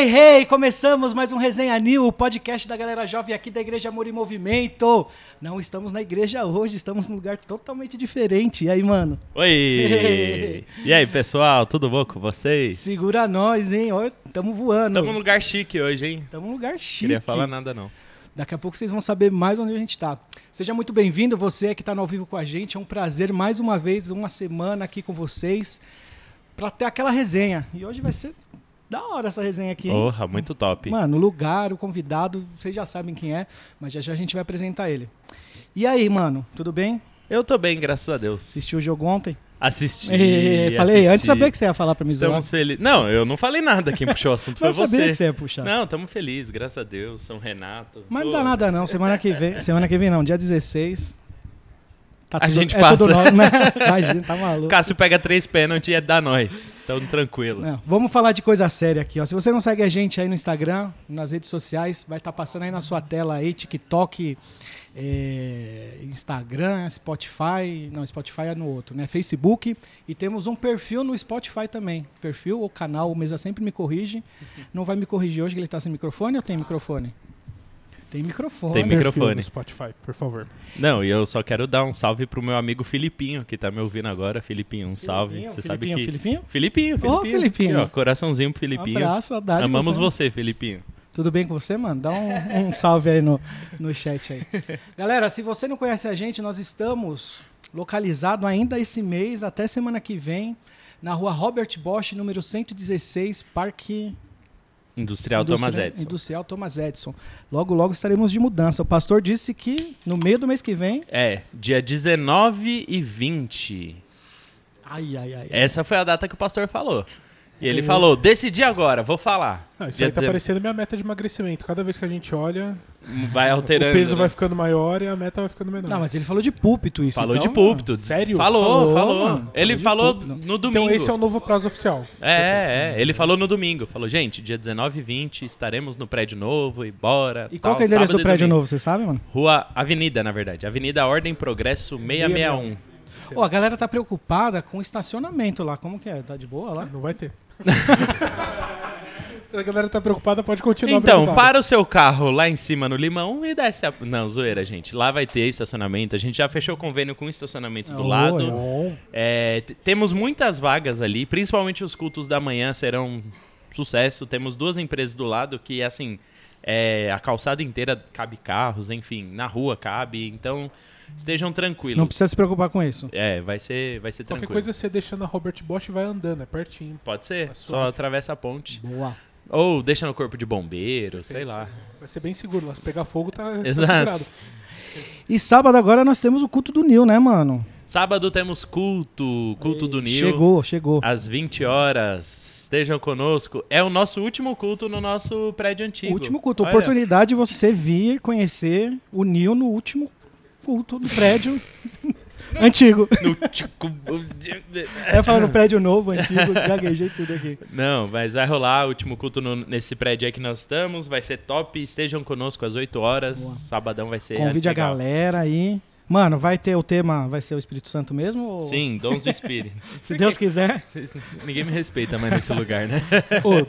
hey, hey! Começamos mais um Resenha New, o podcast da galera jovem aqui da Igreja Amor e Movimento. Não estamos na igreja hoje, estamos num lugar totalmente diferente. E aí, mano? Oi! e aí, pessoal, tudo bom com vocês? Segura nós, hein? Ó, tamo voando. Estamos num lugar chique hoje, hein? Tamo num lugar chique. Queria falar nada, não. Daqui a pouco vocês vão saber mais onde a gente está. Seja muito bem-vindo, você que está no ao vivo com a gente. É um prazer mais uma vez, uma semana aqui com vocês, para ter aquela resenha. E hoje vai ser da hora essa resenha aqui. Porra, muito top. Mano, o lugar, o convidado, vocês já sabem quem é, mas já já a gente vai apresentar ele. E aí, mano, tudo bem? Eu tô bem, graças a Deus. Assistiu o jogo ontem? Assisti. Eh, falei, assisti. antes de saber que você ia falar pra zoar. Estamos felizes. Não, eu não falei nada. Quem puxou o assunto foi Eu sabia você. que você ia puxar. Não, estamos felizes, graças a Deus. São Renato. Mas não Pô, dá nada não, semana que vem, semana que vem não, dia 16. Tá A gente é passa. tudo nosso, né? Imagina, tá maluco. Cássio pega três pênaltis e é da nós. Então, tranquilo. Não, vamos falar de coisa séria aqui, ó. Se você não segue a gente aí no Instagram, nas redes sociais, vai estar passando aí na sua tela aí, TikTok, é, Instagram, Spotify, não, Spotify é no outro, né? Facebook e temos um perfil no Spotify também. Perfil ou canal, o Mesa sempre me corrige. Não vai me corrigir hoje que ele tá sem microfone ou tem microfone? Tem microfone. Tem microfone. No Spotify, por favor. Não, e eu só quero dar um salve pro meu amigo Filipinho, que tá me ouvindo agora. Filipinho, um salve. Filipinho, Você Filipinho, sabe que. Filipinho? Filipinho, Filipinho. Ô, Filipinho. Aqui, ó, coraçãozinho pro Filipinho. Um abraço, saudade. de Amamos você. você, Filipinho. Tudo bem com você, mano? Dá um, um salve aí no, no chat aí. Galera, se você não conhece a gente, nós estamos localizados ainda esse mês, até semana que vem, na rua Robert Bosch, número 116, Parque Industrial Thomas Indústria- Edison. Industrial Thomas Edison. Logo, logo estaremos de mudança. O pastor disse que no meio do mês que vem. É, dia 19 e 20. Ai, ai, ai. Essa foi a data que o pastor falou. E ele É. falou: decidi agora, vou falar. Não, isso Dia aí tá 19 parecendo minha meta de emagrecimento. Cada vez que a gente olha, Vai alterando. o peso né? vai ficando maior e a meta vai ficando menor. Não, mas ele falou de púlpito isso. Falou então, de púlpito. sério? Falou, Falou, falou. mano. Ele Falou falou no domingo. Então esse é o novo prazo oficial. É, é, ele falou no domingo. Falou, gente, dia 19 e 20 estaremos no prédio novo e bora. E qual tal, que é o endereço do prédio novo, você sabe, mano? Rua Avenida, na verdade. Avenida Ordem Progresso 661. Ó, a galera tá preocupada com o estacionamento lá. Como que é? Tá de boa lá? Não vai ter. A galera tá preocupada, pode continuar Então, para o seu carro lá em cima no Limão e desce a... Não, zoeira, gente. Lá vai ter estacionamento. A gente já fechou convênio com o estacionamento do Oh, lado. é. Bom, É, t- temos muitas vagas ali, principalmente os cultos da manhã serão sucesso. Temos duas empresas do lado que, assim, é, a calçada inteira cabe carros, enfim, na rua cabe. Então, estejam tranquilos. Não precisa se preocupar com isso. É, vai ser, vai ser qualquer tranquilo. coisa você deixa na Robert Bosch e vai andando, é pertinho. Pode ser, só atravessa a ponte. Boa. Ou deixa no corpo de bombeiro, sei lá. Vai ser bem seguro. Lá se pegar fogo, tá, tá Exato. segurado. E sábado agora nós temos o culto do Nil, né, mano? Sábado temos culto, culto do Nil. Chegou, chegou. Às 20 horas, estejam conosco. É o nosso último culto no nosso prédio antigo. Último culto. Olha. Oportunidade de você vir conhecer o Nil no último culto do prédio antigo. No tico- Eu falar no prédio novo, antigo, gaguejei tudo aqui. Não, mas vai rolar o último culto no- nesse prédio aí que nós estamos. Vai ser top. Estejam conosco às 8 horas. Boa. Sabadão vai ser. Convide a legal. galera aí. Mano, vai ter o tema, vai ser o Espírito Santo mesmo? Ou... Sim, dons do Espírito. Se Deus quiser. Ninguém me respeita mais nesse lugar, né? Ô,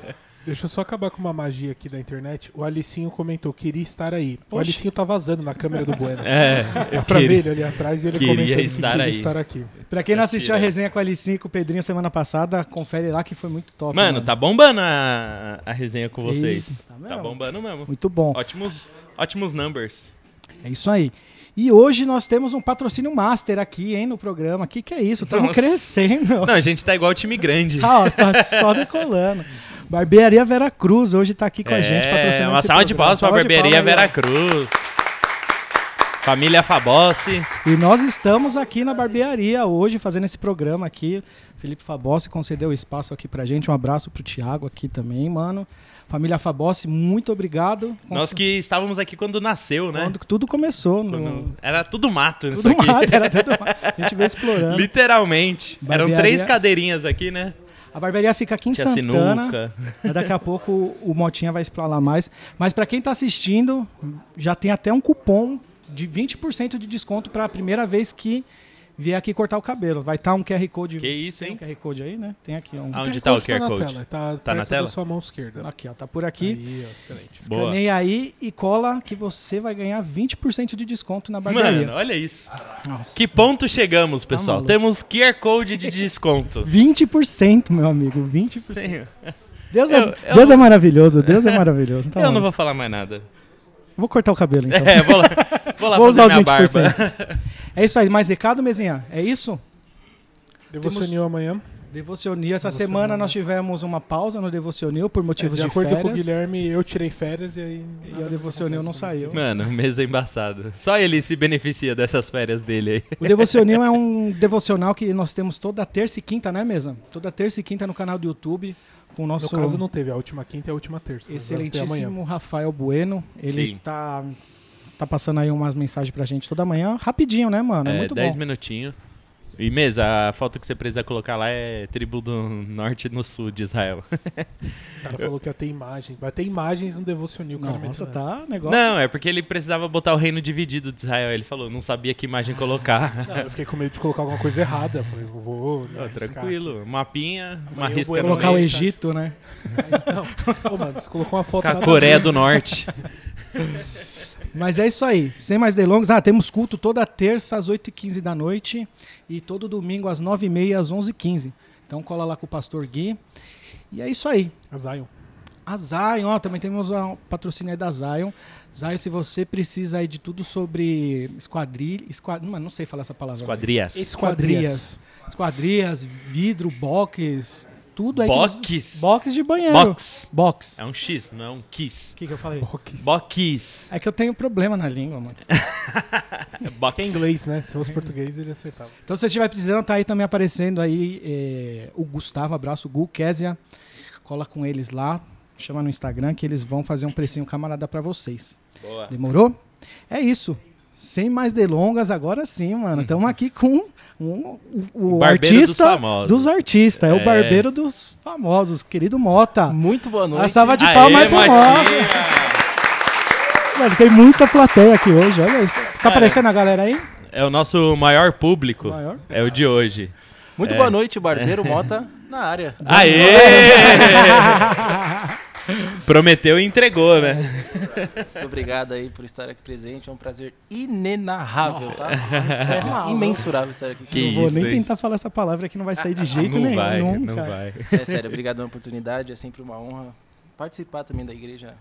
deixa eu só acabar com uma magia aqui da internet. O Alicinho comentou, queria estar aí. O Oxi. Alicinho tá vazando na câmera do Bueno. É, eu Pra ver queria. ele ali atrás e ele queria comentou que estar queria aí. estar aqui. Pra quem não assistiu a resenha com a Alicinha e com o Pedrinho semana passada, confere lá que foi muito top. Mano, tá bombando a, a resenha com vocês. Isso, tá tá bombando mesmo. Muito bom. Ótimos, ótimos numbers. É isso aí. E hoje nós temos um patrocínio master aqui, hein, no programa. Que que é isso? Estamos crescendo. Não, a gente tá igual time grande. Tá, ó, tá só decolando. Barbearia Vera Cruz hoje tá aqui com a gente patrocinando É, uma salva de palmas de Barbearia. Vera Cruz. Família Fabossi. E nós estamos aqui na barbearia hoje fazendo esse programa aqui. Felipe Fabossi concedeu o espaço aqui pra gente. Um abraço pro Thiago aqui também, mano. Família Fabossi, muito obrigado. Nós que estávamos aqui quando nasceu, né? Quando tudo começou. No... Quando- Era tudo mato isso Tudo aqui. mato, era tudo mato. A gente veio explorando. Literalmente. Eram Barbearia- três cadeirinhas aqui, né? A barbearia fica aqui em Tinha Santana. Daqui a pouco o- Motinha vai explorar mais. Mas para quem tá assistindo, já tem até um cupom de 20% de desconto para a primeira vez que vier aqui cortar o cabelo. Vai estar um QR Code. Que isso, Tem um hein? QR Code aí, né? Tem aqui um. Aonde tá o QR na Code? tela, Tá, Tá na tela? sua mão esquerda. Aqui, ó. Tá por aqui. Aí, ó, excelente. Boa. Escaneia aí e cola que você vai ganhar 20% de desconto na barbearia. Mano, olha isso. Nossa. Que ponto chegamos, pessoal? maluco. Temos QR Code de desconto. 20%, meu amigo. 20%. Senhor. Deus, é, Eu- eu- Deus é maravilhoso. Deus é maravilhoso. Tá Eu não bom. vou falar mais nada. Vou cortar o cabelo, então. É, vou lá, vou lá Vou fazer usar os minha 20%. barba. É isso aí. Mais recado, Mezinha? É isso? Devocionil amanhã. Devocionil. Essa Devocionil, semana nós tivemos uma pausa no Devocionil por É, motivos de de, acordo com o. Guilherme, eu tirei férias e aí. E o Devocionil não saiu. Mano, mesa embaçada. Só ele se beneficia dessas férias dele aí. O Devocionil é um devocional que nós temos toda terça e quinta, né, Mesa? Toda terça e quinta no canal do YouTube com o No nosso caso, não teve a última quinta e a última terça. excelentíssimo Rafael Bueno. Ele Sim. Tá, passando aí umas mensagens pra gente toda manhã. Rapidinho, né, mano? É, É, muito 10 bom. minutinhos. E mesa, a foto que você precisa colocar lá é tribo do norte e no sul de Israel. O cara falou que ia ter imagem. Vai ter imagens no Devocionil. cara Nossa, tá negócio. Não, é porque ele precisava botar o reino dividido de Israel. Ele falou, não sabia que imagem colocar. Não, eu fiquei com medo de colocar alguma coisa errada. Eu falei, vou. arriscar tranquilo, mapinha, uma Amanhã eu risca vou no Colocar o. Egito, né? aqui. Não. Ô, mano, você colocou uma foto Com a Coreia do Norte. Mas é isso aí. Sem mais delongas. Ah, temos culto toda terça às 8h15 da noite e todo domingo às 9h30 às 11h15. Então cola lá com o pastor Gui. E é isso aí. A Zion. A Zion, ó, também temos o patrocínio aí da Zion. Zion, se você precisa aí de tudo sobre esquadrilha, esquad... mano, não sei falar essa palavra. Quadrias. Esquadrias. Esquadrias, vidro, box, tudo aí. Box. Box de banheiro. Box. Box. É um X, não é um kiss. O que, que eu falei? Box. Box. É que eu tenho problema na língua, mano. Box. Que é inglês, né? Se fosse português, ele acertava. Então, se você estiver precisando, tá aí também aparecendo aí é, o Gustavo, abraço, o Gu, Késia. Cola com eles lá, chama no Instagram que eles vão fazer um precinho camarada pra vocês. Boa. Demorou? É isso. Sem mais delongas, agora sim, mano. Estamos aqui com um- o, o dos artista famosos. dos artistas. É. É. o barbeiro dos famosos, querido Mota. Muito boa noite. A salva de palmas pro! Mota. Mano, tem muita plateia aqui hoje, olha isso. Tá aparecendo a galera aí? É o nosso maior público. Maior. É o de hoje. Muito É. boa noite, Barbeiro Mota na área. Aê! Prometeu e entregou, né? Muito obrigado aí por estar aqui presente. É um prazer inenarrável, tá? Nossa, é maluco. Imensurável estar aqui. Que não vou isso, nem hein? tentar falar essa palavra que não vai sair de jeito não nenhum. vai, nunca. não vai. É sério, obrigado pela oportunidade. É sempre uma honra participar também da igreja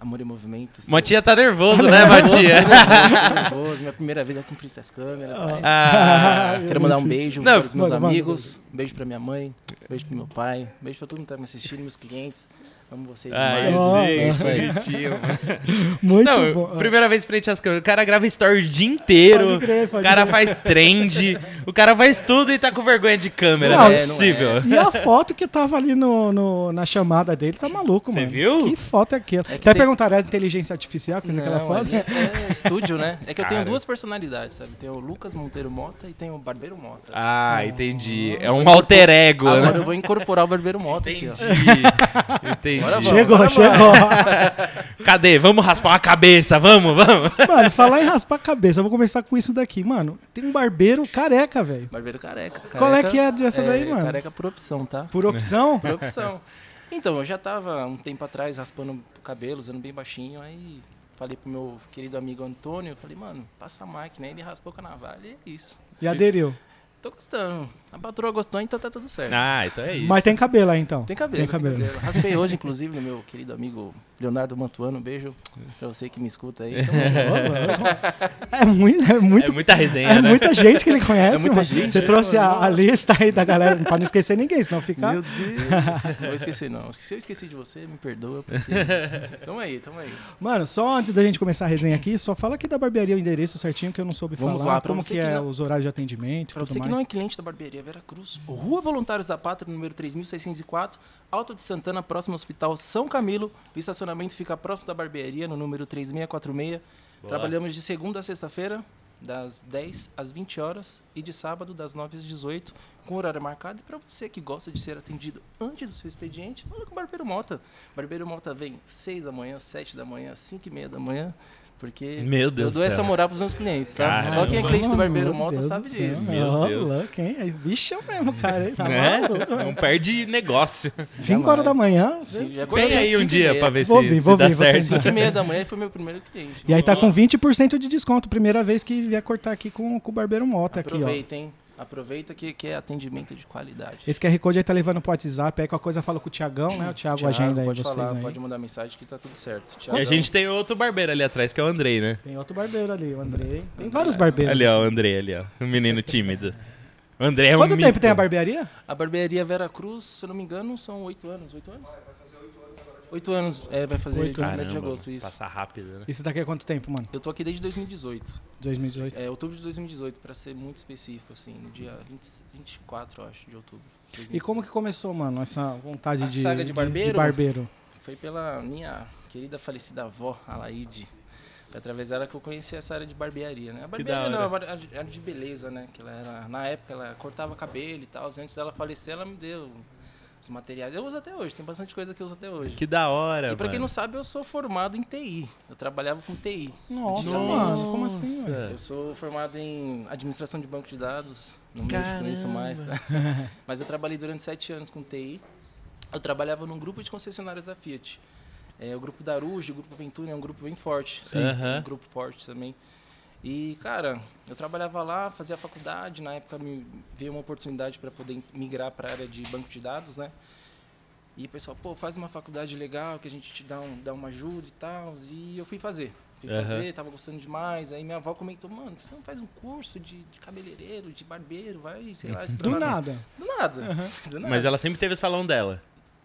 Amor e Movimento. Seu- Motinha tá nervoso, né, Motinha? Tô nervoso, minha primeira vez aqui em frente às câmeras. né? Ah, Quero mandar um beijo Não, para os meus manda, amigos, um beijo para minha mãe, um beijo para meu pai, um beijo para todo mundo que tá me assistindo, meus clientes. Amo vocês ah, demais. Mano. Muito Não, bom. primeira vez frente às câmeras. O cara grava story o dia inteiro. Pode crer, o cara crer. faz trend. o cara faz tudo e tá com vergonha de câmera. Não, Não, é é, possível. E a foto que tava ali no, no- na chamada dele tá maluco, Você mano. viu? Que foto é aquela? É Até tem- perguntaram, é inteligência artificial que fez aquela foto? ali é estúdio, né? É que eu Cara. tenho duas personalidades, sabe? Tem o Lucas Monteiro Mota e tem o Barbeiro Mota. Ah, entendi. É um alter ego, Agora né? eu vou incorporar o Barbeiro Mota aqui, ó. Entendi. Vamos. Chegou, chegou. Cadê? Vamos raspar a cabeça, vamos, vamos. Mano, falar em raspar a cabeça, eu vou começar com isso daqui. Mano, tem um barbeiro careca, velho. Barbeiro careca. Qual é Careca- que é dessa daí, mano? Careca por opção, tá? Por opção? Por opção. Então, eu já tava um tempo atrás raspando o cabelo, usando bem baixinho, aí falei pro meu querido amigo Antônio, falei, mano, passa a máquina, aí ele raspou com a navalha e é isso. E aderiu. Tô gostando. A patroa gostou, então tá tudo certo. Ah, então é isso. Mas tem cabelo aí, então. Tem cabelo, Tem tem cabelo. cabelo. Raspei hoje, inclusive, no meu querido amigo Leonardo Mantuano. Um beijo pra você que me escuta aí. Então, É muito, é muito É muita resenha, É né? muita gente que ele conhece. É muita mano. gente, Você né, trouxe a, a lista aí da galera, pra não esquecer ninguém, senão fica. Meu Deus. Não vou esquecer, não. Se eu esqueci de você, me perdoa. Porque... Tamo aí, tamo aí. Mano, só antes da gente começar a resenha aqui, só fala aqui da barbearia o endereço certinho que eu não soube Vamos falar. lá, pra como você que que é não- os horários de atendimento e Pra tudo você que mais. não é cliente da Barbearia Vera Cruz, Rua Voluntários da Pátria, número 3604, Alto de Santana, próximo ao Hospital São Camilo. O estacionamento fica próximo da barbearia, no número 3646. Boa. Trabalhamos de segunda a sexta-feira, das 10 às 20 horas, e de sábado, das 9 às 18, com horário marcado. E para você que gosta de ser atendido antes do seu expediente, fala com o Barbeiro Mota. Barbeiro Mota vem 6 da manhã, 7 da manhã, 5 e meia da manhã. Porque Meu Deus eu dou do essa céu. moral pros meus clientes, tá? Caramba. Só quem é cliente do Barbeiro Mota Deus sabe céu, disso. Meu Deus. louco, hein? É bichão mesmo, cara. hein? Tá Né? maluco. Não perde negócio. 5 horas da manhã. Sim, já Vem aí um dia pra ver se, Vou vir, se vou dá vir, vou certo. tentar. Cinco e meia da manhã foi meu primeiro cliente. E aí tá com 20% de desconto. Primeira vez que vier cortar aqui com, com o Barbeiro Mota aqui, ó. Aproveita, hein? Aproveita que, que é atendimento de qualidade. Esse QR Code aí tá levando pro WhatsApp. Aí qualquer coisa fala com o Tiagão, né? O Thiago Thiago, agenda aí pode vocês falar, aí. pode mandar mensagem que tá tudo certo. E a Thiagão, gente tem outro barbeiro ali atrás, que é o Andrei, né? Tem outro barbeiro ali, o Andrei. Tem vários barbeiros. Ali, ó, o Andrei ali, ó. O menino tímido. O Andrei é um Quanto tempo mito. tem a barbearia? A barbearia Vera Cruz, se eu não me engano, são oito anos. Oito anos? Oito anos, é, vai fazer Oito anos. 1 de agosto, isso. Passa rápido, né? E você tá aqui há quanto tempo, mano? Eu tô aqui desde 2018. 2018. É, outubro de 2018, pra ser muito específico, assim, no dia 20, 24, eu acho, de outubro. E como que começou, mano, essa vontade A de, saga de barbeiro? barbeiro? Foi pela minha querida falecida avó, Alaide. Foi através dela que eu conheci essa área de barbearia, né? A barbearia não, a hora. bar- a área de beleza, né? Que ela era, na época ela cortava cabelo e tal. Antes dela falecer, ela me deu os materiais. Eu uso até hoje, tem bastante coisa que eu uso até hoje. Que da hora, e pra quem mano. não sabe, eu sou formado em TI. Eu trabalhava com TI. Nossa, mano, como assim, Nossa. velho? Eu sou formado em administração de banco de dados. Não mexo com isso mais, tá? Mas eu trabalhei durante sete anos com TI. Eu trabalhava num grupo de concessionárias da Fiat. É, o grupo Daruge, o grupo Venturi é um grupo bem forte. Sim. Aham. Um grupo forte também. E, cara, eu trabalhava lá, fazia faculdade. Na época me veio uma oportunidade para poder migrar para a área de banco de dados, né? E o pessoal, pô, faz uma faculdade legal que a gente te dá, um, dá uma ajuda e tal. E eu fui fazer. Fui Aham. fazer, tava gostando demais. Aí minha avó comentou, mano, você não faz um curso de, de cabeleireiro, de barbeiro, vai, sei lá, Do nada. Do nada. Do nada. Mas ela sempre teve o salão dela.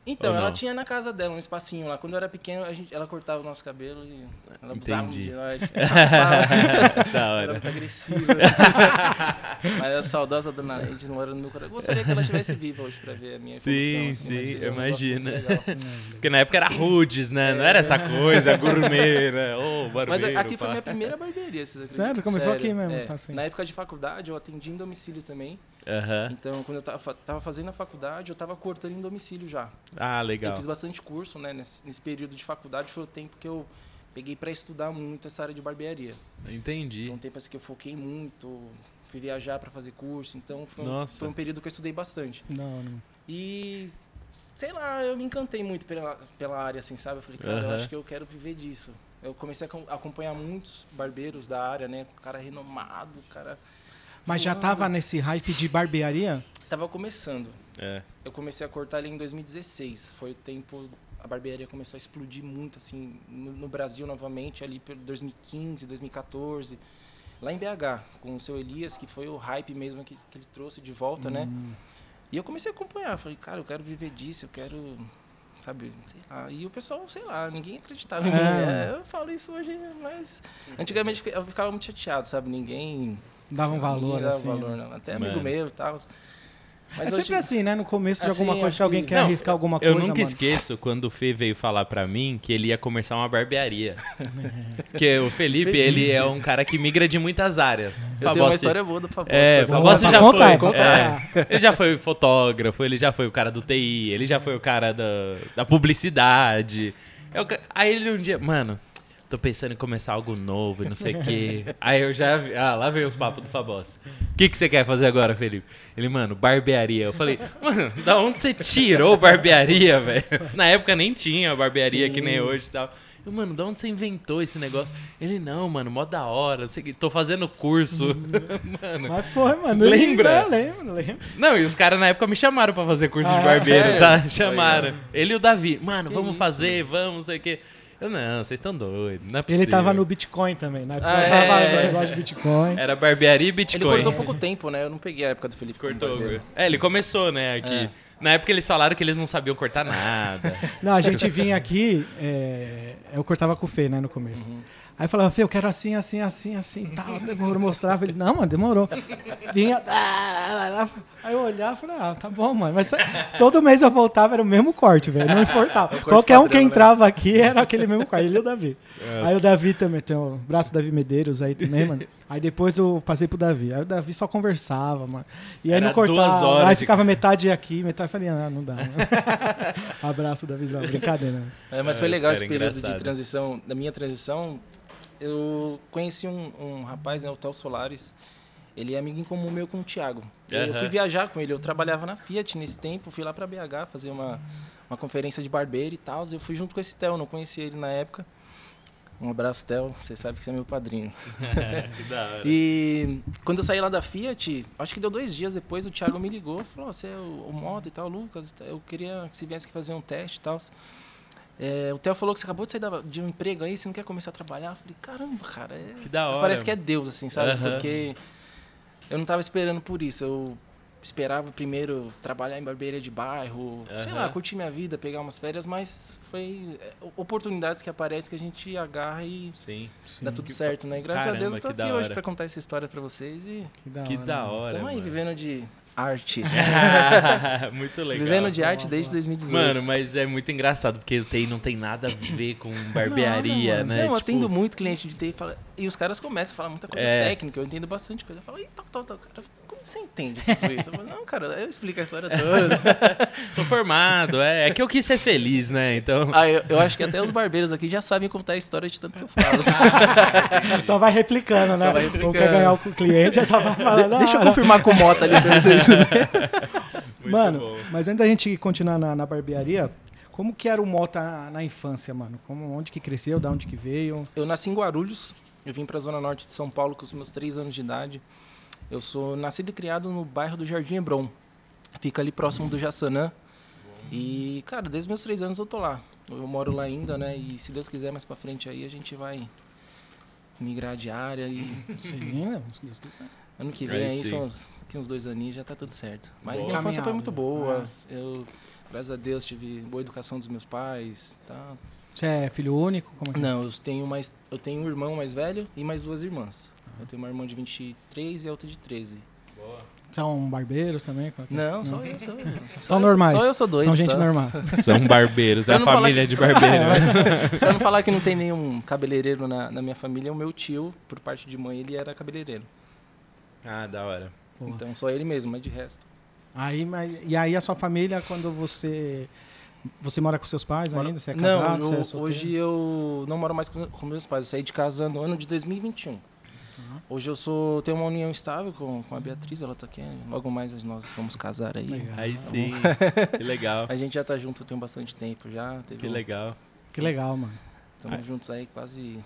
Então, ela tinha na casa dela um espacinho lá. Quando eu era pequeno, a gente, ela cortava o nosso cabelo e ela abusava de nós. da Era hora. muito agressiva. Mas a saudosa dona Leide não era no meu coração. Eu Gostaria que ela estivesse viva hoje pra ver a minha Sim, evolução. assim, sim, mas é imagina. legal. Porque na época era rudes, né? Não era essa coisa gourmet, né? Ô, Mas barbeiro, aqui foi pá. minha primeira barbearia. vocês Sério? acreditam? Começou aqui mesmo, tá assim. Na época de faculdade, eu atendi em domicílio também. Aham. Então, quando eu tava, tava fazendo a faculdade, eu tava cortando em domicílio já. Ah, Eu legal. fiz bastante curso, né? Nesse, nesse período de faculdade foi o tempo que eu peguei para estudar muito essa área de barbearia. Entendi. Foi um tempo assim que eu foquei muito, fui viajar para fazer curso, então foi um, Nossa. foi um período que eu estudei bastante. Não, não. E sei lá, eu me encantei muito pela, pela área, assim, sabe? Eu falei, cara, eu Aham. acho que eu quero viver disso. Eu comecei a acom- acompanhar muitos barbeiros da área, né? Cara renomado, cara. Mas já tava nesse hype de barbearia? Tava começando. É. Eu comecei a cortar ali em 2016. Foi o tempo. A barbearia começou a explodir muito, assim, no, no Brasil novamente, ali pelo 2015, 2014. Lá em BH, com o seu Elias, que foi o hype mesmo que, que ele trouxe de volta, né? Hum. E eu comecei a acompanhar. Falei, cara, eu quero viver disso, eu quero. Sabe, sei lá. E o pessoal, sei lá, ninguém acreditava em mim. É. É, eu falo isso hoje, mas. Antigamente eu ficava muito chateado, sabe? Ninguém. Dava um valor, dava assim. valor, né? não. Até amigo Mano. meu e tal. É sempre assim, né? No começo de Assim, alguma coisa que alguém que- quer Não, arriscar alguma Eu coisa, nunca mano. esqueço quando o Fê veio falar pra mim que ele ia começar uma barbearia. Porque o Felipe, ele é um cara que migra de muitas áreas. Eu tenho uma Fabossi- história boa do Fabossi. É, pra Fabossi já contar, foi. contar. é, ele já foi fotógrafo, ele já foi o cara do TI, ele já foi o cara da, da publicidade. É o ca- Aí ele um dia, mano, tô pensando em começar algo novo e não sei o quê. Aí eu já. vi- Ah, lá veio os papos do Fabossi. O que, que você quer fazer agora, Felipe? Ele, mano, barbearia. Eu falei, mano, da onde você tirou barbearia, velho? Na época nem tinha barbearia que nem Sim. hoje e tal. Eu, mano, da onde você inventou esse negócio? Ele, não, mano, mó da hora, não sei o que, tô fazendo curso. mano. Mas foi, mano. Lembra? Lembro, lembro. Não, e os caras na época me chamaram pra fazer curso Ah, de barbeiro, sério? tá? Chamaram. Ele e o Davi. Mano, Que vamos isso, fazer, vamos, não sei o quê. Eu, não, vocês estão doidos, não é Ele possível. tava no Bitcoin também, né? Ah, eu tava é. no negócio de Bitcoin. Era barbearia e Ele Bitcoin. cortou pouco tempo, né? Eu não peguei a época do Felipe. Cortou. É, ele começou, né, aqui. É. Na época eles falaram que eles não sabiam cortar nada. Não, a gente vinha aqui, é, eu cortava com o Fê, né, no começo. Aí falava, Fê, eu quero assim, assim, assim, assim, e tal. Demorou, mostrava ele, não, mano, demorou. Vinha, ah, aí eu olhava e falei, ah, tá bom, mano. Mas todo mês eu voltava, era o mesmo corte, velho, não importava. corte Qualquer um padrão, que né? entrava aqui era aquele mesmo corte, ele e o Davi. Aí o Davi também, tem o braço Davi Medeiros aí também, mano. Aí depois eu passei pro Davi. Aí o Davi só conversava, mano. E aí Era não cortava. duas horas aí de- ficava metade aqui, metade. Falei, ah, não dá. Mano. Abraço, Davizão. Brincadeira. né? É, mas É, foi esse legal esse é período engraçado. de transição, da minha transição, eu conheci um, um rapaz, né, o Theo Solares. Ele é amigo em comum meu com o Thiago. Eu Aham. fui viajar com ele. Eu trabalhava na Fiat nesse tempo. Fui lá pra BH fazer uma, uma conferência de barbeiro e tal. Eu fui junto com esse Theo. Não conhecia ele na época. Um abraço, Theo. Você sabe que você é meu padrinho. que da hora. E quando eu saí lá da Fiat, acho que deu dois dias depois, o Thiago me ligou, falou, "Ó, você é o, o Mota e tal, Lucas, eu queria que você viesse aqui fazer um teste e tal. É, o Theo falou que você acabou de sair da- de um emprego aí, você não quer começar a trabalhar? Eu falei, caramba, cara, é- Que da hora. parece que é Deus, assim, sabe? Aham. Porque eu não tava esperando por isso, eu esperava primeiro trabalhar em barbearia de bairro, sei Aham. lá, curtir minha vida, pegar umas férias, mas foi é, oportunidades que aparecem que a gente agarra e Sim. dá tudo certo, né? E graças Caramba, a Deus eu tô que aqui da hoje pra contar essa história pra vocês e Que da Que hora. da mano. hora. estamos aí mano. vivendo de arte. muito legal. vivendo de arte desde 2018. Mano, mas é muito engraçado, porque o TI não tem nada a ver com barbearia, Nada, mano. né? Não, eu Tipo, atendo muito cliente de TI e, fala- e os caras começam a falar muita coisa É. técnica, eu entendo bastante coisa. Eu falo, e tal, tal, tal. Cara, você entende tudo isso? Eu falo, não, cara, eu explico a história toda. Sou formado, é. É que eu quis ser feliz, né? Então. ah, eu, eu acho que até os barbeiros aqui já sabem contar a história de tanto que eu falo. Só vai replicando, né? Só vai Ou quer ganhar o cliente, só vai falando. Deixa eu "Ah, confirmar com o Mota ali pra vocês. Muito Mano, bom. mas antes da gente continuar na, na barbearia, como que era o Mota na, na infância, mano? Como, onde que cresceu, da onde que veio? Eu nasci em Guarulhos, eu vim pra Zona Norte de São Paulo com os meus três anos de idade. Eu sou nascido e criado no bairro do Jardim Hebron. Fica ali próximo do Jaçanã. E, cara, desde meus três anos eu tô lá. Eu moro lá ainda, né? E se Deus quiser, mais pra frente aí, a gente vai migrar de área e Sim, né? Se Deus quiser. ano que Aí vem aí sim. são uns, daqui uns dois aninhos já tá tudo certo. Mas Boa. minha infância foi muito boa. Eu, graças a Deus, tive boa educação dos meus pais, tá? Você é filho único? Como é que é? Não, eu tenho mais, eu tenho um irmão mais velho e mais duas irmãs. Eu tenho uma irmã de 23 e a outra de 13. São barbeiros também? É é? Não, só eu, só eu. Só São eu- normais. Só eu sou doido. São gente só. normal. São barbeiros, é a não família que- de barbeiro. né? pra não falar que não tem nenhum cabeleireiro na, na minha família, o meu tio, por parte de mãe, ele era cabeleireiro. Ah, da hora. Boa. Então só ele mesmo, mas de resto. Aí, mas, e aí a sua família, quando você... Você mora com seus pais Moro- ainda? Você é não, casado? eu- você é hoje eu não moro mais com, com meus pais. Eu saí de casa no ano de 2021. Hoje eu sou tenho uma união estável com, com a Beatriz, ela tá aqui. Logo mais nós vamos casar aí. Legal. Aí sim. Que legal. A gente já tá junto tem bastante tempo já. Teve Que um- legal. Que legal, mano. Estamos juntos aí quase,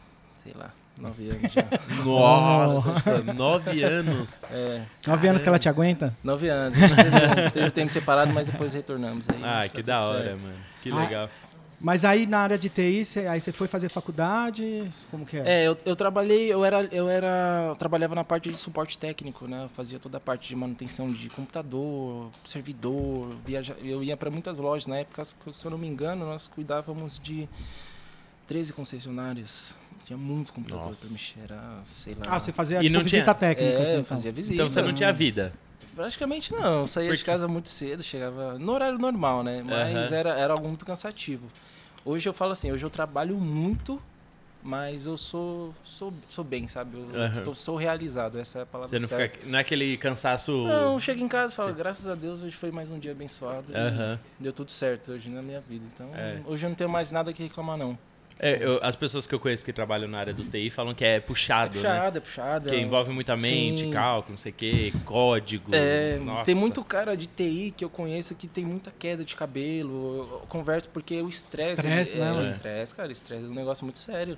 sei lá, nove anos já. Nossa, nove anos. É, Nove anos que ela te aguenta? nove anos. A gente teve, teve tempo separado, mas depois retornamos aí. Ah, tá que tudo da hora, certo. mano. Que Ah, legal. Mas aí na área de TI, você, aí você foi fazer faculdade? Como que é? É, eu, eu trabalhei, eu era, eu era, eu trabalhava na parte de suporte técnico, né? Eu fazia toda a parte de manutenção de computador, servidor, viaja, eu ia para muitas lojas na época, se eu não me engano, nós cuidávamos de 13 concessionárias. Tinha muito computador Nossa. para mexer, era, sei lá. Ah, você fazia E tipo, não tinha- visita técnica, é, assim, eu então. fazia visita. Então você não tinha vida. Praticamente não, eu saía de casa muito cedo, chegava no horário normal, né? Mas Aham. era, era algo muito cansativo. Hoje eu falo assim, hoje eu trabalho muito, mas eu sou sou, sou bem, sabe? Eu Aham. tô- sou realizado, essa é a palavra Você não, certa. fica, não é aquele cansaço. Não, eu chego em casa e falo, Sim. graças a Deus hoje foi mais um dia abençoado. e Aham. Deu tudo certo hoje na minha vida. Então, É. hoje eu não tenho mais nada que reclamar, não. É, eu- as pessoas que eu conheço que trabalham na área do TI falam que é É puxado, né? puxado, é puxado. Que é- envolve muita mente, Sim. cálculo, não sei o quê, código. É, Nossa. tem muito cara de TI que eu conheço que tem muita queda de cabelo. Eu converso porque o estresse. Estresse, ele- né, é, o estresse, cara, estresse é um negócio muito sério.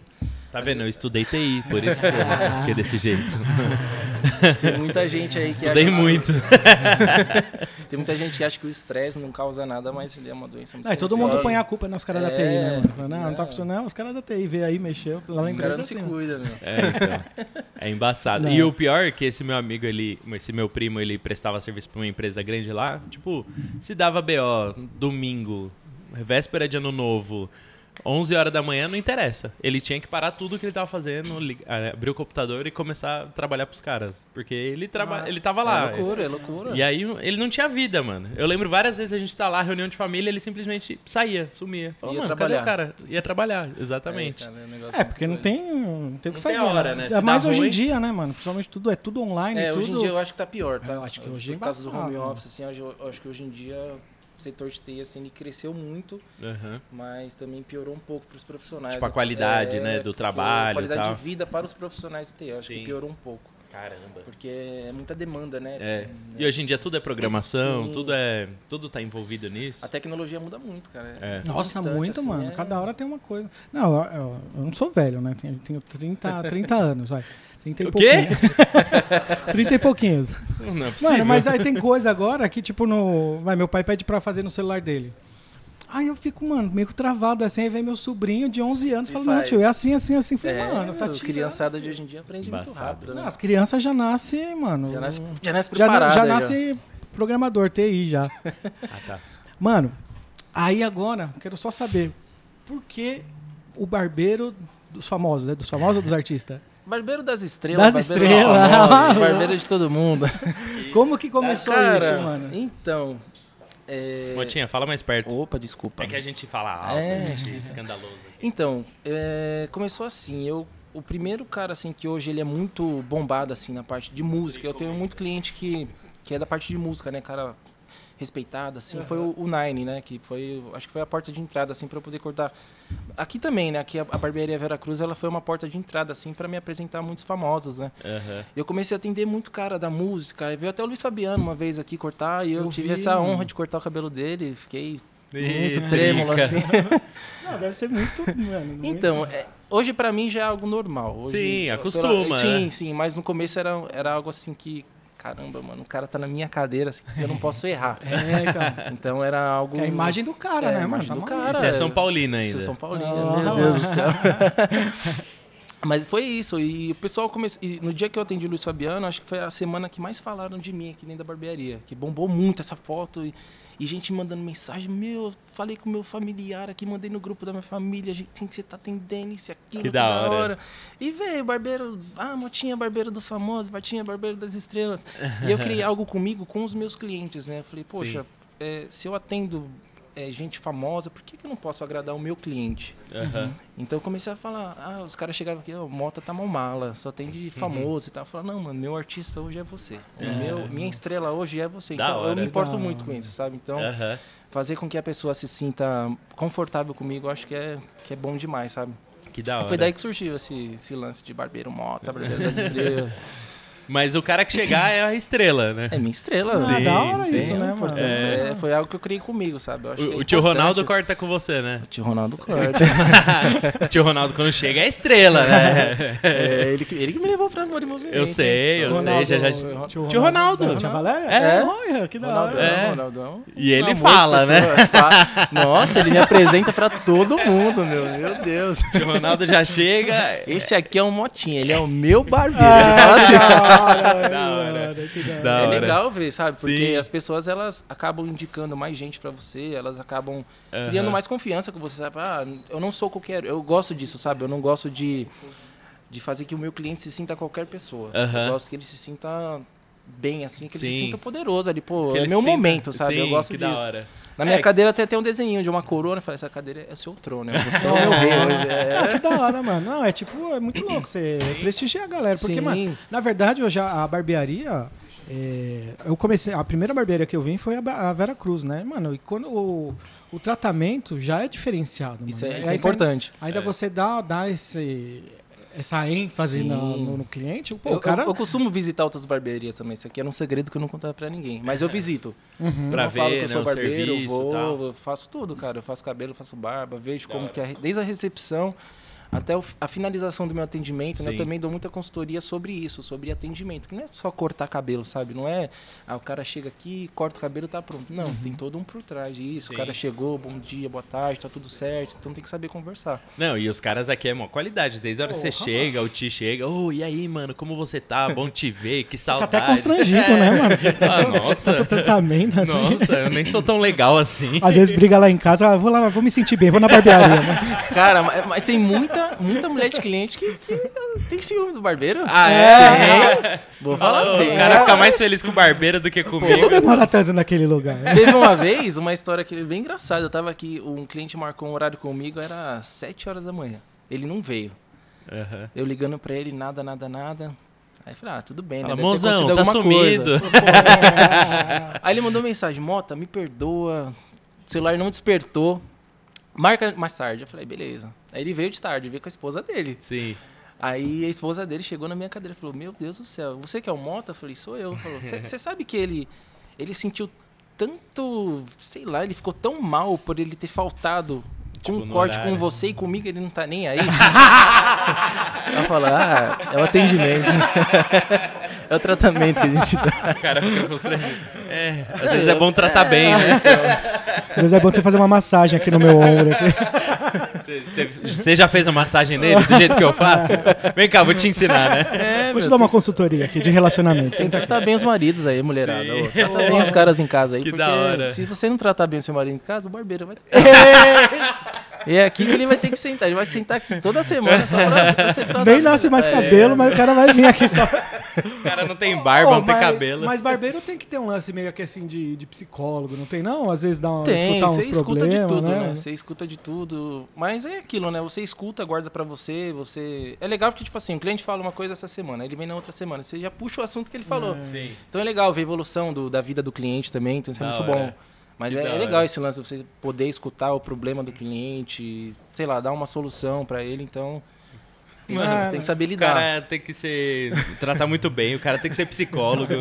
Tá vendo? Eu estudei TI, por isso que eu fiquei desse jeito. Tem muita gente aí que Estudei acha, muito. Tem muita gente que acha que o estresse não causa nada, mas ele é uma doença muito É, todo mundo põe a culpa nos caras da É, TI, né, mano? Não, não tá é. funcionando. Não, os caras da TI veio aí, mexeu. Lá na Os empresa caras não assim, se né? cuidam, meu. É, então. É embaçado. Não. E o pior é que esse meu amigo, ele, esse meu primo, ele prestava serviço pra uma empresa grande lá. Tipo, se dava BO domingo, véspera de ano novo, 11 horas da manhã, não interessa. Ele tinha que parar tudo que ele tava fazendo, ah, abrir o computador e começar a trabalhar pros caras. Porque ele, traba... Ah, ele tava lá. É loucura, é loucura. E aí ele não tinha vida, mano. Eu lembro várias vezes a gente tá lá, reunião de família, ele simplesmente saía, sumia. Falou, Ia mano, cadê o trabalhar. cara? Ia trabalhar, exatamente. É, cara, é um É, porque não tem, não tem o que Não tem fazer. hora, né? né? É dá hoje em dia, né, mano? Principalmente tudo é tudo online, É, tudo. hoje em dia eu acho que tá pior, tá? Eu acho que hoje é Por causa do home office, assim, eu acho que hoje em dia setor de TI, assim, ele cresceu muito, Aham. mas também piorou um pouco para os profissionais. Tipo, a qualidade, né, do trabalho e A qualidade tal. de vida para os profissionais do TI, eu acho Sim. que piorou um pouco. Caramba. Porque é muita demanda, né? É. Né? E hoje em dia tudo é programação, Sim. tudo é. Tudo tá envolvido nisso. A tecnologia muda muito, cara. É. Nossa, constante, muito, assim, mano. é- Cada hora tem uma coisa. Não, eu, eu- eu não sou velho, né? Tenho, tenho 30, 30 anos, vai. 30 e O quê? pouquinho. 30 e pouquinhos. Não é possível. Mano, mas aí tem coisa agora que, tipo, no. Vai, meu pai pede pra fazer no celular dele. Aí eu fico, mano, meio que travado assim, aí vem meu sobrinho de 11 anos e fala, não, faz. tio, é assim, assim, assim. Falei, É, mano, tá a tirando. criançada de hoje em dia aprende muito Embaçado. rápido, né? Não, as crianças já nascem, mano. Já nasce, já nasce já, preparada. já nasce programador, TI já. Ah, tá. Mano, aí agora, quero só saber, por que o barbeiro dos famosos, né? Dos famosos ou dos artistas? Barbeiro das estrelas. Das barbeiro estrelas. famosos, barbeiro de todo mundo. Como que começou Cara, isso, mano? Então. É... Motinha, fala mais perto. Opa, desculpa. É que a gente fala alto, É. a gente é escandaloso aqui. Então, é, começou assim, eu o primeiro cara assim que hoje ele é muito bombado assim na parte de música. Eu tenho muito cliente que que é da parte de música, né, cara respeitado assim, foi o, o Nine, né, que foi, acho que foi a porta de entrada assim para eu poder cortar. Aqui também, né, aqui a, a barbearia Vera Cruz, ela foi uma porta de entrada assim para me apresentar a muitos famosos, né? Aham. Eu comecei a atender muito cara da música. Veio até o Luiz Fabiano uma vez aqui cortar e eu, Eu tive vi, essa mano. honra de cortar o cabelo dele. Fiquei muito trêmulo trica. assim. Não, deve ser muito, mano. Então, é, hoje pra mim já é algo normal. Hoje, Sim, acostuma, pela- Sim, né? sim, mas no começo era, era algo assim que, caramba, mano, o cara tá na minha cadeira, assim, eu não posso errar. É, então. Então era algo. Que é a imagem do cara, É, a né, mano? imagem Tá do cara. Você é São Paulino Sou ainda. São Paulino, Ah, meu. Deus do céu. Mas foi isso, e o pessoal começou. No dia que eu atendi o Luiz Fabiano, acho que foi a semana que mais falaram de mim aqui dentro da barbearia. Que bombou muito essa foto. E, e gente mandando mensagem, meu, falei com meu familiar aqui, mandei no grupo da minha família, a gente tem que você tá atendendo isso aquilo. Que da hora. E veio, barbeiro, ah, Motinha, barbeiro dos famosos, Motinha, barbeiro das estrelas. e eu criei algo comigo com os meus clientes, né? Eu falei, poxa, é, se eu atendo é, gente famosa, por que, que eu não posso agradar o meu cliente? Aham. Então eu comecei a falar, ah, os caras chegavam aqui, ó, Mota tá mal mala, só tem de famoso e tal. Eu falei, não, mano, meu artista hoje é você. O meu, minha estrela hoje é você. Da então eu hora. me importo Da muito com isso, sabe? Então, Aham. fazer com que a pessoa se sinta confortável comigo, eu acho que é, que é bom demais, sabe? Que da hora. Foi daí que surgiu esse, esse lance de barbeiro Mota, barbeiro das estrelas. Mas o cara que chegar é a estrela, né? É minha estrela. Ah, Sim, da hora sim. isso, né, mano? Importância. É. É, foi algo que eu criei comigo, sabe? Eu acho que O, é o tio importante. Ronaldo corta com você, né? O tio Ronaldo corta. o tio Ronaldo quando chega é estrela, né? é, ele, que- ele que me levou pra Amor e Movimento. Eu sei, eu Ronaldo, sei. Já, já... Tio Tio Ronaldo. Tia Valéria? É. Olha, que da Ronaldão, hora. É. Ronaldão. E ele fala, né? pessoa. Fa- Nossa, ele me apresenta pra todo mundo, meu. Meu Deus. O tio Ronaldo já chega. Esse aqui é um motinha, ele é o meu barbeiro. Ah, Hora, Da hora. da hora. É hora. legal ver, sabe? Porque Sim. as pessoas elas acabam indicando mais gente pra você, elas acabam Aham. criando mais confiança com você, sabe? Ah, eu não sou qualquer, eu gosto disso, sabe? Eu não gosto de de fazer que o meu cliente se sinta qualquer pessoa. Aham. Eu gosto que ele se sinta bem assim, que ele se Sim. sinta poderoso ali, pô, Que é meu sinta- momento, sabe? eu Sim, gosto que disso. da hora. Na minha É. cadeira tem até um desenho de uma corona. Eu falei, essa cadeira é o seu trono, né? Você é o meu rei hoje. É. Que da hora, mano. Não, é tipo, é muito louco você prestigiar a galera. Porque, Sim. mano, na verdade, hoje a, a barbearia. é, eu comecei. A primeira barbearia que eu vim foi a, a Vera Cruz, né, mano? E quando o, o tratamento já é diferenciado. Isso mano. é, isso é importante. Ainda É. você dá, dá esse, essa ênfase no, no- no cliente. Pô, eu, o cara. eu, eu costumo visitar outras barbearias também. Isso aqui era um segredo que eu não contava pra ninguém. Mas eu visito. Uhum. Eu Pra não falo ver, que eu né, sou o barbeiro, eu serviço tal. vou, eu faço tudo, cara. Eu faço cabelo, faço barba, vejo Da como hora. que é. Desde a recepção até a finalização do meu atendimento, né? Eu também dou muita consultoria sobre isso, sobre atendimento. Que não é só cortar cabelo, sabe? Não é, ah, o cara chega aqui, corta o cabelo e tá pronto. Não, tem todo um por trás disso. Sim. O cara chegou, bom dia, boa tarde, tá tudo certo. Então tem que saber conversar. Não, e os caras aqui é mó qualidade. Desde a hora que você Porra. chega, o Ti chega. Ô, e aí, mano, como você tá? Bom te ver, que Fica saudade. até constrangido, né, mano? Ah, nossa. Tanto tratamento assim. Nossa, eu nem sou tão legal assim. Às vezes briga lá em casa, ah, vou lá, vou me sentir bem, vou na barbearia. né? Cara, mas, mas tem muita, muita mulher de cliente que, que tem ciúme do barbeiro. Ah, é? Tem. Vou falar, Fala, tem. o cara fica mais feliz com o barbeiro do que Por comigo. que você demora tanto naquele lugar? Teve uma vez, uma história que bem engraçada. Eu tava aqui, um cliente marcou um horário comigo, era 7 horas da manhã. Ele não veio. Aham. Eu ligando pra ele, nada, nada, nada. Aí eu falei, ah, tudo bem, né? Fala, Deve ter "Mozão, acontecido tá alguma coisa." sumido. Falei, "Pô, é." Aí ele mandou mensagem, Mota, me perdoa. celular não despertou. Marca mais tarde. Eu falei, beleza. Aí ele veio de tarde, veio com a esposa dele. Sim. Aí a esposa dele chegou na minha cadeira e falou: Meu Deus do céu, você que é o Mota? Eu falei: Sou eu. Falou: Você sabe que ele, ele sentiu tanto. Sei lá, ele ficou tão mal por ele ter faltado com Tipo, um corte horário. com você e comigo, ele não tá nem aí. Ela falou: Ah, é o atendimento. é o tratamento que a gente dá. O cara fica constrangido. É, às vezes é bom tratar bem, né? Às vezes é bom você fazer uma massagem aqui no meu ombro. Aqui. Você- já fez a massagem nele do jeito que eu faço? Vem cá, vou te ensinar, né? É, Vou te dar uma consultoria aqui de relacionamento. Tem que tratar bem os maridos aí, mulherada. Ô, Trata bem os caras em casa aí. Que porque da hora. Se você não tratar bem o seu marido em casa, o barbeiro vai. E é aqui que ele vai ter que sentar. Ele vai sentar aqui toda semana só pra você tratar. Nem nasce mais É, cabelo, mas o cara vai vir aqui só. O cara não tem barba, Ô, não tem mas- cabelo. Mas barbeiro tem que ter um lance meio que assim de, de psicólogo, não tem não? Às vezes dá uma, Tem, escutar uns você escuta problemas, de tudo, né? né? Você escuta de tudo. Mas é aquilo, né? Você escuta, guarda pra você, você... É legal porque, tipo assim, o cliente fala uma coisa essa semana, ele vem na outra semana, você já puxa o assunto que ele falou. Sim. Então é legal ver a evolução do- da vida do cliente também, então isso é muito bom. Mas é, é legal esse lance, você poder escutar o problema do cliente, sei lá, dar uma solução pra ele, então. Tem, que- Mano, tem que saber O lidar. cara tem que ser. tratar muito bem, o cara tem que ser psicólogo,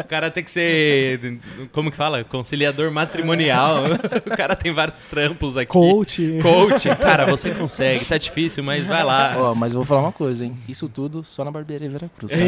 o cara tem que ser. Como que fala? Conciliador matrimonial. O cara tem vários trampos aqui. Coach. Coach. Cara, você consegue, tá difícil, mas vai lá. Ó, mas eu vou falar uma coisa, hein? Isso tudo só na barbearia Veracruz. tá?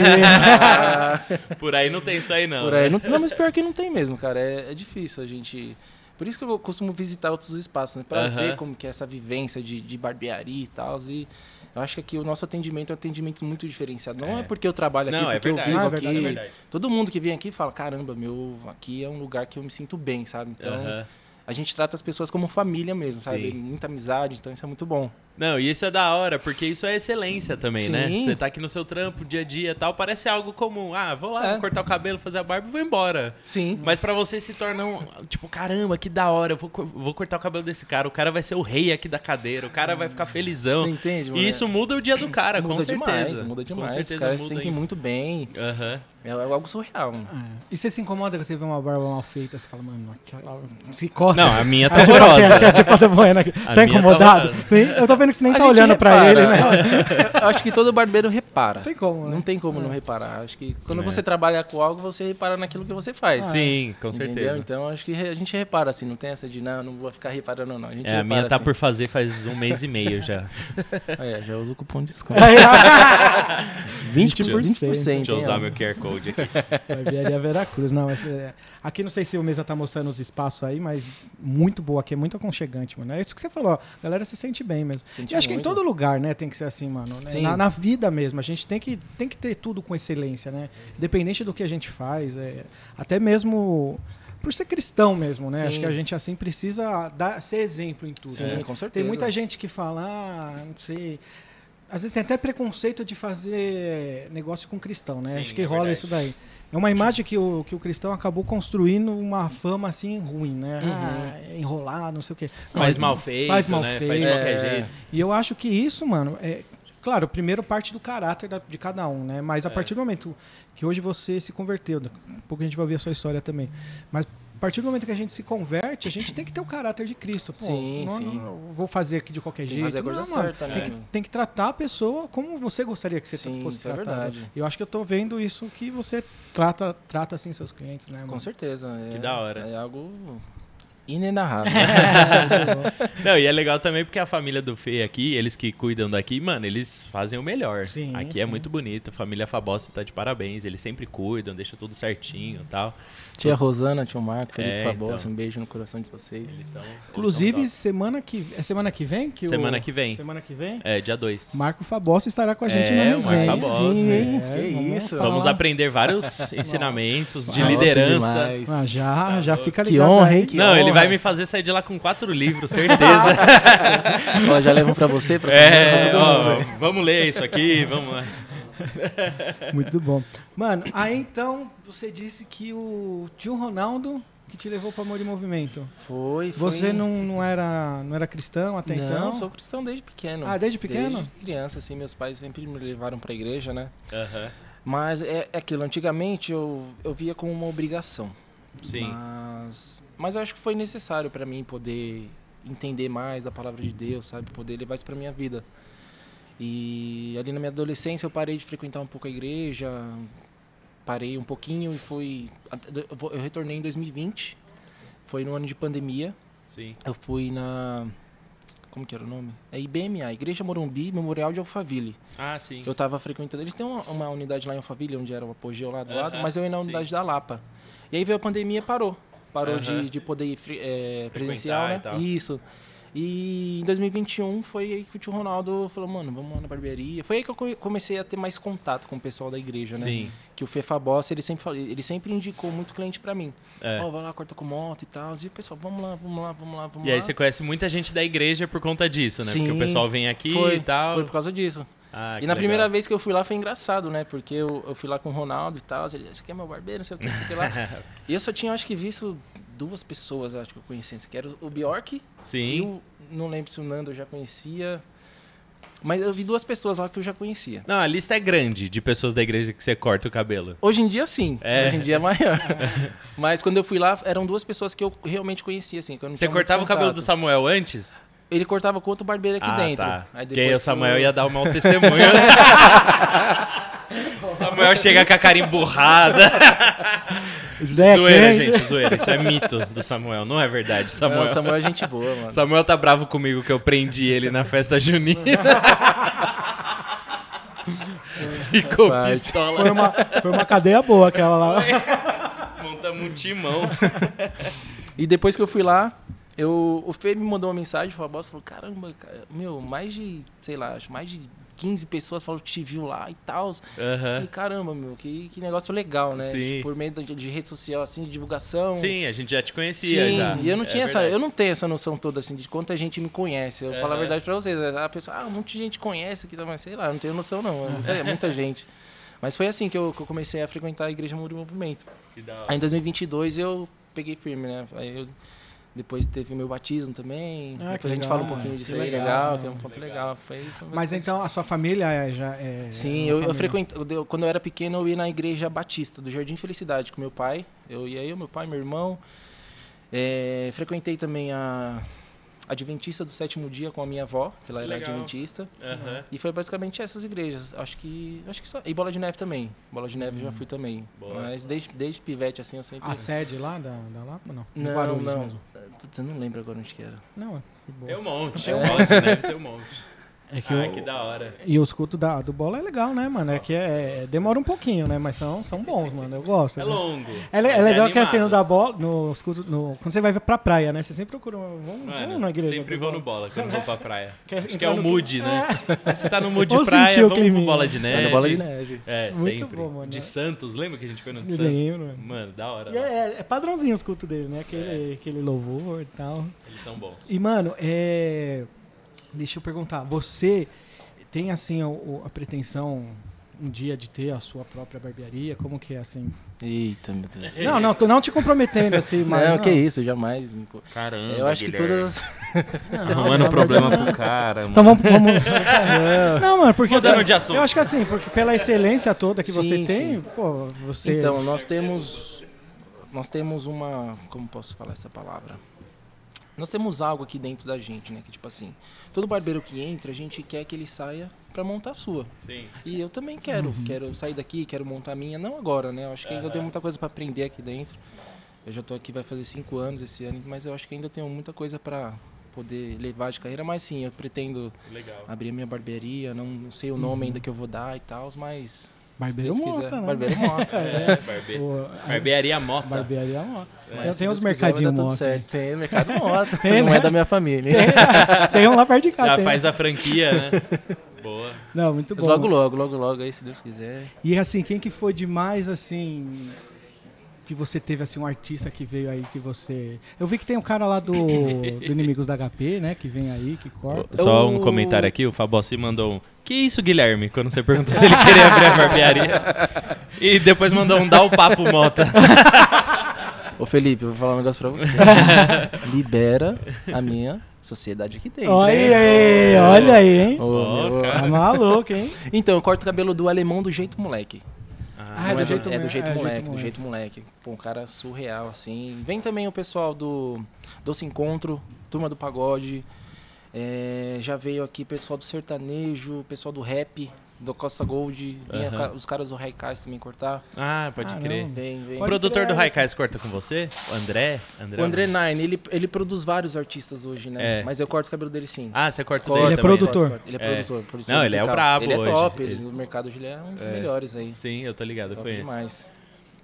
Por aí não tem isso aí, não. Por aí. Não, não, mas pior que não tem mesmo, cara. É, é difícil a gente. Por isso que eu costumo visitar outros espaços, né? Pra Aham. ver como que é essa vivência de, de barbearia e tal. E eu acho que aqui o nosso atendimento é um atendimento muito diferenciado. Não é, É. porque eu trabalho aqui, Não, é porque verdade. eu vivo Ah, é aqui. verdade, É verdade. Todo mundo que vem aqui fala, caramba, meu, aqui é um lugar que eu me sinto bem, sabe? Então, Aham. a gente trata as pessoas como família mesmo, sabe? Sim. Muita amizade, então isso é muito bom. Não, e isso é da hora, porque isso é excelência também, né? Sim. Você tá aqui no seu trampo, dia a dia e tal, parece algo comum. Ah, vou lá, É. vou cortar o cabelo, fazer a barba e vou embora. Sim. Mas pra você se torna um, tipo, caramba, que da hora, eu vou, vou cortar o cabelo desse cara, o cara vai ser o rei aqui da cadeira, o cara vai ficar felizão. Você entende, mano? E isso muda o dia do cara, muda com certeza. demais, muda demais. Com Os certeza caras se sentem muito bem. Aham. É algo surreal. mano. É. E você se incomoda quando você vê uma barba mal feita? Você fala, mano, aquela... se coça. Não, assim. a minha tá horrorosa. tipo aqui. Você é tá incomodado? Nem- Eu tô vendo que você nem A tá olhando pra repara. ele, né? Eu acho que todo barbeiro repara. Não tem como, né? Não tem como não reparar. Acho que quando É. você trabalha com algo, você repara naquilo que você faz. Ah, Sim, com Entendeu? certeza. Então acho que a gente repara assim, não tem essa de não, não vou ficar reparando não. A gente É, a minha tá assim. por fazer faz um mês e meio já. É, já uso o cupom de desconto. Aí, 20%. 20%, 20%. Deixa eu usar meu QR Code aqui. Barbearia Veracruz. Não, essa é- aqui não sei se o Mesa tá mostrando os espaços aí, mas muito boa aqui, é muito aconchegante, mano. É isso que você falou, ó, a galera se sente bem mesmo. Sente e acho que em muito. todo lugar, né, tem que ser assim, mano. né? Na, na vida mesmo, a gente tem que, tem que ter tudo com excelência, né? Independente do que a gente faz, é, até mesmo por ser cristão mesmo, né? Sim. Acho que a gente assim precisa dar, ser exemplo em tudo. Sim, né? com certeza. Tem muita gente que fala, ah, não sei. Às vezes tem até preconceito de fazer negócio com cristão, né? Sim, Acho que é rola verdade. isso daí. É uma imagem que o, que o cristão acabou construindo uma fama assim ruim, né? Uhum. Ah, enrolar, não sei o quê. Não, Faz mal feito, faz mal né? feito. Faz de qualquer É. jeito. E eu acho que isso, mano, é. Claro, primeiro parte do caráter da- de cada um, né? Mas a É. partir do momento que hoje você se converteu, daqui a pouco a gente vai ouvir a sua história também. Mas a partir do momento que a gente se converte, a gente tem que ter o caráter de Cristo. Pô, Sim, não, sim. não, eu vou fazer aqui de qualquer Tem jeito. fazer a coisa não, mano, certa, tem, né? que, tem que tratar a pessoa como você gostaria que você Sim, fosse isso é. E eu acho que eu tô vendo isso que você trata, trata assim seus clientes, né? Com mano? certeza. É, Que da hora. É algo inenarrável. Não, e é legal também porque a família do Fê aqui, eles que cuidam daqui, mano, eles fazem o melhor. Sim, aqui é sim. muito bonito, a família Fabosta tá de parabéns, eles sempre cuidam, deixam tudo certinho e tal. Tia Rosana, tio Marco, Felipe É, Fabosa, então. um beijo no coração de vocês. Eles são, eles Inclusive, são semana que é semana que vem que o- Semana que vem. Semana que vem. É, dia 2. Marco Fabossi estará com a gente É, na o Marco resenha. Fabossi. Sim, é, Que vamos isso. falar. Vamos aprender vários ensinamentos de Top liderança. Ah, já, Tá já louco. fica Que ligado. honra, aí. hein? Que Não, ele honra. Vai me fazer sair de lá com quatro livros, certeza. Ó, já levam pra você, pra é, ó, vamos ler isso aqui, vamos lá. Muito bom. Mano, aí então você disse que o tio Ronaldo que te levou para Amor e Movimento. Foi, foi. Você não, não, era, não era cristão até não, então? sou cristão desde pequeno. Ah, desde pequeno? Desde criança, assim, meus pais sempre me levaram pra igreja, né? Aham. Mas é, é aquilo, antigamente eu, eu via como uma obrigação. Sim. Mas Mas, acho que foi necessário pra mim poder entender mais a palavra de Deus, sabe? Poder levar isso pra minha vida. E ali na minha adolescência eu parei de frequentar um pouco a igreja, parei um pouquinho e fui. Eu retornei em 2020, foi no ano de pandemia. Sim. Eu fui na. Como que era o nome? É IBMA, Igreja Morumbi Memorial de Alphaville. Ah, sim. Eu tava frequentando. Eles têm uma, uma unidade lá em Alphaville, onde era o apogeu lá do Aham, lado, mas eu ia na sim. unidade da Lapa. E aí veio a pandemia e parou. Parou Aham. de, de poder ir é, presencial, e né? tal. Isso. E em 2021 foi aí que o tio Ronaldo falou, mano, vamos lá na barbearia. Foi aí que eu come- comecei a ter mais contato com o pessoal da igreja, né? Sim. Que o Fefa Boss, ele sempre, falou- ele sempre indicou muito cliente pra mim. É. Ó, vai lá, corta com moto e tal. E o pessoal, vamos lá, vamos lá, vamos lá, vamos E lá. aí você conhece muita gente da igreja por conta disso, né? Porque o Sim. pessoal vem aqui foi, e tal. Foi por causa disso. Ah, e na primeira legal. vez que eu fui lá foi engraçado, né? Porque eu, eu fui lá com o Ronaldo e tal. Ele disse, aqui é meu barbeiro, não sei o que, não sei o que lá. e eu só tinha, acho que, visto duas pessoas, acho que eu conhecia. Que era o Bjork e Sim. o... Não lembro se o Nando eu já conhecia. Mas eu vi duas pessoas lá que eu já conhecia. Não, a lista é grande de pessoas da igreja que você corta o cabelo. Hoje em dia, sim. É. Hoje em dia é maior. Mas quando eu fui lá, eram duas pessoas que eu realmente conhecia, assim. que eu não Você cortava o cabelo do. Samuel antes? Ele cortava com outro barbeiro aqui ah, dentro. tá. Aí aí o Samuel ia dar o mau testemunho. o Samuel chega com a cara emburrada. Zé, zoeira, gente, zoeira. Isso é mito do Samuel, não é verdade. Samuel, Não, Samuel é gente boa, mano. Samuel tá bravo comigo que eu prendi ele na festa junina. Ficou parte. pistola. Foi uma, foi uma cadeia boa aquela lá. Montamos um timão. E depois que eu fui lá, eu, o Fê me mandou uma mensagem, falou, boss, falou, caramba, cara, meu, mais de, sei lá, acho mais de 15 pessoas falaram que te viu lá e tal. Aham. Falei, caramba, meu, que, que negócio legal, né? Sim. Por meio de, de rede social, assim, de divulgação. Sim, a gente já te conhecia Sim, já. e eu não É tinha essa, verdade. eu não tenho essa noção toda assim de quanta gente me conhece. Eu falo a verdade pra vocês, a pessoa, ah, um monte de gente conhece aqui também, sei lá, não tenho noção não, é muita, é muita gente. Mas foi assim que eu, que eu comecei a frequentar a igreja Muro Movimento. Que da hora. Aí em 2022 eu peguei firme, né? Aí eu depois teve o meu batismo também. Ah, depois a gente legal, fala um né? pouquinho disso Que aí, legal, legal, né? que é um ponto Legal. legal. Foi, foi Mas então a sua família é, já é. Sim, uma eu, eu frequento. Quando eu era pequeno, eu ia na igreja batista do Jardim Felicidade com meu pai. Eu ia eu, meu pai, meu irmão. É, frequentei também a Adventista do Sétimo Dia com a minha avó, que ela Que era legal. Adventista. Aham. E foi basicamente essas igrejas. Acho que. Acho que só. E Bola de Neve também. Bola de Neve eu já fui também. Hum. Boa. Mas desde, desde pivete, assim, eu sempre. A sede lá da, da Lapa? Não. No Não, Guarulhos não. mesmo. Putz, eu não lembro agora onde que era. Não, é. Tem um monte, tem um monte, né? Tem um monte. É que Ai, o- que da hora. E os cultos da, do bola é legal, né, mano? É que é, demora um pouquinho, né? Mas são, são bons, mano. Eu gosto. É né? longo. É, é mas legal que assim, no da bola, nos cultos, no, quando você vai pra praia, né? Você sempre procura. Vamos, Mano, vamos na igreja. sempre vou bola. no bola quando vou pra praia. Quer Acho que é o no mood, né? Você tá no mood de praia, vamos pro climinha. bola de neve. É no Bola de Neve. É, Muito sempre. bom, mano. De Santos, lembra que a gente foi no de Eu Santos? lembro, mano. Da hora. E é, é padrãozinho os cultos dele, né? Aquele, É. aquele louvor e tal. Eles são bons. E, mano, é. Deixa eu perguntar, você tem assim o- a pretensão um dia de ter a sua própria barbearia? Como que é assim? Eita, meu Deus. Não, não, tô não te comprometendo assim, mas. não, que isso, jamais. Caramba, Eu acho que todas. Arrumando problema pro cara, Então vamos. vamos... não, mano, porque Mudando assim, de assunto. eu acho que assim, porque pela excelência toda que você Sim, tem, sim. pô, você. Então, nós temos. Nós temos uma. Como posso falar essa palavra? Nós temos algo aqui dentro da gente, né? Que tipo assim, todo barbeiro que entra, a gente quer que ele saia pra montar a sua. Sim. E eu também quero. Quero sair daqui, quero montar a minha. Não agora, né? Eu acho que ainda tenho muita coisa pra aprender aqui dentro. Eu já tô aqui, vai fazer cinco anos esse ano, mas eu acho que ainda tenho muita coisa pra poder levar de carreira. Mas sim, eu pretendo Legal. abrir a minha barbearia. Não, não sei o nome ainda que eu vou dar e tal, mas. Barbeiro quiser. né? Barbeiro monta. É, barbe... A Barbearia Mota. barbearia monta. É, tenho os mercadinhos certo. Tem mercado moto. Tem, não né? é da minha família. Tem um lá perto de casa. Já tem. faz a franquia, né? Boa. Não, muito Mas bom. logo, logo, logo, logo aí, se Deus quiser. E assim, quem que foi demais assim que você teve assim um artista que veio aí que você Eu vi que tem um cara lá do, do Inimigos da HP, né, que vem aí, que corta. Só um comentário aqui, o Fabossi mandou um. Que isso, Guilherme? Quando você perguntou se ele queria abrir a barbearia. E depois mandou um dá o papo mota. Ô Felipe, eu vou falar um negócio pra você. Libera a minha sociedade aqui dentro. Olha hein? aí, olha aí, hein? Ô, meu-. Tá maluco, hein? Então, eu corto o cabelo do alemão do jeito moleque. Ah, é do jeito é do moleque, jeito é, do moleque, jeito do moleque. jeito moleque. Pô, um cara surreal, assim. Vem também o pessoal do Doce Encontro, Turma do Pagode. É, já veio aqui pessoal do sertanejo, pessoal do rap, do Costa Gold. Ca- os caras do Raikais também cortar. Ah, pode Caramba. crer. Vem, vem. O Pode produtor crer, do. Raikais corta com você? O André? André O André Nine, ele, ele produz vários artistas hoje, né? É. Mas eu corto o cabelo dele sim. Ah, você corta o dele Ele é também, né? produtor. corto, corto. Ele é, É. produtor, produtor Não, ele é o musical. brabo Ele é hoje. top, ele, Ele- no mercado hoje ele é um dos É. melhores aí. Sim, eu tô ligado, Top conheço. demais.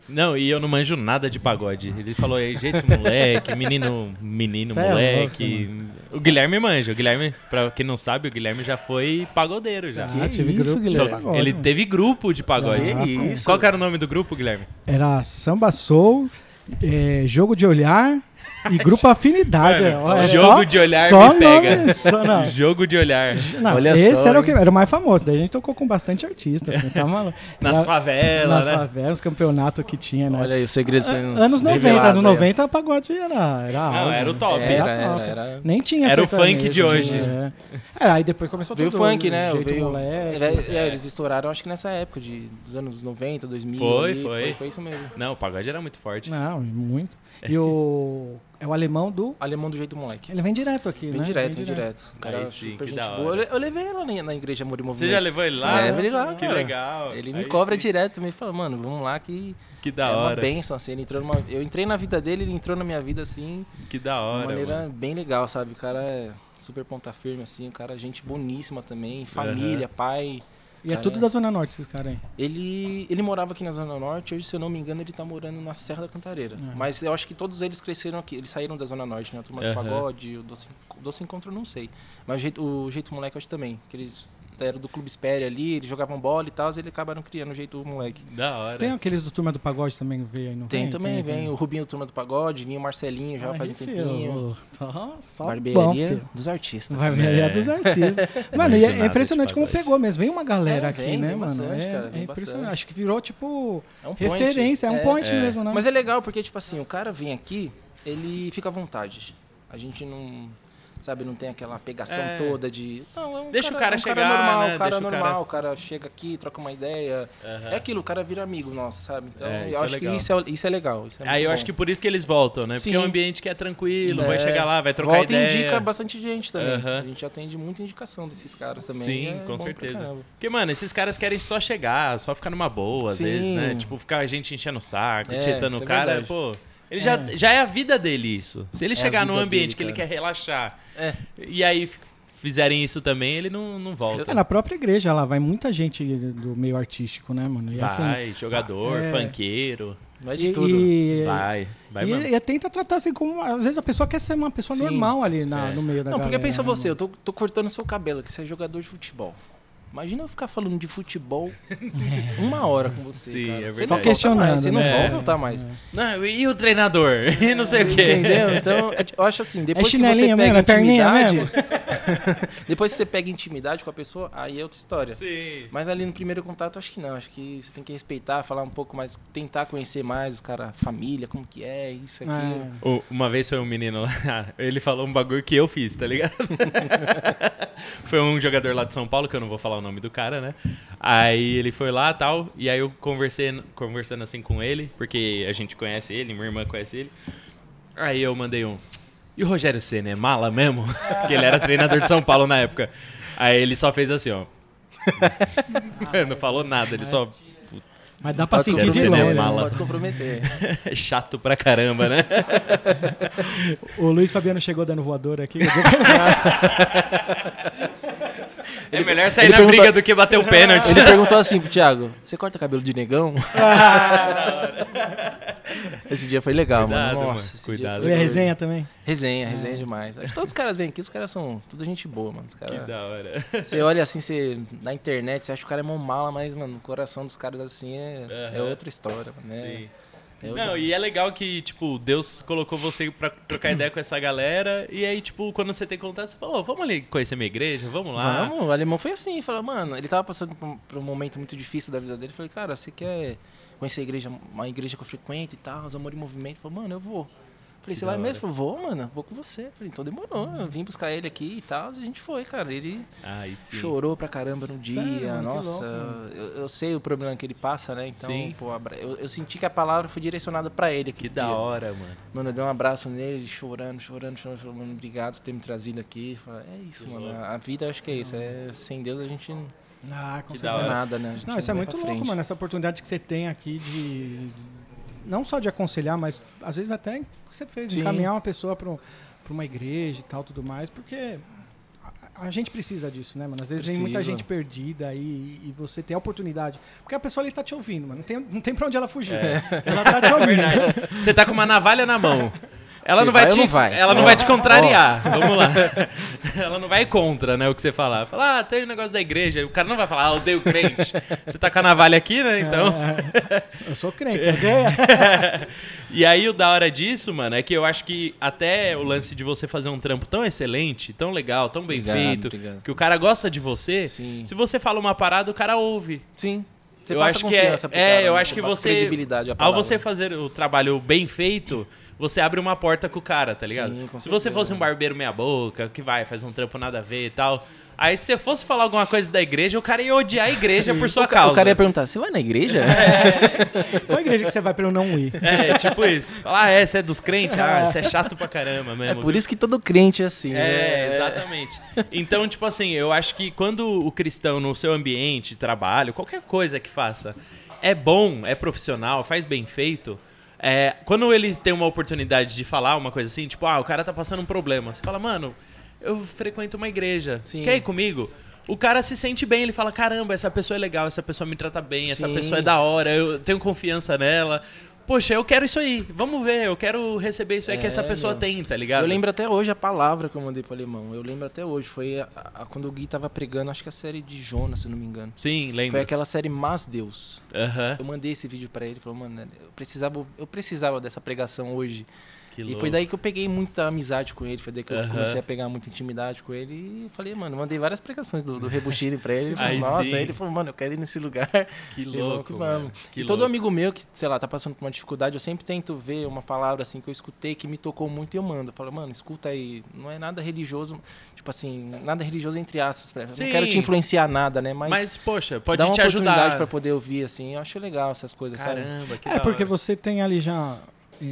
Não, e eu não manjo nada de pagode. Ele falou aí, jeito moleque, menino, menino, Cê é moleque. O Guilherme manja. O Guilherme, pra quem não sabe, o Guilherme já foi pagodeiro já. Ah, tive isso, grupo de Guilherme? pagode, ele mano. teve grupo de pagode. Ah, isso? Qual era o nome do grupo, Guilherme? Era Samba Soul, é, Jogo de Olhar e Grupo Afinidade. Mano, Olha, jogo só- de olhar só me pega. nome- só- não. Jogo de olhar. Não, Olha esse só, era o, que, era o mais famoso. Daí a gente tocou com bastante artista. filho, Tá maluco? Nas favelas, nas né? favelas, campeonatos que tinha, né? Olha aí, o segredo sendo anos 90, revelado anos aí, ó. 90 o pagode era, era Não, auge, era o né? top. Era, top. era, era. Nem tinha Era o funk de assim, hoje. é. Era, aí depois começou Veio o tudo. funk, né? Jeito Veio, moleque. É, é, eles estouraram, acho que nessa época, de, dos anos 90, 2000. Foi, ali, foi. Foi isso mesmo. Não, o pagode era muito forte. Não, muito. E o. É o alemão do. Alemão do jeito moleque. Ele vem direto aqui, Vem né? direto, vem direto. O Cara, Aí sim, super que da hora. Eu, eu levei ela na, na igreja Amor e Movimento. Você já levou ele lá? É, levei ele lá, Que cara. legal. Ele me Aí cobra sim. direto também. Fala, mano, vamos lá que Que da é uma hora. benção, assim. Ele entrou numa... Eu entrei na vida dele, ele entrou na minha vida, assim, Que da de hora. uma maneira mano. bem legal, sabe? O cara é super ponta firme, assim. O cara, é gente boníssima também. Família, pai. E é tudo da Zona Norte, esses caras aí. Ele, ele morava aqui na Zona Norte, hoje, se eu não me engano, ele tá morando na Serra da Cantareira. Ah. Mas eu acho que todos eles cresceram aqui, eles saíram da Zona Norte, né? A turma do Aham. pagode, o Doce, Doce Encontro eu não sei. Mas o jeito, o jeito moleque eu acho também. Que eles eram do Clube Espere ali, eles jogavam bola e tal, e eles acabaram criando o jeito moleque. Da hora. Tem aqueles do Turma do Pagode também que veio aí, não Tem vem? também, Tem, vem tem. o Rubinho Turma do Pagode, vinha o Marcelinho já Aí, faz um filho, tempinho. Só, só Barbearia bom, dos artistas. Barbearia É. dos artistas. Mano, e é- é impressionante como pegou mesmo. Vem uma galera É, aqui, vem, né, vem mano? bastante, é, cara, é impressionante. bastante. Acho que virou, tipo, É um point. referência. É um point É. mesmo, né? Mas é legal porque, tipo assim, o cara vem aqui, ele fica à vontade. A gente não, sabe, não tem aquela pegação É. toda de... Não, é um Deixa o cara é um chegar, normal, né? o cara Deixa o cara- normal, o cara chega aqui, troca uma ideia. Aham. É aquilo, o cara vira amigo nosso, sabe? Então, É, eu é acho que isso é, isso é legal. Isso é Aí eu bom. acho que por isso que eles voltam, né? Porque Sim. é um ambiente que é tranquilo, vai chegar lá, vai trocar Volta ideia. indica bastante gente também. Aham. A gente atende muita indicação desses caras também. Sim, com certeza. Porque, mano, esses caras querem só chegar, só ficar numa boa, às Sim. vezes, né? Tipo, ficar a gente enchendo o saco, É, tietando o cara, pô. Ele já, já é a vida dele isso. Se ele É chegar num ambiente dele, que ele quer relaxar É. e aí fizerem isso também, ele não, não volta. É, na própria igreja lá vai muita gente do meio artístico, né, mano? E assim, Vai, jogador, é. funkeiro. Vai de e, tudo. e- Vai, vai e, e tenta tratar assim como. Às vezes a pessoa quer ser uma pessoa Sim. normal ali na- É. no meio da Não, porque galera, pensa né, você, eu tô, tô cortando seu cabelo, que você é jogador de futebol. Imagina eu ficar falando de futebol uma hora com você. Sim, cara. é Você verdade. não Só volta questionando, mais, Você não né? vai É. voltar mais. Não, e o treinador? E não sei o quê. Entendeu? Então, é- eu acho assim, depois que você pega mesmo? É perninha intimidade, mesmo? depois que você pega intimidade com a pessoa, aí é outra história. Sim. Mas ali no primeiro contato, acho que não. Acho que você tem que respeitar, falar um pouco mais, tentar conhecer mais o cara, a família, como que é, isso, aquilo. É. O- Uma vez foi um menino lá, ele falou um bagulho que eu fiz, tá ligado? foi um jogador lá de São Paulo, que eu não vou falar o nome do cara, né? Aí ele foi lá tal, e aí eu conversei, conversando assim com ele, porque a gente conhece ele, minha irmã conhece ele. Aí eu mandei um. E o Rogério Senna é mala mesmo? que ele era treinador de São Paulo na época. Aí ele só fez assim, ó. não falou nada, ele só. Mas dá pra Pode sentir de né, longe. mala? né? Pode se comprometer. É chato pra caramba, né? O Luiz Fabiano chegou dando voador aqui. É melhor sair ele na briga do que bater o pênalti. Ele perguntou assim pro Thiago: Você corta cabelo de negão? Esse dia foi legal, Cuidado, mano. mano, Nossa, esse cuidado. dia e a foi- resenha também. Resenha, resenha demais. Acho que todos os caras vêm aqui, os caras são tudo gente boa, mano. Os Que caras- da hora. Você olha assim, você, na internet, você acha que o cara é mó mala, mas, mano, o coração dos caras assim é, é Aham. outra história, mano. É, Sim. Não, e é legal que, tipo, Deus colocou você pra trocar ideia com essa galera. E aí, tipo, quando você tem contato, você falou, "Ô, vamos ali conhecer minha igreja, vamos lá. Vamos, o alemão foi assim, falou, mano, ele tava passando por um, por um momento muito difícil da vida dele. Eu Falei, cara, você quer conhecer a igreja, uma igreja que eu frequento e tal, os amor e movimento? Falou, mano, eu vou. Falei, você vai hora. mesmo? Falei, vou, mano, vou com você. Falei, então demorou. Eu vim buscar ele aqui e tal. A gente foi, cara. Ele sim. chorou pra caramba no dia. Sério, Nossa, louco, eu, eu sei o problema que ele passa, né? Então, Sim. pô, eu, eu senti que a palavra foi direcionada pra ele aqui. Que da hora, mano. Mano, eu dei um abraço nele, ele chorando, chorando, chorando. Mano, obrigado por ter me trazido aqui. Falei, é isso, Que mano. louco. A vida acho que é isso. É, sem Deus a gente não Ah, com certeza. nada, né? A gente Não, isso é muito louco, frente. mano. Essa oportunidade que você tem aqui de. Não só de aconselhar, mas às vezes até o que você fez, Sim. encaminhar uma pessoa para uma igreja e tal, tudo mais, porque a, a gente precisa disso, né, mano? Às vezes vem muita Precisa. gente perdida aí e você tem a oportunidade. Porque a pessoa ali tá te ouvindo, mano. Não tem, não tem pra onde ela fugir. É. Ela tá te ouvindo. Você tá com uma navalha na mão. Ela Você não vai, vai te, não vai? ela não Ó, vai te contrariar. Vamos lá. Ela não vai contra, né, o que você falar. Falar, ah, tem um negócio da igreja. O cara não vai falar, ah, odeio crente. Você tá com a navalha aqui, né? Então. Eu sou crente, você odeia? E aí o da hora disso, mano, é que eu acho que até o lance de você fazer um trampo tão excelente, tão legal, tão bem Obrigado, feito, obrigado. que o cara gosta de você, Sim. se você fala uma parada, o cara ouve. Sim. Você eu passa acho que é, é, cara, eu né? acho que você ao você fazer o trabalho bem feito, você abre uma porta com o cara, tá ligado? Sim, com se você fosse um barbeiro meia boca, que vai, faz um trampo nada a ver e tal, aí se você fosse falar alguma coisa da igreja, o cara ia odiar a igreja por sua O causa. O cara ia perguntar, você vai na igreja? Qual igreja que você vai pra eu não ir? É, tipo isso. Falar, ah, é, você é dos crentes? Ah, você é chato pra caramba É mesmo. por isso que todo crente é assim. É, né? exatamente. Então, tipo assim, eu acho que quando o cristão no seu ambiente, trabalho, qualquer coisa que faça, é bom, é profissional, faz bem feito, é, quando ele tem uma oportunidade de falar uma coisa assim, tipo, ah, o cara tá passando um problema, você fala, mano, eu frequento uma igreja, Sim. quer ir comigo? O cara se sente bem, ele fala, caramba, essa pessoa é legal, essa pessoa me trata bem, essa Sim. pessoa é da hora, eu tenho confiança nela. Poxa, eu quero isso aí, vamos ver, eu quero receber isso aí que É, essa pessoa meu. tem, tá ligado? Eu lembro até hoje a palavra que eu mandei pro alemão. Eu lembro até hoje. Foi a- a- quando o Gui tava pregando, acho que a série de Jonas, se não me engano. Sim, lembro. Foi aquela série Mas Deus. Aham. Eu mandei esse vídeo pra ele, falou, mano, eu precisava, eu precisava dessa pregação hoje. Que E louco. foi daí que eu peguei muita amizade com ele, foi daí que eu Aham. comecei a pegar muita intimidade com ele e falei, mano, mandei várias pregações do, do Rebuchini pra ele. Ele falou, Nossa, sim. aí ele falou, mano, eu quero ir nesse lugar. Que E louco, mano. vamos. Que e todo louco. amigo meu que, sei lá, tá passando por uma dificuldade, eu sempre tento ver uma palavra assim que eu escutei que me tocou muito e eu mando. Eu falo, mano, escuta aí, não é nada religioso, tipo assim, nada religioso entre aspas. pra- Eu Sim. não quero te influenciar nada, né? Mas, Mas, poxa, pode dá uma te oportunidade ajudar. pra poder ouvir, assim. Eu acho legal essas coisas, sabe? Caramba, que É, porque você tem ali já. o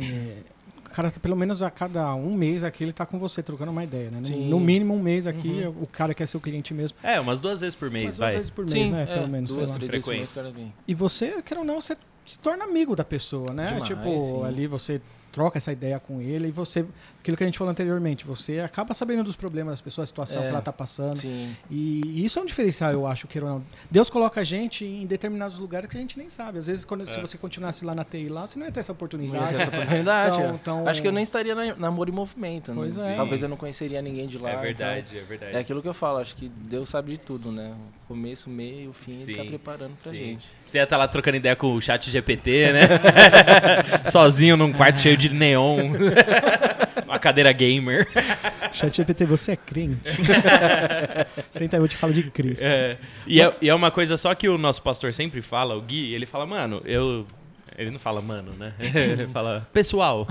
cara, pelo menos a cada um mês aqui, ele tá com você trocando uma ideia, né? No- Sim. No mínimo um mês aqui, Uhum. o cara quer ser o cliente mesmo. É, umas duas vezes por mês, Umas duas vai. vezes por mês, Sim, né? é, Pelo menos, sei duas, lá. três vezes por mês, cara vem. E você, quer ou não, você se torna amigo da pessoa, né? Demais, tipo, sim. ali você troca essa ideia com ele e você, aquilo que a gente falou anteriormente, você acaba sabendo dos problemas das pessoas, a situação É. que ela tá passando. Sim. E isso é um diferencial, eu acho, ou não. Deus coloca a gente em determinados lugares que a gente nem sabe. Às vezes, quando, se É. você continuasse lá na TI lá, você não ia ter essa Não ia oportunidade. ter essa oportunidade. Então- é. então- Acho que eu nem estaria na Namoro e Movimento. Pois né? é. Talvez eu não conheceria ninguém de lá. É então- verdade, é verdade. É aquilo que eu falo, acho que Deus sabe de tudo, né? O começo, o meio, o fim, ele tá Sim, preparando pra sim. gente. Você ia estar lá trocando ideia com o chat GPT, né? Sozinho num quarto cheio de neon. Uma cadeira gamer. Chat GPT, você é crente? Senta aí, eu te falo de Cristo. É, e, é, e é uma coisa só que o nosso pastor sempre fala, o Gui, ele fala, mano, eu. Ele não fala mano, né? Ele fala, pessoal.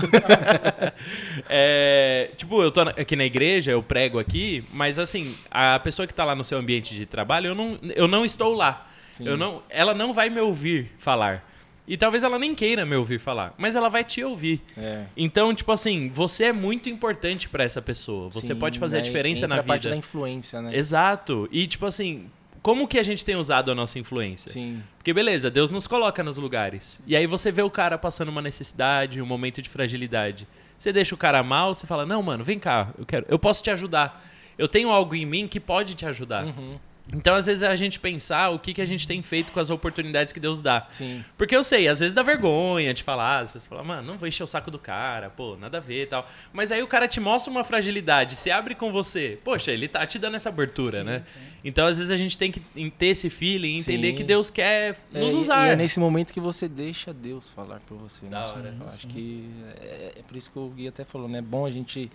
É, tipo, eu tô aqui na igreja, eu prego aqui, mas assim, a pessoa que tá lá no seu ambiente de trabalho, eu não, eu não estou lá. Sim. Eu não, ela não vai me ouvir falar. E talvez ela nem queira me ouvir falar, mas ela vai te ouvir. É. Então, tipo assim, você é muito importante pra essa pessoa. Você Sim, pode fazer a daí diferença entra na a parte vida. da influência, né? Exato. E tipo assim, como que a gente tem usado a nossa influência? Sim. Porque beleza, Deus nos coloca nos lugares. E aí você vê o cara passando uma necessidade, um momento de fragilidade. Você deixa o cara mal, você fala: "Não, mano, vem cá, eu quero, eu posso te ajudar. Eu tenho algo em mim que pode te ajudar". Uhum. Então, às vezes, é a gente pensar o que, que a gente tem feito com as oportunidades que Deus dá. Sim. Porque eu sei, às vezes dá vergonha de falar, você fala, mano, não vou encher o saco do cara, pô, nada a ver e tal. Mas aí o cara te mostra uma fragilidade, se abre com você. Poxa, ele tá te dando essa abertura, né? Então, às vezes, a gente tem que ter esse feeling, entender Sim. que Deus quer nos É, usar. E é nesse momento que você deixa Deus falar por você. Da né? hora. Eu acho que é, é por isso que o Gui até falou, né? É bom a gente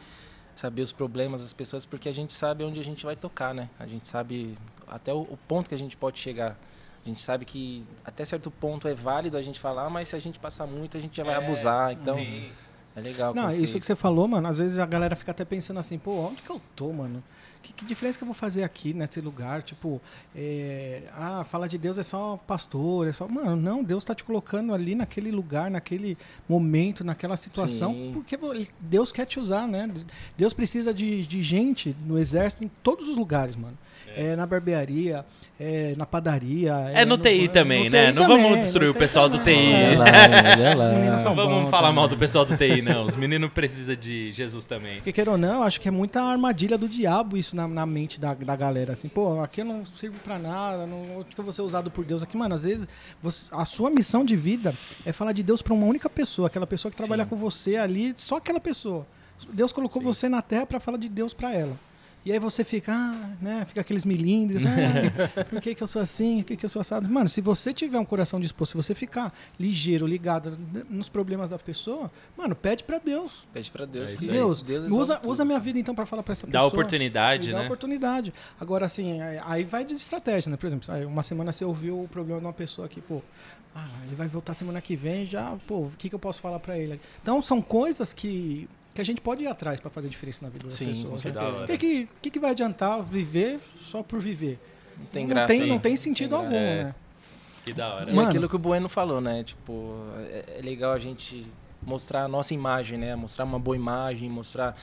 saber os problemas das pessoas, porque a gente sabe onde a gente vai tocar, né? A gente sabe até o, o ponto que a gente pode chegar. A gente sabe que até certo ponto é válido a gente falar, mas se a gente passar muito, a gente já vai É, abusar. Então, Sim. É legal. Não, isso que você falou, mano, às vezes a galera fica até pensando assim, pô, onde que eu tô, mano? Que, que diferença que eu vou fazer aqui nesse lugar? Tipo, é, ah, fala de Deus é só pastor, é só. Mano, não, Deus tá te colocando ali naquele lugar, naquele momento, naquela situação, Sim. porque Deus quer te usar, né? Deus precisa de, de gente no exército em todos os lugares, mano. É, na barbearia, é na padaria. É no TI também, no né? TI Não vamos destruir o pessoal do. TI. Olha lá, olha lá. Os meninos são Não vamos bons falar também. mal do pessoal do TI, não. Os meninos precisam de Jesus também. Porque queira ou não, acho que é muita armadilha do diabo isso na, na mente da, da galera. Assim, pô, aqui eu não sirvo pra nada, não, que eu vou ser usado por Deus aqui? Mano, às vezes você- a sua missão de vida é falar de Deus pra uma única pessoa, aquela pessoa que trabalha Sim. com você ali, só aquela pessoa. Deus colocou Sim. você na terra pra falar de Deus pra ela. E aí você fica, ah, né, fica aqueles milindres, ah, por que, que eu sou assim, por que, que eu sou assado? Mano, se você tiver um coração disposto, se você ficar ligeiro, ligado nos problemas da pessoa, mano, pede pra Deus. Pede pra Deus. É. Deus, Deus usa, resolve usa tudo. minha vida então pra falar pra essa Dá pessoa. oportunidade, Me dá né? oportunidade. Agora, assim, aí- vai de estratégia, né? Por exemplo, uma semana você ouviu o problema de uma pessoa aqui, pô, ah, ele vai voltar semana que vem, já, pô, o que, que eu posso falar pra ele? Então, são coisas que, que a gente pode ir atrás pra fazer diferença na vida das Sim, pessoas. com né? certeza. O que, que, que, que vai adiantar viver só por viver? Não tem não graça. tem, hein? não tem sentido Tem algum, graça. É. né? Que da hora. E Mano. aquilo que o Bueno falou, né? Tipo, é, é legal a gente mostrar a nossa imagem, né? Mostrar uma boa imagem, mostrar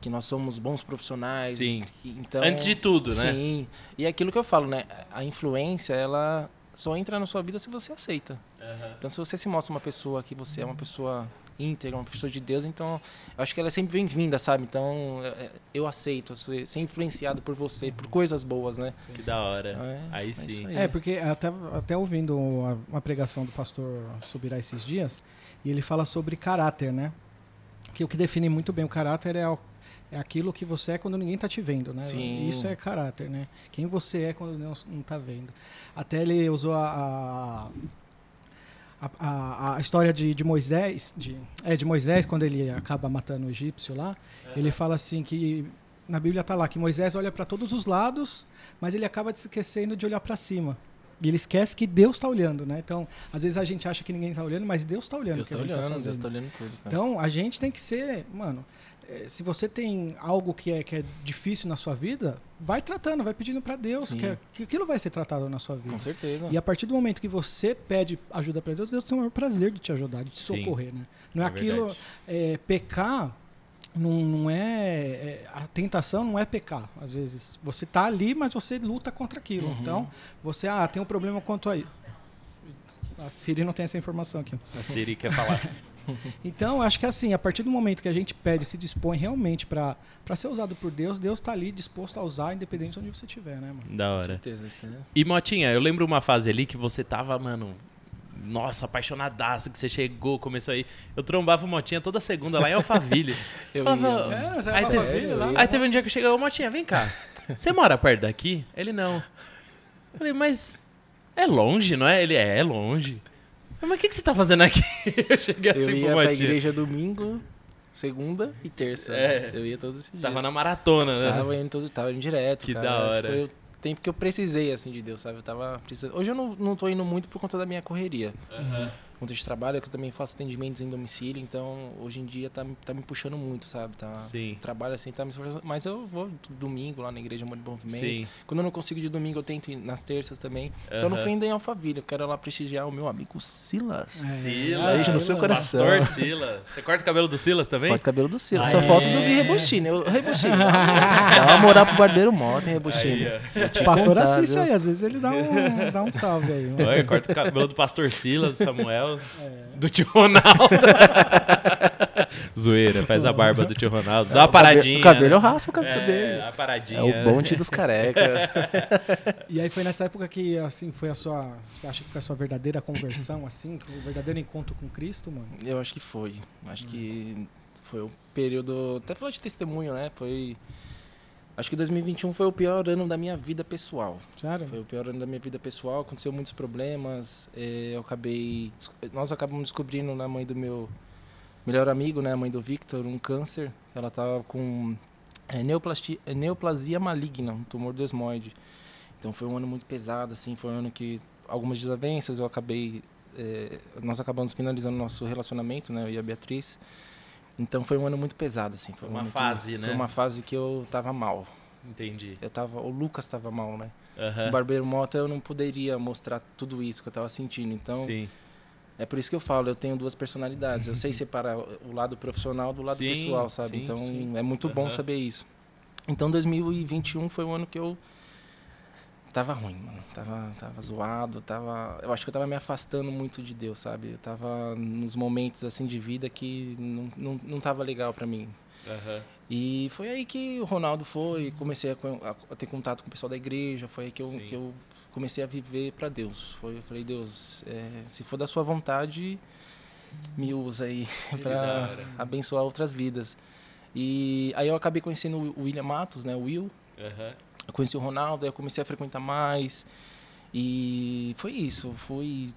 que nós somos bons profissionais. Sim. então, Antes de tudo, né? Sim. E é aquilo que eu falo, né? A influência, ela só entra na sua vida se você aceita. Aham. Então, se você se mostra uma pessoa que você é uma pessoa íntegra, uma pessoa de Deus, então eu acho que ela é sempre bem-vinda, sabe? Então, é, eu aceito ser, ser influenciado por você, por coisas boas, né? Que da hora. Então, é- Aí é sim. aí. É, porque até, até ouvindo uma, uma pregação do pastor Subirá esses dias, e ele fala sobre caráter, né? Que o que define muito bem o caráter é, o- é aquilo que você é quando ninguém tá te vendo, né? Sim. Isso é caráter, né? Quem você é quando não, não tá vendo. Até ele usou a, a, a, a história de, de Moisés, de, é, de Moisés, quando ele acaba matando o egípcio lá, ele fala assim que na Bíblia tá lá que Moisés olha para todos os lados, mas ele acaba se esquecendo de olhar para cima. E ele esquece que Deus está olhando, né? Então, às vezes a gente acha que ninguém está olhando, mas Deus está olhando Deus que tá a gente olhando, tá Deus fazendo. tá olhando tudo. cara. Então, a gente tem que ser, mano, se você tem algo que é, que é difícil na sua vida, vai tratando, vai pedindo para Deus, que, é- que aquilo vai ser tratado na sua vida. Com certeza. E a partir do momento que você pede ajuda para Deus, Deus tem o maior prazer de te ajudar, de te Sim. socorrer, né? Não é, É aquilo, é, pecar não, não é, é- a tentação não é pecar. Às vezes você tá ali, mas você luta contra aquilo. Uhum. Então você ah tem um problema quanto a a Siri não tem essa informação aqui. A Siri quer falar. Então, acho que assim, a partir do momento que a gente pede, se dispõe realmente para ser usado por Deus, Deus está ali disposto a usar, independente de onde você estiver, né, mano? Da Com hora. certeza. Isso é... E Motinha, eu lembro uma fase ali que você tava, mano. Nossa, apaixonadaço que você chegou, começou aí. Eu trombava o Motinha toda segunda lá em Alphaville. Eu Falava, ia, É, você Aí vai teve- Alphaville lá? Aí teve um dia que eu cheguei, ô Motinha, vem cá. Você mora perto daqui? Ele não. Eu Falei, mas é longe, não é? Ele é, é longe. Eu, Mas o que, que você tá fazendo aqui? Eu cheguei eu assim ia pro pra igreja domingo, segunda e terça. É. Eu ia todos esses dias. Tava na maratona, né? Tava indo, todo, tava indo direto. Que cara. da hora. Foi o tempo que eu precisei, assim, de Deus, sabe? Eu tava precisando. Hoje eu não, não tô indo muito por conta da minha correria. Aham. Conta de trabalho, que eu também faço atendimentos em domicílio, então hoje em dia tá, tá me puxando muito, sabe? Tá, Sim. o trabalho assim tá me esforçando. Mas eu vou domingo lá na igreja Amor e Movimento. Sim. Quando eu não consigo de domingo, eu tento ir nas terças também. Só não Aham. fui ainda em Alphaville. Eu quero lá prestigiar o meu amigo Silas. É. Silas. Beijo no seu coração. Pastor Silas. Você corta o cabelo do Silas também? Corta o cabelo do Silas. Ah, Só é? falta do de Rebostine. Eu, Rebostine. Dá uma moral pro barbeiro moto, hein. Aí, O pastor contar, assiste viu? aí, às vezes ele dá um, dá um salve aí. Olha, corta o cabelo do pastor Silas, do Samuel, É. do tio Ronaldo. Zoeira, faz a barba do tio Ronaldo. Dá uma O cabelo- paradinha. O cabelo eu né? raspo o cabelo É, dele. a paradinha. É o bonde dos carecas. E aí foi nessa época que, assim, foi a sua... Você acha que foi a sua verdadeira conversão, assim? O verdadeiro encontro com Cristo, mano? Eu acho que foi. Acho que foi o período. Até falar de testemunho, né? Foi. Acho que 2021 foi o pior ano da minha vida pessoal. Sério? Foi o pior ano da minha vida pessoal. Aconteceu muitos problemas. eh, Eu acabei. Nós acabamos descobrindo na mãe do meu melhor amigo, né? A mãe do Victor, um câncer. Ela tava com eh, neoplastia, eh, neoplasia maligna, um tumor desmoide. Então foi um ano muito pesado, assim. Foi um ano que algumas desavenças eu acabei. nós acabamos finalizando nosso relacionamento, né? Eu e a Beatriz. Então foi um ano muito pesado, assim. Foi um Uma que- fase, né? Foi uma fase que eu tava mal. Entendi. Eu tava, o Lucas tava mal, né? Aham. O Barbeiro Mota eu não poderia mostrar tudo isso que eu tava sentindo. Então, Sim. é por isso que eu falo, eu tenho duas personalidades. Eu sei separar o lado profissional do lado Sim, pessoal, sabe? sim, então, sim. é muito bom saber isso. Então, 2021 foi um ano que eu tava ruim, mano. Tava, tava zoado, tava... Eu acho que eu tava me afastando muito de Deus, sabe? Eu tava nos momentos, assim, de vida que não, não, não tava legal pra mim. Aham. E foi aí que o Ronaldo foi, comecei a, a ter contato com o pessoal da igreja, foi aí que eu, Sim. que eu comecei a viver para Deus. Foi, eu falei, Deus, é, se for da sua vontade, me usa aí para abençoar outras vidas. E aí eu acabei conhecendo o William Matos, né, o Will, Aham. Eu conheci o Ronaldo, aí eu comecei a frequentar mais. E foi isso, fui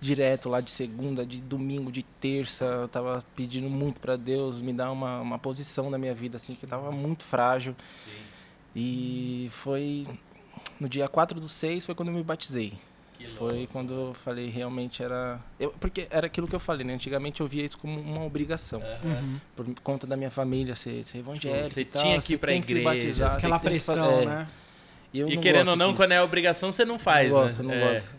direto lá de segunda, de domingo, de terça, eu tava pedindo muito para Deus me dar uma, uma posição na minha vida assim que eu tava muito frágil. Sim. E foi no dia 4 do 6 foi quando eu me batizei. Que louco. Foi quando eu falei realmente era, eu, porque era aquilo que eu falei, né? Antigamente eu via isso como uma obrigação. Uhum. Por conta da minha família ser, ser evangélica Você e tal, tinha que ir você pra tem que se igreja, batizar, você você Aquela tem que pressão, é. né? E, eu E não querendo gosto ou não, disso. quando é obrigação, você não faz, não gosto, né? não É. gosto.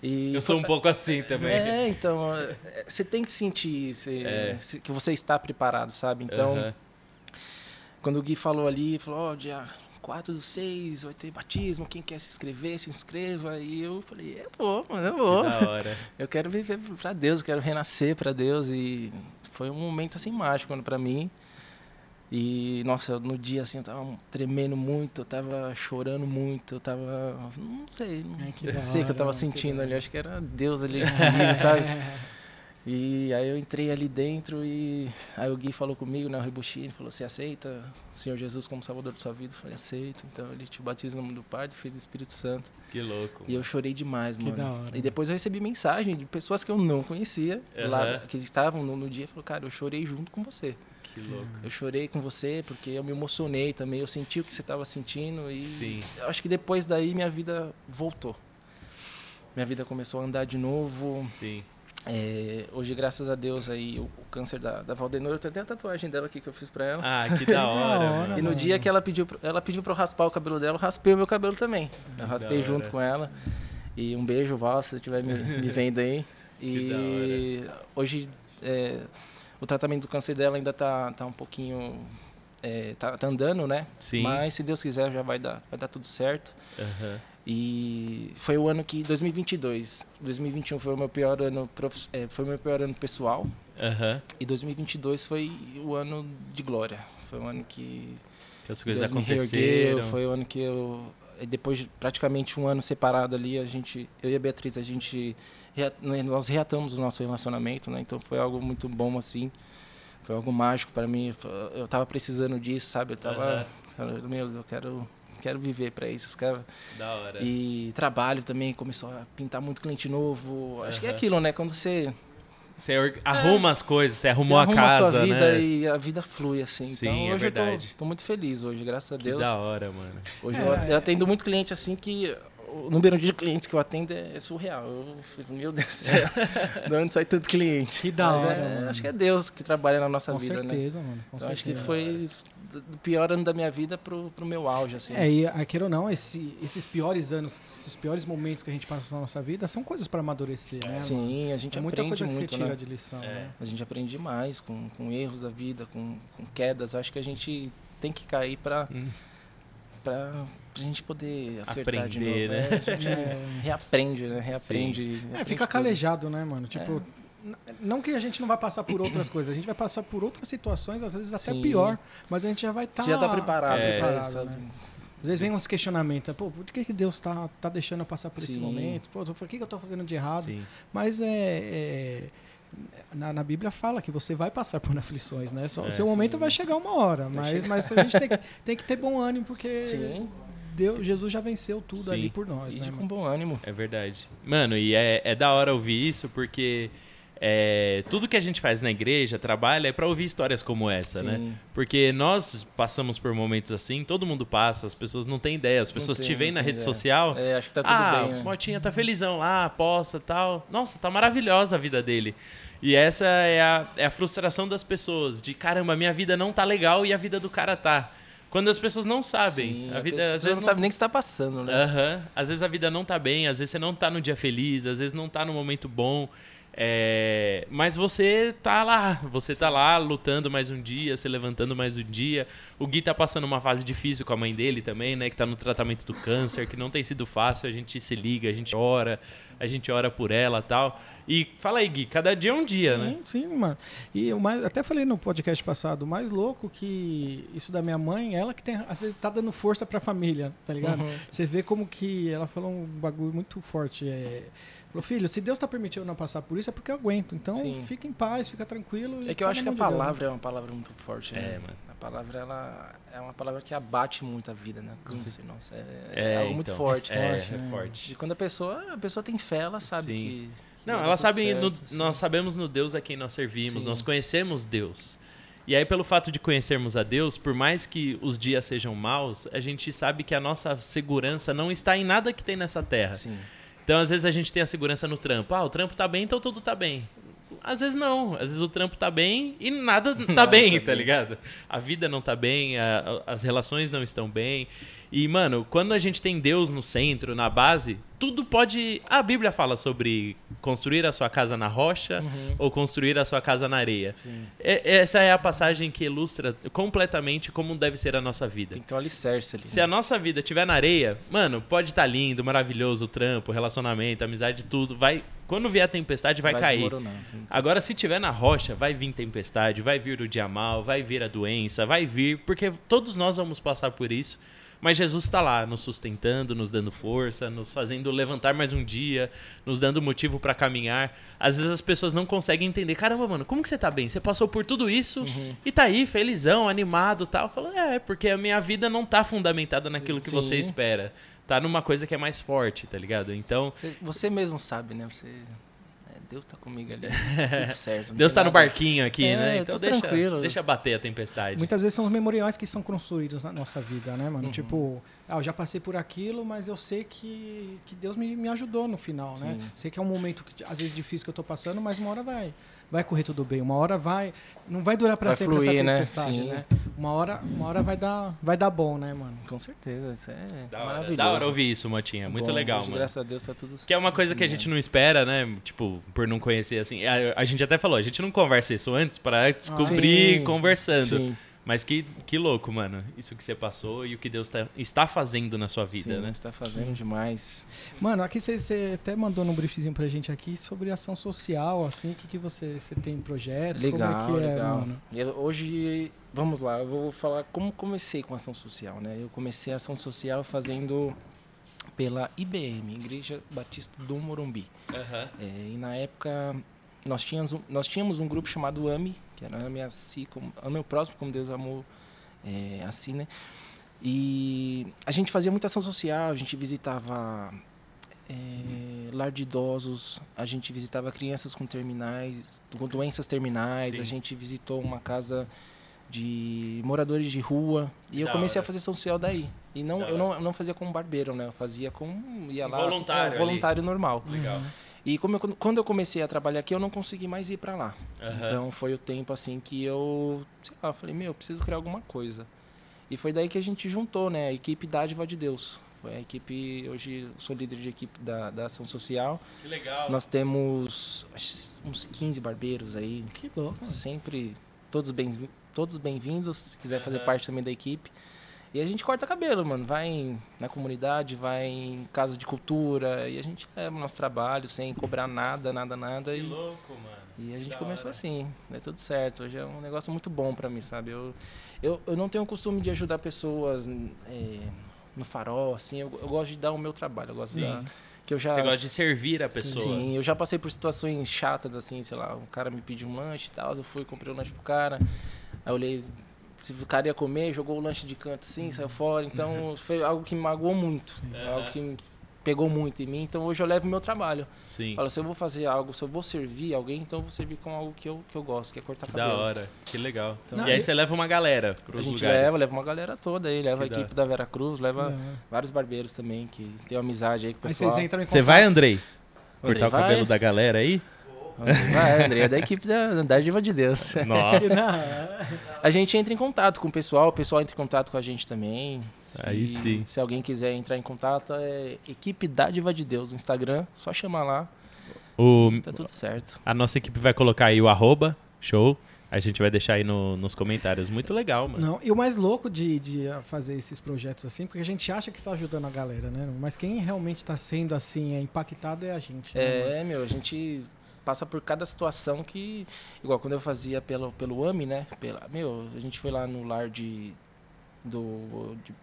E Eu sou um pouco assim também. É, então, é, você tem que sentir se- É. se- que você está preparado, sabe? Então, Aham. quando o Gui falou ali, falou, ó, dia 4 do 6 vai ter batismo, quem quer se inscrever, se inscreva. E eu falei, eu vou, mano, eu vou. Que da hora. Eu quero viver pra Deus, eu quero renascer pra Deus. E foi um momento, assim, mágico pra mim. E, nossa, no dia, assim, eu tava tremendo muito, eu tava chorando muito, eu tava... Não sei, não Ai, que sei o que eu tava sentindo ali, acho que era Deus ali comigo, sabe? E aí eu entrei ali dentro e aí o Gui falou comigo, né, o falou, você aceita o Senhor Jesus como Salvador da sua vida? Eu falei, aceito. Então ele te batiza no nome do Pai, do Filho e do Espírito Santo. Que louco. E eu chorei demais, Que mano. da hora. E depois eu recebi mensagem de pessoas que eu não conhecia, lá, Aham. que estavam no, no dia, e falou, cara, eu chorei junto com você. Que louco. Eu chorei com você porque eu me emocionei também, eu senti o que você estava sentindo e Sim. eu acho que depois daí minha vida voltou. Minha vida começou a andar de novo. Sim. É, hoje, graças a Deus, aí o, o câncer da, da Valdenor, eu tenho até a tatuagem dela aqui que eu fiz pra ela. Ah, que da hora, hora, mano. e no mano. dia que ela pediu, pra- ela pediu pra eu raspar o cabelo dela, eu raspei o meu cabelo também. Eu raspei da junto hora. com ela. E um beijo, Val, se você estiver me, me vendo aí. Que E hoje é, o tratamento do câncer dela ainda tá, tá um pouquinho. é, tá, tá andando, né? Sim. Mas se Deus quiser já vai dar, vai dar tudo certo. Aham. E foi o ano que 2022, 2021 foi o meu pior ano, prof- é, foi meu pior ano pessoal Aham. e 2022 foi o ano de glória. Foi o ano que Que as coisas Deus me aconteceram. foi o ano que eu e depois de praticamente um ano separado ali, a gente, eu e a Beatriz, a gente né, nós reatamos o nosso relacionamento, né? Então foi algo muito bom assim. Foi algo mágico para mim. Eu tava precisando disso, sabe? Eu tava, falando, meu, eu quero quero viver para isso, quero Da hora. e trabalho também começou a pintar muito cliente novo. Acho que é aquilo, né? Quando você, Você or- arruma as coisas, você você arrumou arruma a casa, sua vida né? e a vida flui assim. Sim, então é hoje eu verdade. tô, tô muito feliz hoje, graças a Que Deus. da hora, mano. Hoje É, eu, é. eu atendo muito cliente assim que o número de clientes que eu atendo é surreal. Eu fico, meu Deus do céu, de onde sai tanto cliente? Que da Mas hora, é- mano. Acho que é Deus que trabalha na nossa Com vida, né? certeza, mano. Com Então, acho que certeza. foi do pior ano da minha vida pro, pro meu auge, assim. É, e ah, queira ou não, esse- esses piores anos, esses piores momentos que a gente passa na nossa vida são coisas para amadurecer, né? mano? Sim, a gente É muita aprende coisa que você muito, tira né? de lição, É. né? A gente aprende demais com, com erros da vida, com, com quedas. Acho que a gente tem que cair pra, Hum. pra, pra gente poder acertar de Aprender, né? É, a gente reaprende, né? Reaprende. É, reaprende fica tudo. calejado, né, mano? Tipo, É. n- não que a gente não vai passar por outras coisas, a gente vai passar por outras situações, às vezes até Sim. pior, mas a gente já vai estar. Você já tá preparado, É. preparado, sabe? né? Às vezes vem uns questionamentos, pô, por que, que Deus tá, tá deixando eu passar por esse Sim. momento? Pô, o que, que eu tô fazendo de errado? Sim. Mas é. é, na, na Bíblia fala que você vai passar por aflições, né? Só- É, o seu momento sim. vai chegar uma hora, mas, mas a gente tem, que- tem que ter bom ânimo, porque Sim, Deus, Jesus já venceu tudo Sim. ali por nós, e né? com bom ânimo. É verdade. Mano, e é, é da hora ouvir isso porque é, tudo que a gente faz na igreja, trabalha, é para ouvir histórias como essa, né? Sim. Porque nós passamos por momentos assim, todo mundo passa, as pessoas não têm ideia, as pessoas Não te tem, veem na tem rede ideia. social. É, acho que tá tudo ah, bem. né? o Motinha tá felizão lá, posta tal. Nossa, tá maravilhosa a vida dele. E essa é a, é a frustração das pessoas, de caramba, minha vida não tá legal e a vida do cara tá. Quando as pessoas não sabem. Sim, a vida às vezes não sabe nem o que está passando, né? Aham. Às vezes a vida não tá bem, às vezes você não tá no dia feliz, às vezes não tá no momento bom. É, Mas você tá lá, você tá lá lutando mais um dia, se levantando mais um dia. O Gui tá passando uma fase difícil com a mãe dele também, né? Que tá no tratamento do câncer, que não tem sido fácil. A gente se liga, a gente ora, a gente ora por ela tal. E fala aí, Gui, cada dia é um dia, né? Sim, sim, mano. E eu mais, até falei no podcast passado, o mais louco que isso da minha mãe, ela que tem, às vezes tá dando força pra família, tá ligado? Uhum. Você vê como que ela falou um bagulho muito forte. É, falou, filho, se Deus tá permitindo eu não passar por isso, é porque eu aguento. Então Sim. fica em paz, fica tranquilo. É que eu tá acho que a Deus, né? palavra é uma palavra muito forte, né? É, mano. A palavra, ela é uma palavra que abate muito a vida, né? Câncer, nossa, é, é É, algo muito então, forte. É, forte, é né? forte. E quando a pessoa, a pessoa tem fé, ela sabe Sim. que... Não, no- nós sabemos no Deus a quem nós servimos, Sim. nós conhecemos Deus. E aí, pelo fato de conhecermos a Deus, por mais que os dias sejam maus, a gente sabe que a nossa segurança não está em nada que tem nessa terra. Sim. Então, às vezes, a gente tem a segurança no trampo. Ah, o trampo tá bem, então tudo tá bem. Às vezes não. Às vezes o trampo tá bem e nada tá Nada bem, tá tá bem. ligado? A vida não tá bem, a- a- as relações não estão bem. E, mano, quando a gente tem Deus no centro, na base, tudo pode. A Bíblia fala sobre construir a sua casa na rocha Uhum. ou construir a sua casa na areia. Sim. É- essa é a passagem que ilustra completamente como deve ser a nossa vida. Tem que ter um alicerce ali. Se a nossa vida estiver na areia, mano, pode estar lindo, maravilhoso o trampo, relacionamento, amizade, tudo. Vai, quando vier a tempestade, vai, cair. desmoronar, assim. Agora, se tiver na rocha, vai vir tempestade, vai vir o dia mal, vai vir a doença, vai vir, porque todos nós vamos passar por isso. Mas Jesus está lá, nos sustentando, nos dando força, nos fazendo levantar mais um dia, nos dando motivo para caminhar. Às vezes as pessoas não conseguem entender. Caramba, mano, como que você tá bem? Você passou por tudo isso e tá aí, felizão, animado tal. Fala, é, porque a minha vida não tá fundamentada naquilo que Sim. você espera. Tá numa coisa que é mais forte, tá ligado? Então, Você, você mesmo sabe, né? Você... Deus tá comigo ali. Tudo certo. Deus tá no nada- barquinho aqui, É, né? eu Então deixa, tranquilo. deixa bater a tempestade. Muitas vezes são os memoriais que são construídos na nossa vida, né, Uhum. mano? Tipo, ah, eu já passei por aquilo, mas eu sei que, que Deus me, me ajudou no final, né? Sim. Sei que é um momento, que, às vezes, difícil que eu tô passando, mas uma hora vai. Vai correr tudo bem. Uma hora vai. Não vai durar pra Vai sempre fluir, essa né? tempestade, Sim. né? Uma hora, uma hora vai, dar, vai dar bom, né, mano? Com certeza, isso é Da hora, maravilhoso. da hora ouvir isso, Motinha. Muito Bom, legal, hoje, mano. Graças a Deus tá tudo Que é uma coisa que a gente não espera, né? Tipo, por não conhecer assim. A, a gente até falou, a gente não conversa isso antes pra descobrir Sim, conversando. Sim, Mas que, que louco, mano. Isso que você passou e o que Deus tá- está fazendo na sua vida, sim, né? Você tá fazendo demais. Mano, aqui você- até mandou num briefzinho pra gente aqui sobre ação social, assim, o que, que você, você tem em projetos, Legal, como é que é, legal. mano? Eu- hoje, vamos lá, eu vou falar como comecei com ação social, né? Eu comecei a ação social fazendo pela IBM, Igreja Batista do Morumbi. Aham. É, e na época nós tínhamos, um, nós tínhamos um grupo chamado AMI, que era Ame Assim, como, Ame o Próximo como Deus amou é, assim, né? E a gente fazia muita ação social, a gente visitava é, lar de idosos, a gente visitava crianças com terminais, com doenças terminais, Sim. a gente visitou uma casa de moradores de rua e eu Da comecei hora. a fazer ação social daí. E não, Da eu não, eu não fazia como barbeiro, né? Eu fazia como ia lá, Voluntário é, voluntário normal. Legal. E como eu- quando eu comecei a trabalhar aqui, eu não consegui mais ir para lá. Aham. Então foi o tempo assim que eu, sei lá, falei, meu, eu preciso criar alguma coisa. E foi daí que a gente juntou, né, a equipe Dádiva de Deus. Foi a equipe, hoje eu sou líder de equipe da, da ação social. Que legal. Nós temos uns 15 barbeiros aí, Que louco. sempre todos bem todos bem-vindos, se quiser fazer Aham. parte também da equipe. E a gente corta cabelo, mano, vai em- na comunidade, vai em casa de cultura e a gente leva o nosso trabalho sem cobrar nada, nada, nada Que e louco, mano. e a gente Da começou hora. assim, é tudo certo. Hoje é um negócio muito bom pra mim, sabe? Eu, eu, eu não tenho o costume de ajudar pessoas é, no farol, assim. Eu, eu gosto de dar o meu trabalho. Eu gosto Sim. da, que eu já Você gosta de servir a pessoa. Sim, eu já passei por situações chatas, assim, sei lá, um cara me pediu um lanche e tal, eu fui, comprei o lanche pro cara, aí eu olhei, se o cara ia comer, jogou o lanche de canto assim, saiu fora, então foi algo que me magoou muito, Aham. algo que pegou muito em mim, então hoje eu levo o meu trabalho. Sim. Fala, se eu vou fazer algo, se eu vou servir alguém, então eu vou servir com algo que eu, que eu gosto, que é cortar Que cabelo. da hora. Que legal. Não, e aí você leva uma galera A pros gente lugares. leva, leva uma galera toda aí, leva Que a da equipe da Vera Cruz, leva Não. vários barbeiros também, que tem uma amizade aí com o Aí pessoal. vocês entram em Você contato. vai, Andrei? Andrei, Cortar o vai. cabelo da galera aí? Vai, André, é da equipe da, da Diva de Deus. Nossa. A gente entra em contato com o pessoal, o pessoal entra em contato com a gente também. Se, Aí sim. Se alguém quiser entrar em contato, é equipe Dádiva de Deus no Instagram, só chamar lá, O, tá tudo certo. a nossa equipe vai colocar aí o arroba, show. A gente vai deixar aí no- nos comentários. Muito legal, mano. Não, e o mais louco de, de ah, fazer esses projetos assim, porque a gente acha que tá ajudando a galera, né? Mas quem realmente tá sendo assim, é impactado é a gente. né, mano? É, meu, a gente passa por cada situação que. Igual quando eu fazia pelo, pelo AMI, né? Pela, meu, a gente foi lá no lar de. Do, de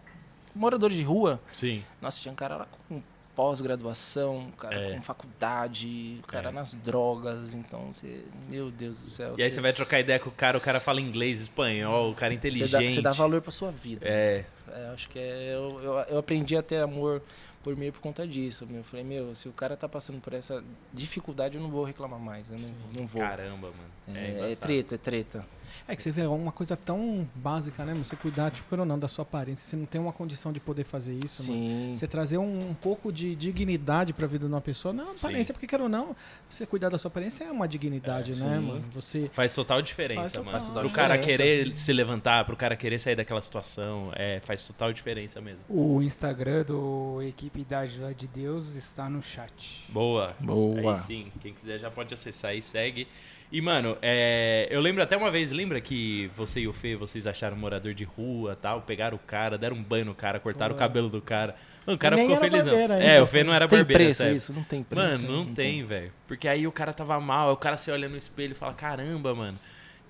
moradores de rua. Sim. Nossa, tinha um cara lá com pós-graduação, um cara É. com faculdade, um cara É. nas drogas, então você. Meu Deus do céu. E aí você vai trocar ideia com o cara, o cara fala inglês, espanhol, o cara é Você inteligente. dá, você dá valor pra sua vida. É, É, acho que é, eu, eu, eu aprendi a ter amor por mim por conta disso. Meu. Eu falei, meu, se o cara tá passando por essa dificuldade, eu não vou reclamar mais. Eu não, não vou. caramba, mano. É, É, é treta, é treta. É que você vê é uma coisa tão básica, né? Você cuidar, tipo, ou não, da sua aparência. Você não tem uma condição de poder fazer isso, mano. Sim. Você trazer um, um pouco de dignidade pra vida de uma pessoa. Não, aparência, porque quer ou não, você cuidar da sua aparência é uma dignidade, É, né, sim. mano? Você. Faz total diferença, Faz total- mano. faz total pro cara querer se levantar, pro cara querer sair daquela situação, é, faz total diferença mesmo. O Instagram do Equipe Dádiva de Deus está no chat. Boa. Boa. Aí sim, quem quiser já pode acessar e segue. E, mano, é, eu lembro até uma vez, lembra que você e o Fê, vocês acharam um morador de rua tal, pegaram o cara, deram um banho no cara, cortaram o cabelo do cara. Mano, o cara ficou felizão. barbeiro ainda, É, o Fê não era Tem barbeiro. preço nessa isso? Não tem preço. Mano, não, tem, velho. Porque aí o cara tava mal, aí o cara se olha no espelho e fala, caramba, mano.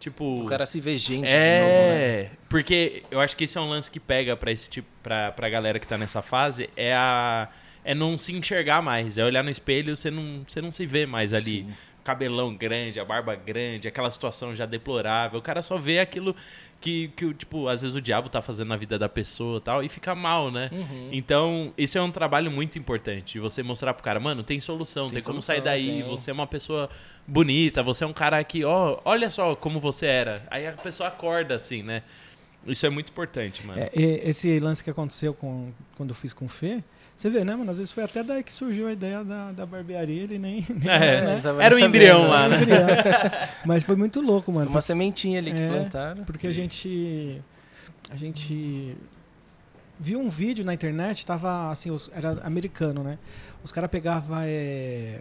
Tipo. O cara se vê gente de novo, né? É, porque eu acho que esse é um lance que pega pra esse tipo, pra, pra galera que tá nessa fase, é a é não se enxergar mais, é olhar no espelho, você não, você não se vê mais ali. Sim. Cabelão grande, a barba grande, aquela situação já deplorável. O cara só vê aquilo que, que tipo, às vezes o diabo tá fazendo na vida da pessoa e tal, e fica mal, né? Uhum. Então, isso é um trabalho muito importante. Você mostrar pro cara, mano, tem solução, tem, Tem como solução, sair daí. tem. Você é uma pessoa bonita, você é um cara que, ó, olha só como você era. Aí a pessoa acorda assim, né? Isso é muito importante, mano. É, esse lance que aconteceu com, quando eu fiz com o Fê, você vê, né, mano? Às vezes foi até daí que surgiu a ideia da, da barbearia, ele nem. nem É, né? Não tava Era um embrião lá, né? Mas foi muito louco, mano. Uma sementinha ali que É, plantaram. Porque a gente. A gente viu um vídeo na internet, tava assim, os- era americano, né? Os caras pegavam é,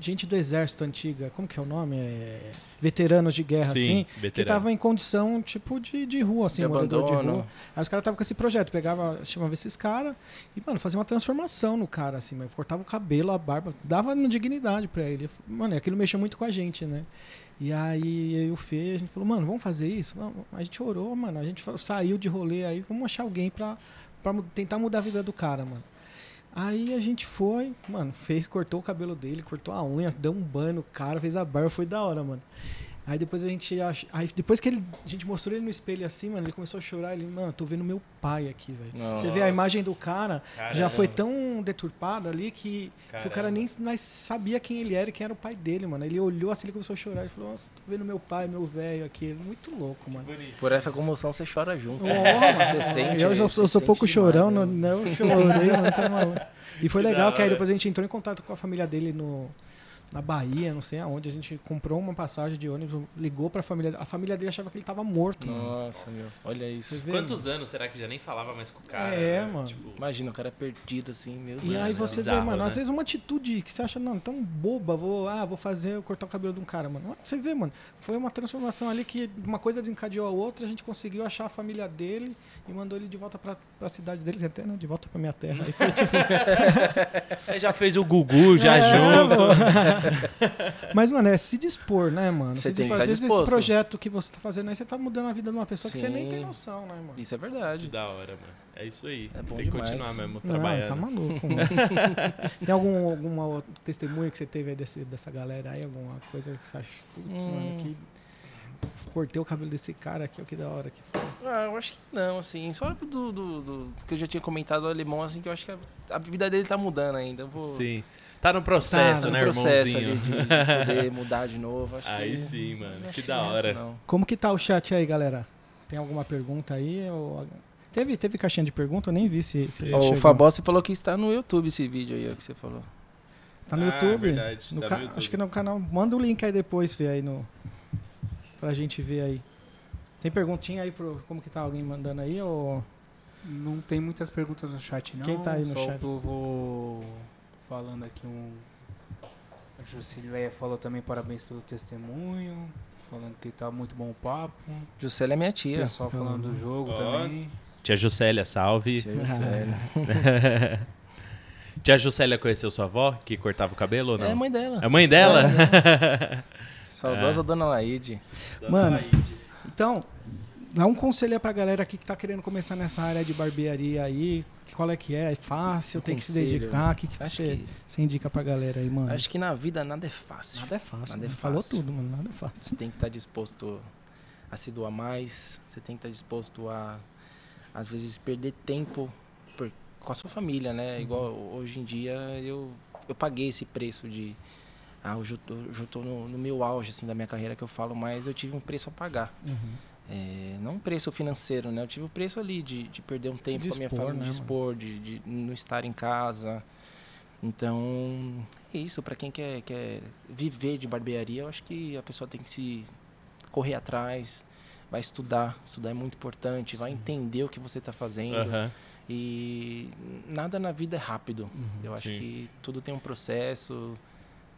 gente do exército antiga, como que é o nome? É, veteranos de guerra, assim, que veterano. estavam em condição tipo de, de rua, assim, de morador de abandono. rua. Aí os caras estavam com esse projeto, pegava, chamava esses caras e, mano, fazia uma transformação no cara, assim, mas cortava o cabelo, a barba, dava uma dignidade pra ele. Mano, e aquilo mexeu muito com a gente, né? E aí eu e o Fê, a gente falou, mano, vamos fazer isso? A gente orou, mano, a gente falou, saiu de rolê aí, vamos achar alguém pra, pra tentar mudar a vida do cara, mano. Aí a gente foi, mano, fez, cortou o cabelo dele, cortou a unha, deu um banho no cara, fez a barba, foi da hora, mano. Aí depois a gente ach... aí depois que ele, a gente mostrou ele no espelho assim, mano, ele começou a chorar, ele, mano, tô vendo meu pai aqui, velho. Você vê a imagem do cara, já Caramba. foi tão deturpada ali que, que o cara nem mais sabia quem ele era e quem era o pai dele, mano. Ele olhou assim, ele começou a chorar, ele falou, nossa, tô vendo meu pai, meu velho aqui, muito louco, mano. Por essa comoção você chora junto. Ó, Você sente. eu, já- eu sou sente pouco chorão, né? não, não, eu chorei, mano, tá maluco. E foi legal que aí depois a gente entrou em contato com a família dele no, na Bahia, não sei aonde. A gente comprou uma passagem de ônibus, ligou pra família. A família dele achava que ele tava morto, mano. Nossa, meu. Olha isso. Vê, Quantos anos será que já nem falava mais com o cara? É, né? mano. Tipo, Imagina o cara perdido assim, meu Deus. E aí você vê, bizarro, mano, né? às vezes uma atitude que você acha, não, tão boba, vou, ah, vou fazer, cortar o cabelo de um cara, mano. Você vê, mano, foi uma transformação ali que uma coisa desencadeou a outra, a gente conseguiu achar a família dele e mandou ele de volta pra, pra cidade dele, até, né, de volta pra minha terra. Aí foi tipo, aí já fez o Gugu já É, junto. Mas, mano, é se dispor, né, mano? Você Se tem que dispor. tá Às vezes esse projeto que você tá fazendo aí, você tá mudando a vida de uma pessoa que você nem Sim. tem noção, né, mano? Isso é Que verdade. da hora, mano. É isso aí. É bom Tem que demais. continuar mesmo, Não, trabalhando. tá maluco, mano. Tem algum, alguma outra testemunha que você teve aí desse, dessa galera aí? Alguma coisa que você acha, putz, Hum. mano, que cortei o cabelo desse cara aqui, ó, que da hora que foi. Ah, eu acho que não, assim. Só do, do, do- do que eu já tinha comentado do alemão, assim, que eu acho que a, a vida dele tá mudando ainda. Eu vou. Sim. Tá no processo, Tá no né, processo irmãozinho? ali de, de poder mudar de novo. Acho Aí que, sim, mano. Que que da é hora. isso. Como que tá o chat aí, galera? Tem alguma pergunta aí? Ou... Teve, teve caixinha de pergunta? Eu nem vi se, se já o falou que está no YouTube esse vídeo aí, ó, que você falou. Tá no Ah, YouTube? verdade, No tá ca- no YouTube. Acho que no canal. Manda o link aí depois, Fê, aí no. Pra gente ver aí. Tem perguntinha aí pro. Como que tá alguém mandando aí? Ou... Não tem muitas perguntas no chat, não. Quem tá aí no Só chat? povo falando aqui um. A Jusileia falou também parabéns pelo testemunho. Falando que tá muito bom o papo. Juscelia é minha O tia. pessoal falando do jogo Ó. também. Tia Juscelia, salve. Tia Juscelia. Tia Juscelia conheceu sua avó, que cortava o cabelo ou não? É a mãe dela. É a mãe dela? Saudosa É. Dona Laide. Mano, então, dá um conselho aí pra galera aqui que tá querendo começar nessa área de barbearia aí. Qual é que é? É fácil? Um tem que se conselho. dedicar? O que, que você, que, você indica pra galera aí, mano? acho que na vida nada é fácil. Nada é fácil. Nada é né? Falou fácil. tudo, mano. Nada é fácil. Você tem que estar disposto a se doar mais. Você tem que estar disposto a, às vezes, perder tempo por- com a sua família, né? Igual hoje em dia eu, eu paguei esse preço de. Ah, hoje eu tô no, no meu auge assim, da minha carreira que eu falo, mas eu tive um preço a pagar. Uhum. É, não um preço financeiro, né? Eu tive o preço ali de, de perder um Se tempo com a minha dispor, família, né, de dispor, de, de não estar em casa. Então, é isso. Para quem quer, quer viver de barbearia, eu acho que a pessoa tem que se correr atrás, vai estudar. Estudar é muito importante, vai entender o que você está fazendo. E nada na vida é rápido. Eu acho Sim. que tudo tem um processo.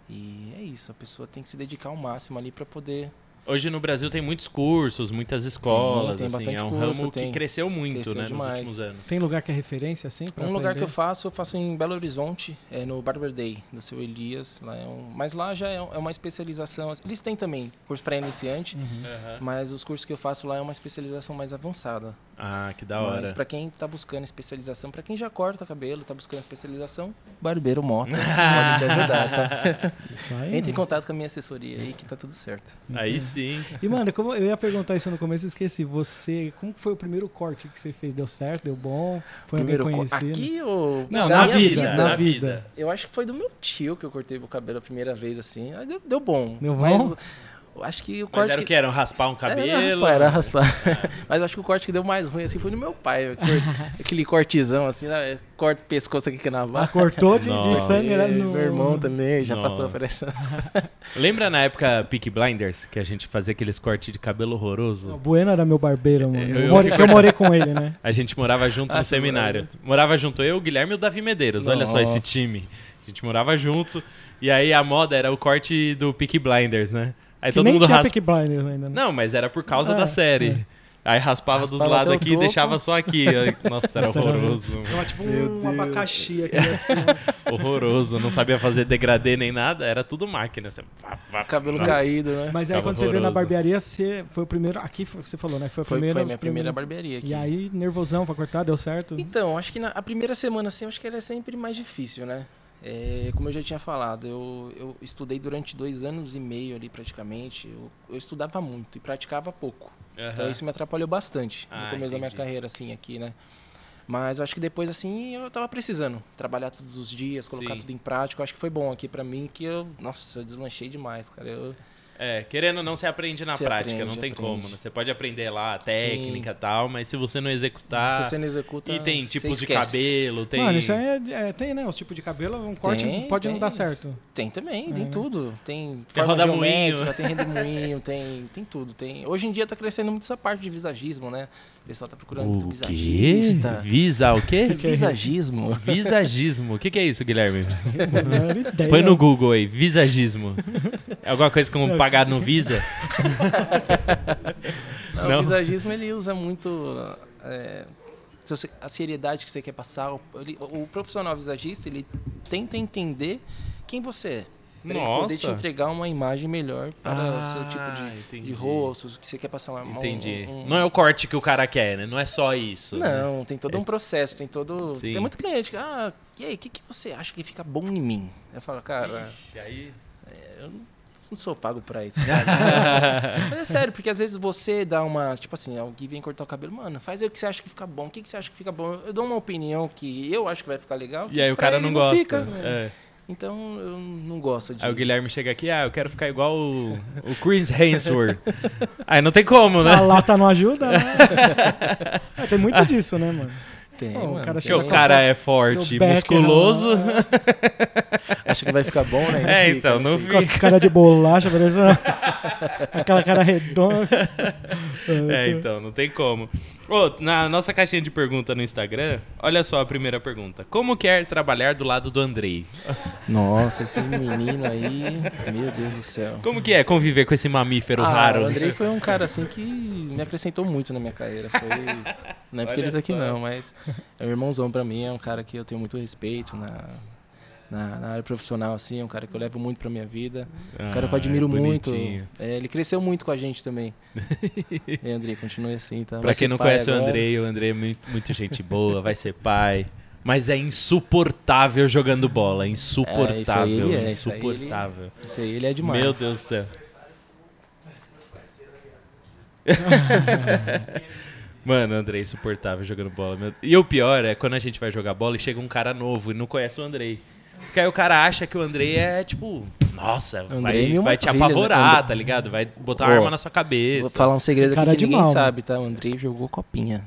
E é isso. A pessoa tem que se dedicar ao máximo ali para poder Hoje no Brasil tem muitos cursos, muitas escolas, tem assim, bastante é um curso, ramo que tem. cresceu muito, Cresceu né, demais. nos últimos anos. Tem lugar que é referência, assim, Um lugar que eu faço, eu faço em Belo Horizonte, é no Barber Day, do seu Elias. Lá é um, mas lá já é, um- é uma especialização. Eles têm também curso para iniciante, Uhum. Mas os cursos que eu faço lá é uma especialização mais avançada. Ah, que da Mas hora. para quem tá buscando especialização, para quem já corta cabelo, tá buscando especialização, Barbeiro Mota pode te ajudar, tá? Isso aí, Entre em mano. contato com a minha assessoria aí que tá tudo certo. Aí sim. E, mano, como eu ia perguntar isso no começo, eu esqueci. Você, como foi o primeiro corte que você fez? Deu certo? Deu bom? Foi Primeiro, conhecido? aqui ou Não, na minha vida, na vida. Eu acho que foi do meu tio que eu cortei o cabelo a primeira vez, assim. Aí deu, deu bom. Deu Mas bom? eu acho que o Mas corte era o que? Era um raspar um cabelo? Era raspar, era raspar. Mas eu acho que o corte que deu mais ruim, assim, foi no meu pai. eu aquele cortezão, assim, né? corta o pescoço aqui que é na Ah, vaca. cortou de, de Nossa. sangue, né? No... Meu irmão também já Nossa. passou por essa. Lembra na época Peak Blinders, que a gente fazia aqueles cortes de cabelo horroroso? O Bueno era meu barbeiro, mano. Eu- Eu, eu morei, que que eu morei com ele, né? A gente morava junto Ah, no seminário. Morava junto eu, o Guilherme e o Davi Medeiros. Olha só esse Nossa. time. A gente morava junto. E aí a moda era o corte do Peak Blinders, né? Aí que todo nem mundo tinha raspa. Peaky Blinders ainda, né? Não, mas era por causa Ah, da série. Aí raspava, dos Raspava lados até o aqui e deixava só aqui. Nossa, era Nossa, horroroso. Era tipo um Deus. abacaxi aqui, assim. ó. horroroso. Não sabia fazer degradê nem nada. Era tudo máquina. Você... vá, Cabelo nossa. caído, né? Mas aí quando você veio na horroroso. barbearia, você foi o primeiro... Aqui foi o que você falou, né? Foi a Foi, primeira... foi minha primeira primeira- barbearia aqui. E aí, nervosão pra cortar, deu certo? Então, acho que na a primeira semana, assim, eu acho que era sempre mais difícil, né? É, como eu já tinha falado, eu, eu estudei durante dois anos e meio ali praticamente. Eu, eu estudava muito e praticava pouco. Então Aham. isso me atrapalhou bastante Ah, no começo da minha entendi. carreira, assim, aqui, né? Mas eu acho que depois, assim, eu tava precisando trabalhar todos os dias, colocar Sim. tudo em prática. Eu acho que foi bom aqui pra mim, que eu, nossa, eu deslanchei demais, cara. Eu, É, querendo ou não, você aprende na Você prática, aprende, não tem aprende. como. Né? Você pode aprender lá a técnica e tal, mas se você não executar. se você não executa, E tem tipos de cabelo, tem. Mano, isso aí é, é- tem, né? Os tipos de cabelo, um corte Tem, pode não tem. dar certo. Tem também, tem né? tudo. Tem, Tem forma roda-moinho. Tem redemoinho, tem, tem tudo. Tem... Hoje em dia tá crescendo muito essa parte de visagismo, né? O pessoal tá procurando muito O quê? visagista. Visa o quê? Visagismo. Visagismo. O que, que é isso, Guilherme? Ideia. Põe no Google aí, visagismo. É alguma coisa como pagar no Visa? Não, Não. O visagismo ele usa muito é, a seriedade que você quer passar. O, ele- o profissional visagista ele tenta entender quem você é. Ele poder te entregar uma imagem melhor para o seu tipo Ah, de, entendi. de rosto, que você quer passar uma uma- Entendi. um- um- Não é o corte que o cara quer, né? Não é só isso. né? Não, tem todo um processo, tem todo. Sim. Tem muito cliente que, ah, e aí, o que, que você acha que fica bom em mim? Eu falo, cara, Ixi, aí... não sou pago pra isso, sabe? Mas é sério, porque às vezes você dá uma. Tipo assim, alguém vem cortar o cabelo, mano, faz aí o que você acha que fica bom. O que, que você acha que fica bom? Eu dou uma opinião que eu acho que vai ficar legal. E aí o cara não gosta. fica, né? É. Então eu não gosto de. Aí o Guilherme chega aqui, ah, eu quero ficar igual o, o Chris Hemsworth. aí não tem como, né? A lata não ajuda, né? É, tem muito disso, né, mano? Tem, Pô, o mano, cara Porque chega o tem. cara é forte, musculoso. Acha que vai ficar bom, né? Não É, fica, então, não fica. Com a cara de bolacha, parece uma- aquela cara redonda. É, então, não tem como. Ô, na nossa caixinha de pergunta no Instagram, olha só a primeira pergunta. Como quer trabalhar do lado do Andrei? Nossa, esse menino aí. Meu Deus do céu. Como que é conviver com esse mamífero Ah, raro? O Andrei foi um cara assim que me acrescentou muito na minha carreira. Foi... Não é porque Olha ele tá aqui só. não, mas é um irmãozão pra mim, é um cara que eu tenho muito respeito na, na, na área profissional, assim, é um cara que eu levo muito pra minha vida. Um cara que eu Ah, admiro muito. bonitinho. É, ele cresceu muito com a gente também. e Andrei, continue assim, tá? Pra quem não conhece o agora. Andrei, o Andrei é muito, muito gente boa, vai ser pai. Mas é insuportável jogando bola. Insuportável. ele é, isso aí ele- insuportável. Isso aí, ele é demais. Meu Deus do céu. Mano, o Andrei é insuportável jogando bola. E o pior é quando a gente vai jogar bola e chega um cara novo e não conhece o Andrei. Porque aí o cara acha que o Andrei é tipo, nossa, Andrei é vai, mil vai te né? apavorar, Andrei- tá ligado? Vai botar uma arma na sua Vou cabeça. falar um segredo Cara aqui que ninguém mal, sabe, tá? O Andrei jogou copinha.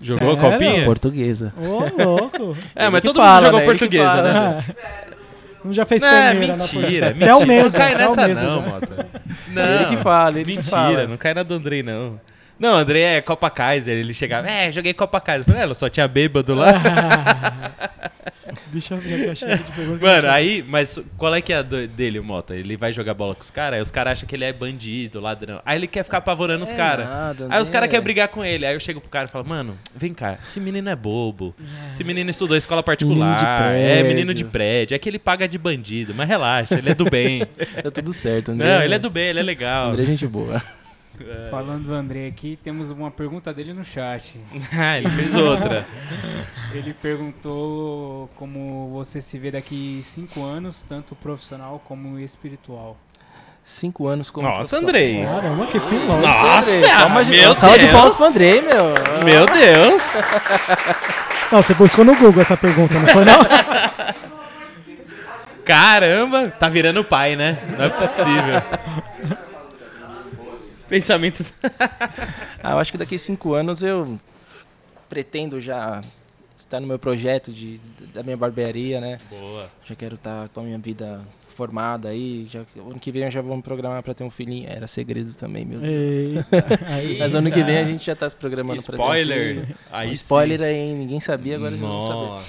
Jogou Sério? copinha? Portuguesa. Ô, louco. É, mas que todo fala, mundo jogou né? Ele portuguesa, fala. né? Não já fez Não, é peneira na mentira, mentira. Até o mesa, não cai nessa mesa não. Mota. Não, Ele que fala, ele que mentira, fala. não cai na do Andrei, não. Não, o Andrei é Copa Kaiser, ele chegava, é, joguei Copa Kaiser. Eu falei, ela só tinha bêbado lá. Deixa eu abrir a caixinha de perguntas. Mano, aí, mas qual é que é a do- dele, o Mota? Ele vai jogar bola com os caras, aí os caras acham que ele é bandido, ladrão. Aí ele quer ficar apavorando os É caras. nada, Aí os caras querem brigar com ele. Aí eu chego pro cara e falo, mano, vem cá, esse menino é bobo. Esse menino estudou escola particular. Menino de é, menino de prédio. É que ele paga de bandido, mas relaxa, ele é do bem. Tá tudo certo, André. Não, ele é do bem, ele é legal. André é gente boa. Falando do André aqui, temos uma pergunta dele no chat. ah, ele fez outra. Ele perguntou como você se vê daqui cinco anos, tanto profissional como espiritual. Cinco anos como Nossa. Andrei. Caramba, que filão. Nossa, Andrei, de- meu salva de Deus. palmas pro Andrei, meu. Meu Deus. Não, você buscou no Google essa pergunta, não foi não? Caramba, tá virando pai, né? Não é possível. Pensamento. Ah, eu acho que daqui cinco anos eu pretendo já estar no meu projeto de, da minha barbearia, né? Boa. Já quero estar com a minha vida formada aí. Já, ano que vem eu já vou me programar pra ter um filhinho. Era segredo também, meu Deus. Eita. Mas ano que vem a gente já tá se programando pra ter um Spoiler. filho. Aí Um sim. spoiler aí, hein? ninguém sabia, agora eles vão saber.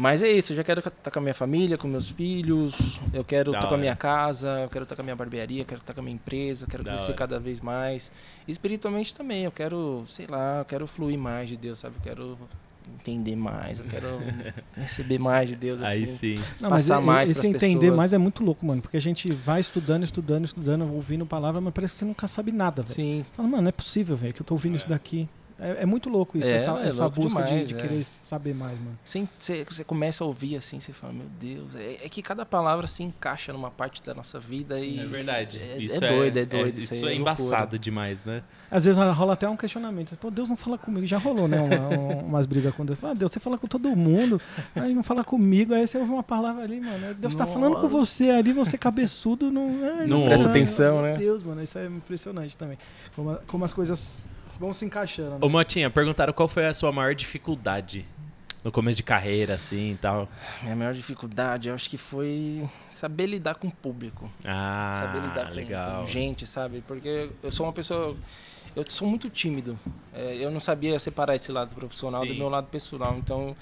Mas é isso, eu já quero estar com a minha família, com meus filhos, eu quero Da estar com a minha casa, eu quero estar com a minha barbearia, eu quero estar com a minha empresa, eu quero Da crescer hora. cada vez mais. E espiritualmente também, eu quero, sei lá, eu quero fluir mais de Deus, sabe? Eu quero entender mais, eu quero receber mais de Deus, assim. Aí sim. Não, mas passar e- mais esse entender pessoas. mais é muito louco, mano. Porque a gente vai estudando, estudando, estudando, ouvindo palavra, mas parece que você nunca sabe nada, velho. Sim, Fala, mano, não é possível, velho, que eu tô ouvindo isso daqui. É, é muito louco isso, É, essa, é essa louco busca de- demais, de, é. querer saber mais, mano. Sem- Você você começa a ouvir assim, você fala, meu Deus, é, é que cada palavra se encaixa numa parte da nossa vida e... É verdade. É, Isso é doido, é doido. Isso, aí é, embaçado demais, né? Às vezes rola até um questionamento. Pô, Deus não fala comigo. Já rolou, né? Uma, um- umas brigas com Deus. Fala, ah, Deus, você fala com todo mundo. Aí não fala comigo. Aí você ouve uma palavra ali, mano. Deus tá falando com Nossa. você ali, você cabeçudo. Não, ai, Não presta ai, atenção, meu né? Deus, mano. Isso é impressionante também. Como, como as coisas vão se encaixando. né? Ô Motinha, perguntaram qual foi a sua maior dificuldade no começo de carreira, assim e tal. Minha maior dificuldade, eu acho que foi saber lidar com o público. Ah, saber lidar com, legal. com gente, sabe? Porque eu sou uma pessoa. Eu sou muito tímido. É, eu não sabia separar esse lado profissional Sim. do meu lado pessoal. Então,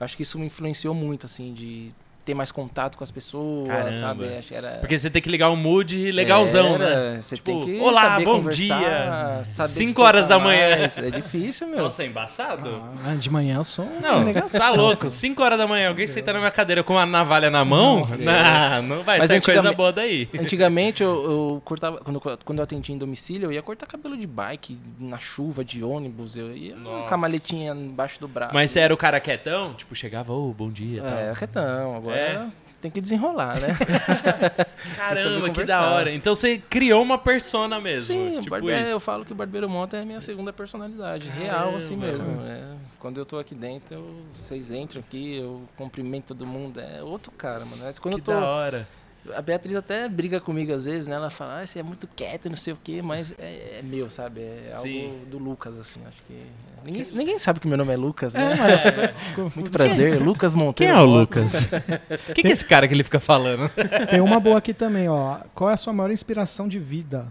acho que isso me influenciou muito, assim, de ter mais contato com as pessoas, Caramba. sabe? Acho que era, Porque você tem que ligar o mood legalzão, era, né? Você Tipo, tem que olá, saber bom dia. saber Cinco soltar horas da manhã. É difícil, meu. Nossa, é embaçado? Ah, de manhã eu sou um Não, negação, tá louco. cara. 5 horas da manhã, alguém senta na minha cadeira com uma navalha na mão? Não, não vai Mas sair coisa boa daí. Antigamente eu, eu cortava, quando, quando eu atendia em domicílio, eu ia cortar cabelo de bike, na chuva, de ônibus, eu ia Nossa. com a maletinha embaixo do braço. Mas você era o cara quietão? Tipo, chegava, ô, bom dia, tal. É, quietão, agora É. tem que desenrolar, né? Caramba, que da hora. Então você criou uma persona mesmo. Sim, tipo barbe- é, isso. eu falo que o Barbeiro Monta é a minha segunda personalidade, real assim mesmo. é. Quando eu tô aqui dentro, eu- vocês entram aqui, eu cumprimento todo mundo, é outro cara, mano. Mas quando Que eu tô da hora. A Beatriz até briga comigo às vezes, né? Ela fala, ah, você é muito quieto, não sei o quê, mas é, é meu, sabe? É Sim. algo do Lucas, assim, acho que. Ninguém, ninguém sabe que meu nome é Lucas, né? Ficou- Muito prazer, Lucas Quem Monteiro. é o. Lucas? O que, que é esse cara que ele fica falando? Tem uma boa aqui também, ó. Qual é a sua maior inspiração de vida?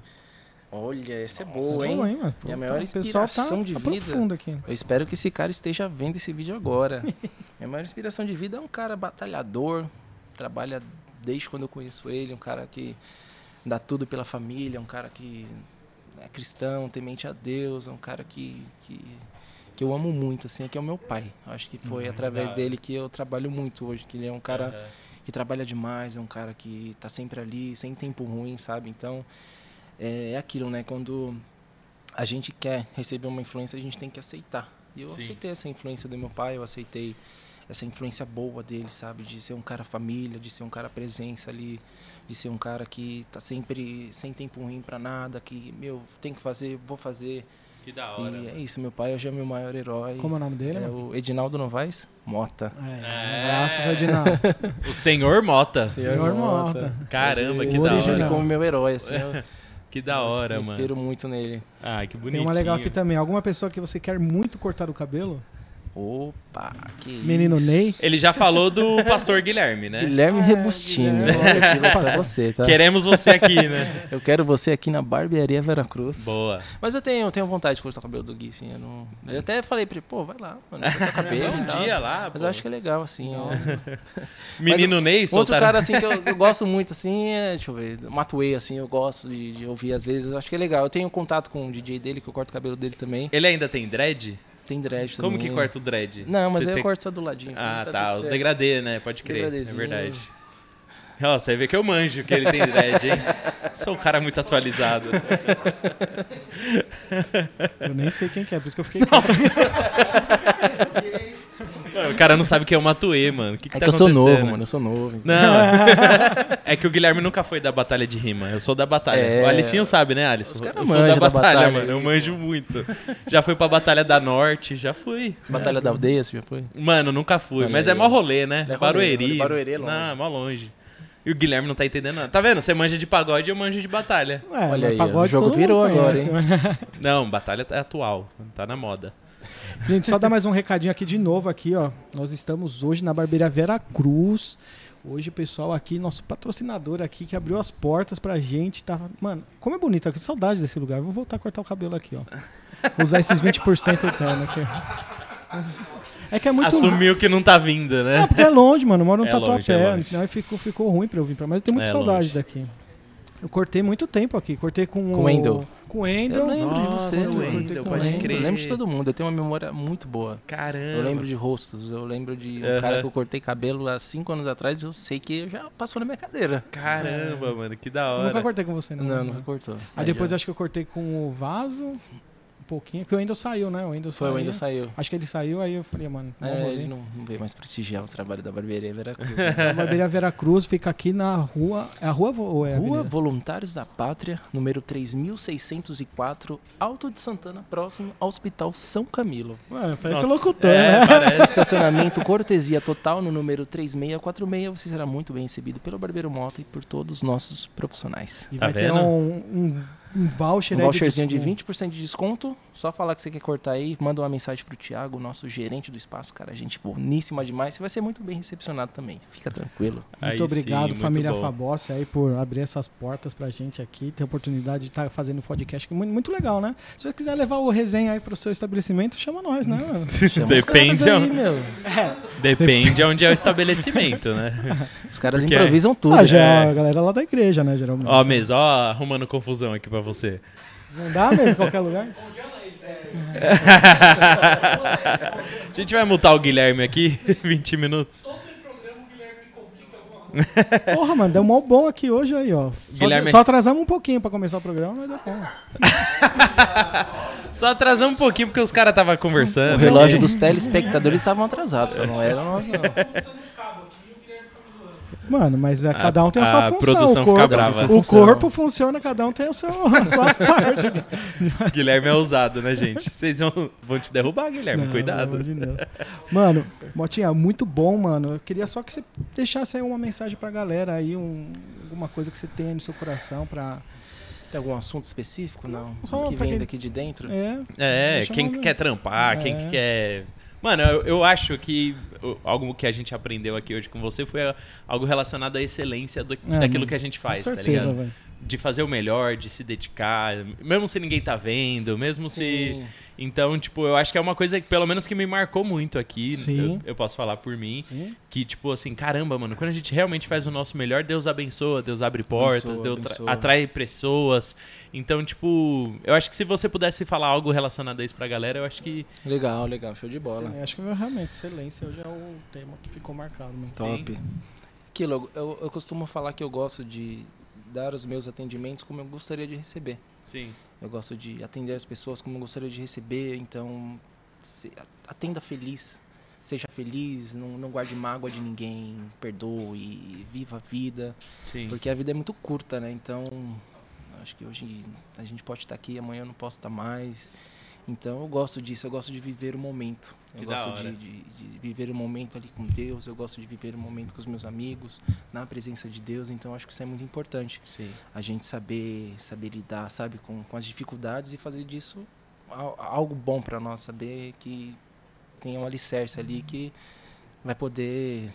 Olha, essa é boa, hein? mano. Pô, Minha tá- maior pessoal inspiração tá, de tá vida? profundo aqui. Eu espero que esse cara esteja vendo esse vídeo agora. Minha maior inspiração de vida é um cara batalhador, trabalha desde quando eu conheço ele, um cara que dá tudo pela família, um cara que é cristão, temente a Deus, é um cara que, que, que eu amo muito, assim, que é o meu pai. Acho que foi através da hora. dele que eu trabalho muito hoje, que ele é um cara que trabalha demais, é um cara que tá sempre ali, sem tempo ruim, sabe? Então, é, é aquilo, né? Quando a gente quer receber uma influência, a gente tem que aceitar. E eu Sim. aceitei essa influência do meu pai, eu aceitei essa influência boa dele, sabe? De ser um cara família, de ser um cara presença ali, de ser um cara que tá sempre sem tempo ruim pra nada, que, meu, tem que fazer, vou fazer. Que da E é isso, meu pai hoje é meu maior herói. Como é o nome dele? é mano? o Edinaldo Novaes Mota. É, um abraço, seu Dinaldo. O Senhor Mota. Senhor Mota. Caramba, Hoje que eu da vejo original. ele hora. como meu herói, assim. Eu, Que da eu hora, me mano. inspiro muito nele. Ai, que Tem bonitinho. uma legal aqui também. Alguma pessoa que você quer muito cortar o cabelo? Opa, que Menino isso. Ney? Ele já falou do pastor Guilherme, né? Guilherme É, Rebustini. Guilherme. Você, tá? Queremos você aqui, né? Eu quero você aqui na Barbearia Veracruz. Boa. Mas eu tenho, eu tenho vontade de cortar o cabelo do Gui, assim. Eu, não... eu até falei pra ele, pô, vai lá, mano. Corta o cabelo um tal. dia lá, Mas pô. eu acho que é legal, assim. ó. Menino Ney, Outro soltaram... cara, assim, que eu, eu gosto muito, assim, é, deixa eu ver, Matuei, assim, eu gosto de, de ouvir às vezes. Eu acho que é legal. Eu tenho contato com o DJ dele, que eu corto o cabelo dele também. Ele ainda tem dread? Tem dread Como também. que corta o dread? Não, mas aí tem- eu corto só do ladinho. Ah, tudo tá. O certo. degradê, né? Pode crer. É verdade. Ó, você vê que eu manjo que ele tem dread, hein? Sou um cara muito atualizado. Eu nem sei quem que é, por isso que eu fiquei o cara não sabe o que é o Matuê, mano. Que, que É tá que eu sou novo, mano. Eu sou novo. então. Não. é que o Guilherme nunca foi da batalha de rima. Eu sou da batalha. É. O Alicinho sabe, né, Alisson? Os caras Eu sou manjam da da batalha, batalha mano. Eu manjo muito. Já fui pra Batalha da Norte, já fui. Batalha da Aldeia, você já foi? Mano, nunca fui. Olha mas é mó rolê, né? É rolê, Barueri. Barueri é longe. Não, é mó longe. E o Guilherme não tá entendendo nada. Tá vendo? Você manja de pagode e eu manjo de batalha. É, Olha aí, pagode o jogo virou agora, hein? mas- Não, batalha é atual. Tá na moda. Gente, só dar mais um recadinho aqui de novo aqui, ó. Nós estamos hoje na Barbearia Vera Cruz. Hoje o pessoal aqui, nosso patrocinador aqui, que abriu as portas pra gente. Tava... Mano, como é bonito aqui, saudade desse lugar. Vou voltar a cortar o cabelo aqui, ó. Vou usar esses 20% eterno aqui. É que é muito Assumiu que não tá vindo, né? É, porque é longe, mano. Moro no É longe, é Tatuapé. longe. então aí ficou, ficou ruim pra eu vir pra Mas eu tenho muita É saudade longe. daqui. Eu cortei muito tempo aqui. Cortei com, Com o Wendel. Com o Wendel. Eu lembro Nossa, de você, o mano. Wendel, Eu pode lembro, crer. Eu lembro de todo mundo. Eu tenho uma memória muito boa. Caramba. Eu lembro de rostos. Eu lembro de um cara que eu cortei cabelo há cinco anos atrás. Eu sei que já passou na minha cadeira. Caramba, mano, que da Eu hora. nunca cortei com você, não. Não, nunca cortou. Aí depois já. acho que eu cortei com o Vaso. Pouquinho. Que o Wendel saiu, né? O Wendel Foi, saiu. o Wendel saiu. Acho que ele saiu, aí eu falei, mano, É, ele não, não veio mais prestigiar o trabalho da barbearia Veracruz. A Barbearia Vera Cruz fica aqui na rua. É a rua ou é a Rua avenida? Voluntários da Pátria, número 3604, Alto de Santana, próximo ao Hospital São Camilo. Ué, parece Nossa, locutor, é, né? parece. Estacionamento cortesia total no número 3646. Você será muito bem recebido pelo Barbeiro Mota e por todos os nossos profissionais. E Tá vai ter vendo? um, um, um voucher Um aí voucherzinho de desconto. 20% de desconto. Só falar que você quer cortar aí, manda uma mensagem pro Thiago, nosso gerente do espaço, cara, gente boníssima demais. Você vai ser muito bem recepcionado também. Fica tranquilo. Aí Muito sim, obrigado, muito família bom. Fabossi, aí por abrir essas portas pra gente aqui, ter a oportunidade de estar fazendo podcast, que é muito, muito legal, né? Se você quiser levar o resenha aí pro seu estabelecimento, chama nós, né? Chama Depende aí, ó. meu. Depende onde é o estabelecimento, né? Os caras Porque- improvisam tudo. ah, já é é. a galera lá da igreja, né, geralmente. Ó, mesa, ó, arrumando confusão aqui pra você. Não dá mesmo em qualquer lugar? A gente vai multar o Guilherme aqui, 20 minutos. Porra, mano, deu mó bom aqui hoje aí, ó. Só, Guilherme- só atrasamos um pouquinho pra começar o programa, mas deu bom. Só atrasamos um pouquinho porque os caras estavam O conversando. relógio dos telespectadores estavam atrasados, só não era nós não. Mano, mas é, A- cada um tem a a sua função. produção o fica corpo, brava. o corpo funciona, cada um tem a sua, a sua parte. Guilherme é ousado, né, gente? Vocês vão, vão te derrubar, Guilherme. Não, Cuidado. pelo amor de Deus. Mano, Motinha, muito bom, mano. Eu queria só que você deixasse aí uma mensagem pra galera aí, um- alguma coisa que você tenha no seu coração pra. Tem algum assunto específico? Não. Só que vem quem- daqui de dentro? É, É, quem que quer trampar, quem É. que quer. Mano, eu, eu acho que algo que a gente aprendeu aqui hoje com você foi algo relacionado à excelência do- É, daquilo mano. que a gente faz, com tá certeza, ligado? velho. De fazer o melhor, de se dedicar, mesmo se ninguém tá vendo, mesmo se. Sim. Então, tipo, eu acho que é uma coisa que, pelo menos, que me marcou muito aqui. Sim. Eu, eu posso falar por mim. Sim. Que, tipo, assim, caramba, mano, quando a gente realmente faz o nosso melhor, Deus abençoa, Deus abre portas, Abençoa, Deus abençoa. atrai pessoas. Então, tipo, eu acho que se você pudesse falar algo relacionado a isso pra galera, eu acho que. Legal, legal. Show de bola. Sim, acho que realmente, excelência hoje é o tema que ficou marcado, mano. Top. Aquilo, eu, eu costumo falar que eu gosto de dar os meus atendimentos como eu gostaria de receber. Sim. Eu gosto de atender as pessoas como eu gostaria de receber, então se- atenda feliz. Seja feliz, não, não guarde mágoa de ninguém, perdoe, viva a vida. Sim. Porque a vida é muito curta, né? Então, acho que hoje a gente pode estar aqui, amanhã eu não posso estar mais. Então, eu gosto disso, eu gosto de viver o momento. Eu Que gosto de, de, de viver o momento ali com Deus, eu gosto de viver o momento com os meus amigos, na presença de Deus. Então, acho que isso é muito importante. Sim. A gente saber, saber lidar, sabe, com, com as dificuldades e fazer disso al- algo bom para nós. Saber que tem um alicerce ali que vai poder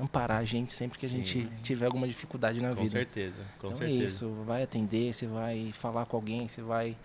amparar a gente sempre que a Sim. gente tiver alguma dificuldade na Com vida. certeza. Com então certeza. é isso, vai atender, você vai falar com alguém, você vai.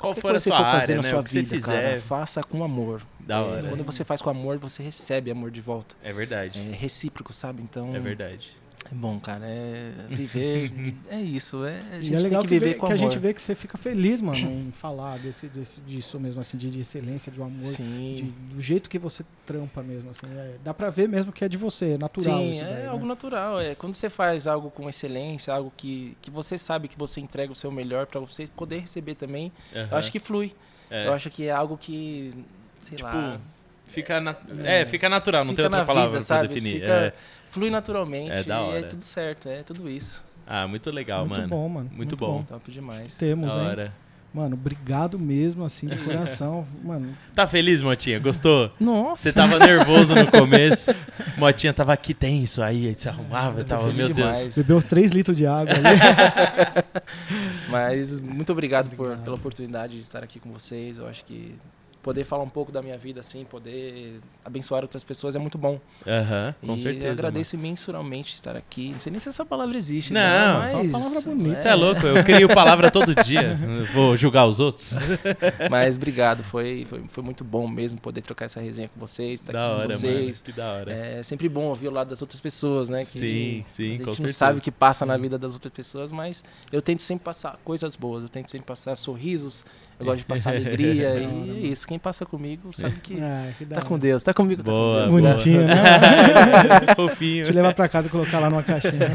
Qual for a sua você for área, fazer na né? sua o que você vida, fizer, cara, faça com amor. da É, hora. Quando você faz com amor, você recebe amor de volta. É verdade. É recíproco, sabe? Então É verdade. É bom, cara. É viver. é isso. É, a E gente é legal tem que, que viver vê- com que a gente vê que você fica feliz, mano, em falar desse, desse, disso mesmo, assim, de, de excelência, de amor, de- do jeito que você trampa mesmo, assim. é, dá pra ver mesmo que é de você, é natural Sim, isso é daí, né? algo natural. É quando você faz algo com excelência, algo que, que você sabe que você entrega o seu melhor para você poder receber também. Eu acho que flui. É. Eu acho que é algo que, sei Tipo, lá, Fica, na- é, fica natural, não fica tem outra palavra vida, pra sabe? definir. Fica- É. flui naturalmente É da e é hora. tudo certo. É tudo isso. Ah, muito legal, muito mano. bom, mano. Muito bom. Top demais. Temos, Da hein? hora. Mano, obrigado mesmo, assim, de coração. mano, Tá feliz, Motinha? Gostou? Nossa! Você tava nervoso no começo. Motinha tava aqui tenso, aí aí se arrumava e tava, meu Deus. demais. bebeu uns 3 litros de água ali. Mas muito obrigado, por- Obrigado. pela oportunidade de estar aqui com vocês. Eu acho que poder falar um pouco da minha vida assim, poder abençoar outras pessoas é muito bom. Aham, com e certeza. eu agradeço imensuramente estar aqui. Não sei nem se essa palavra existe. Não, né? só uma mas, palavra bonita. Você é louco, eu crio palavra todo dia. Vou julgar os outros. Mas obrigado, foi, foi, foi muito bom mesmo poder trocar essa resenha com vocês, estar da aqui hora, com mano. vocês. Que da hora. É sempre bom ouvir o lado das outras pessoas, né? Que Sim, sim, a gente com não certeza. sabe o que passa na vida das outras pessoas, mas eu tento sempre passar coisas boas, eu tento sempre passar sorrisos, eu gosto de passar alegria e é mano. isso. Quem passa comigo sabe que Ah, que tá com Deus, tá comigo, tá Boa, com Deus. boa. Bonitinho, né? Fofinho. Te levar pra casa e colocar lá numa caixinha.